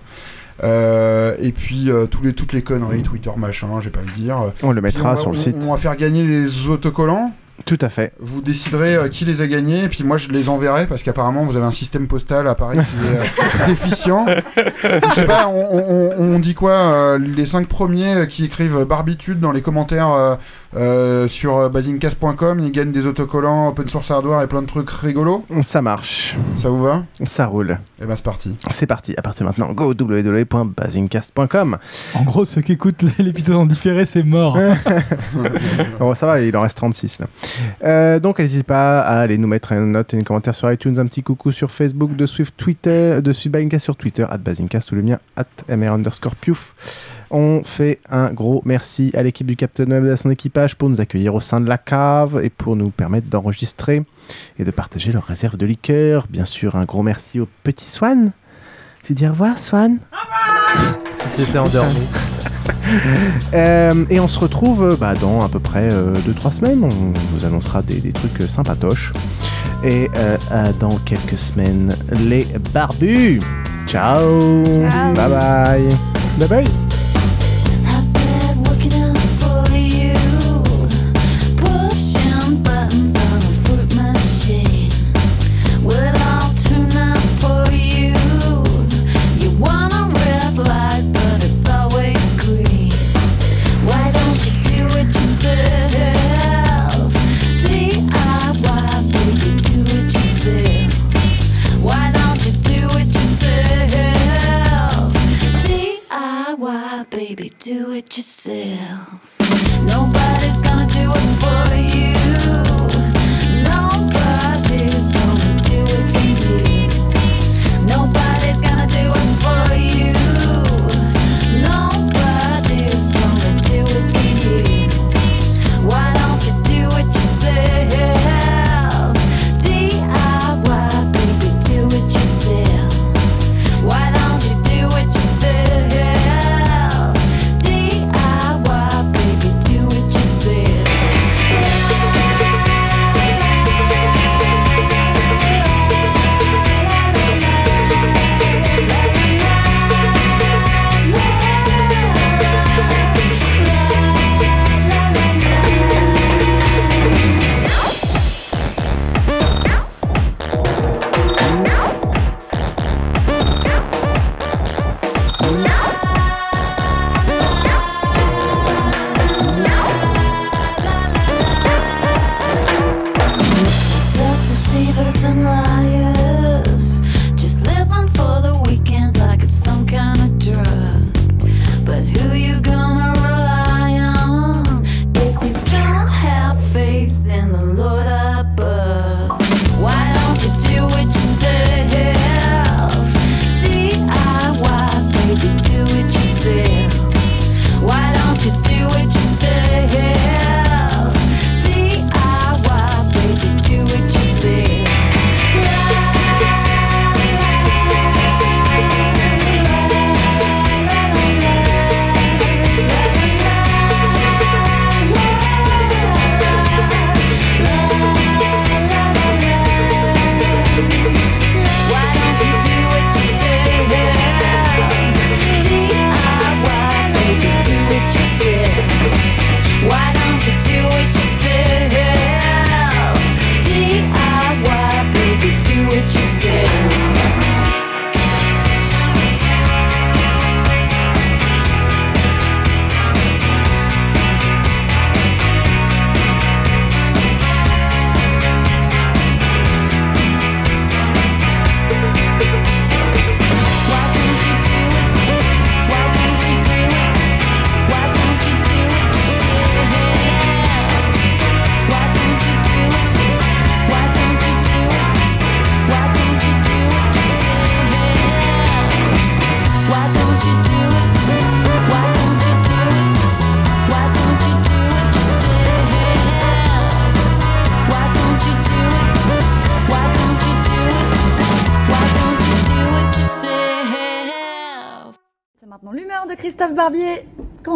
[SPEAKER 1] Euh, et puis euh, tous les, toutes les conneries, Twitter machin, je vais pas le dire.
[SPEAKER 10] On le mettra
[SPEAKER 1] va-
[SPEAKER 10] sur le site.
[SPEAKER 1] On va faire gagner les autocollants.
[SPEAKER 10] Tout à fait.
[SPEAKER 1] Vous déciderez euh, qui les a gagnés, et puis moi je les enverrai parce qu'apparemment vous avez un système postal appareil qui est déficient. Je sais pas, on, on- on dit quoi euh, Les cinq premiers qui écrivent barbitude dans les commentaires euh, sur euh, basincast.com, ils gagnent des autocollants, open source hardware et plein de trucs rigolos.
[SPEAKER 10] Ça marche.
[SPEAKER 1] Ça vous va?
[SPEAKER 10] Ça roule.
[SPEAKER 1] Et ben c'est parti.
[SPEAKER 10] C'est parti. À partir de maintenant, go www.basingcast.com.
[SPEAKER 23] En gros, ceux qui écoutent l'épisode en différé, c'est mort.
[SPEAKER 10] Bon, ça va, il en reste 36 là. Euh, donc, n'hésitez pas à aller nous mettre une note et un commentaire sur iTunes, un petit coucou sur Facebook, de suivre Twitter, de suivre Basingcast sur Twitter, at Basingcast ou le mien, at mr underscore piouf. On fait un gros merci à l'équipe du Captain Web et à son équipage pour nous accueillir au sein de la cave et pour nous permettre d'enregistrer et de partager leurs réserves de liqueur. Bien sûr, un gros merci au petit Swan. Tu dis au revoir, Swan?
[SPEAKER 11] C'était endormi.
[SPEAKER 10] Euh, et on se retrouve euh, bah, dans à peu près 2-3 semaines. On vous annoncera des, des trucs euh, sympatoches. Et euh, euh, dans quelques semaines, les barbus. Ciao.
[SPEAKER 13] Ciao.
[SPEAKER 10] Bye bye.
[SPEAKER 28] Bye bye.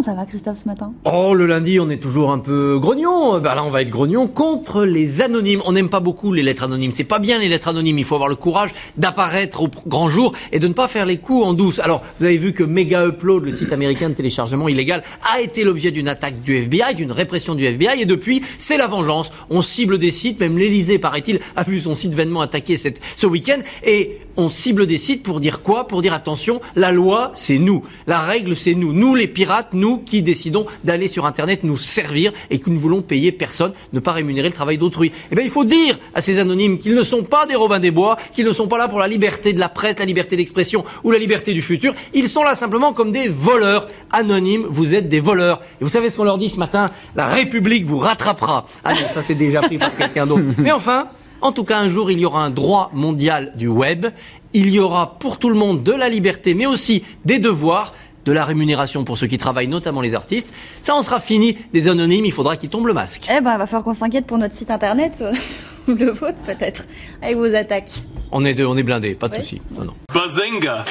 [SPEAKER 29] Ça va, Christophe, ce matin?
[SPEAKER 30] Oh, le lundi, on est toujours un peu grognon. Bah là, on va être grognon contre les anonymes. On n'aime pas beaucoup les lettres anonymes. C'est pas bien les lettres anonymes. Il faut avoir le courage d'apparaître au grand jour et de ne pas faire les coups en douce. Alors, vous avez vu que Mega Upload, le site américain de téléchargement illégal, a été l'objet d'une attaque du FBI, d'une répression du FBI. Et depuis, c'est la vengeance. On cible des sites. Même l'Elysée, paraît-il, a vu son site vainement attaqué ce week-end. Et on cible des sites pour dire quoi Pour dire attention, la loi, c'est nous. La règle, c'est nous. Nous, les pirates, nous qui décidons d'aller sur Internet nous servir et que nous ne voulons payer personne, ne pas rémunérer le travail d'autrui. Eh bien, il faut dire à ces anonymes qu'ils ne sont pas des Robins des Bois, qu'ils ne sont pas là pour la liberté de la presse, la liberté d'expression ou la liberté du futur. Ils sont là simplement comme des voleurs anonymes. Vous êtes des voleurs. Et vous savez ce qu'on leur dit ce matin? La République vous rattrapera. Ah non, ça c'est déjà pris par quelqu'un d'autre. Mais enfin, en tout cas, un jour, il y aura un droit mondial du web. Il y aura pour tout le monde de la liberté, mais aussi des devoirs, de la rémunération pour ceux qui travaillent, notamment les artistes. Ça, on sera fini des anonymes. Il faudra qu'ils tombent le masque.
[SPEAKER 29] Eh ben, il va falloir qu'on s'inquiète pour notre site internet, euh, ou le vôtre peut-être, avec vos attaques.
[SPEAKER 30] On est deux, on est blindés, pas de
[SPEAKER 29] Ouais.
[SPEAKER 30] souci. Non, non.
[SPEAKER 28] Bazinga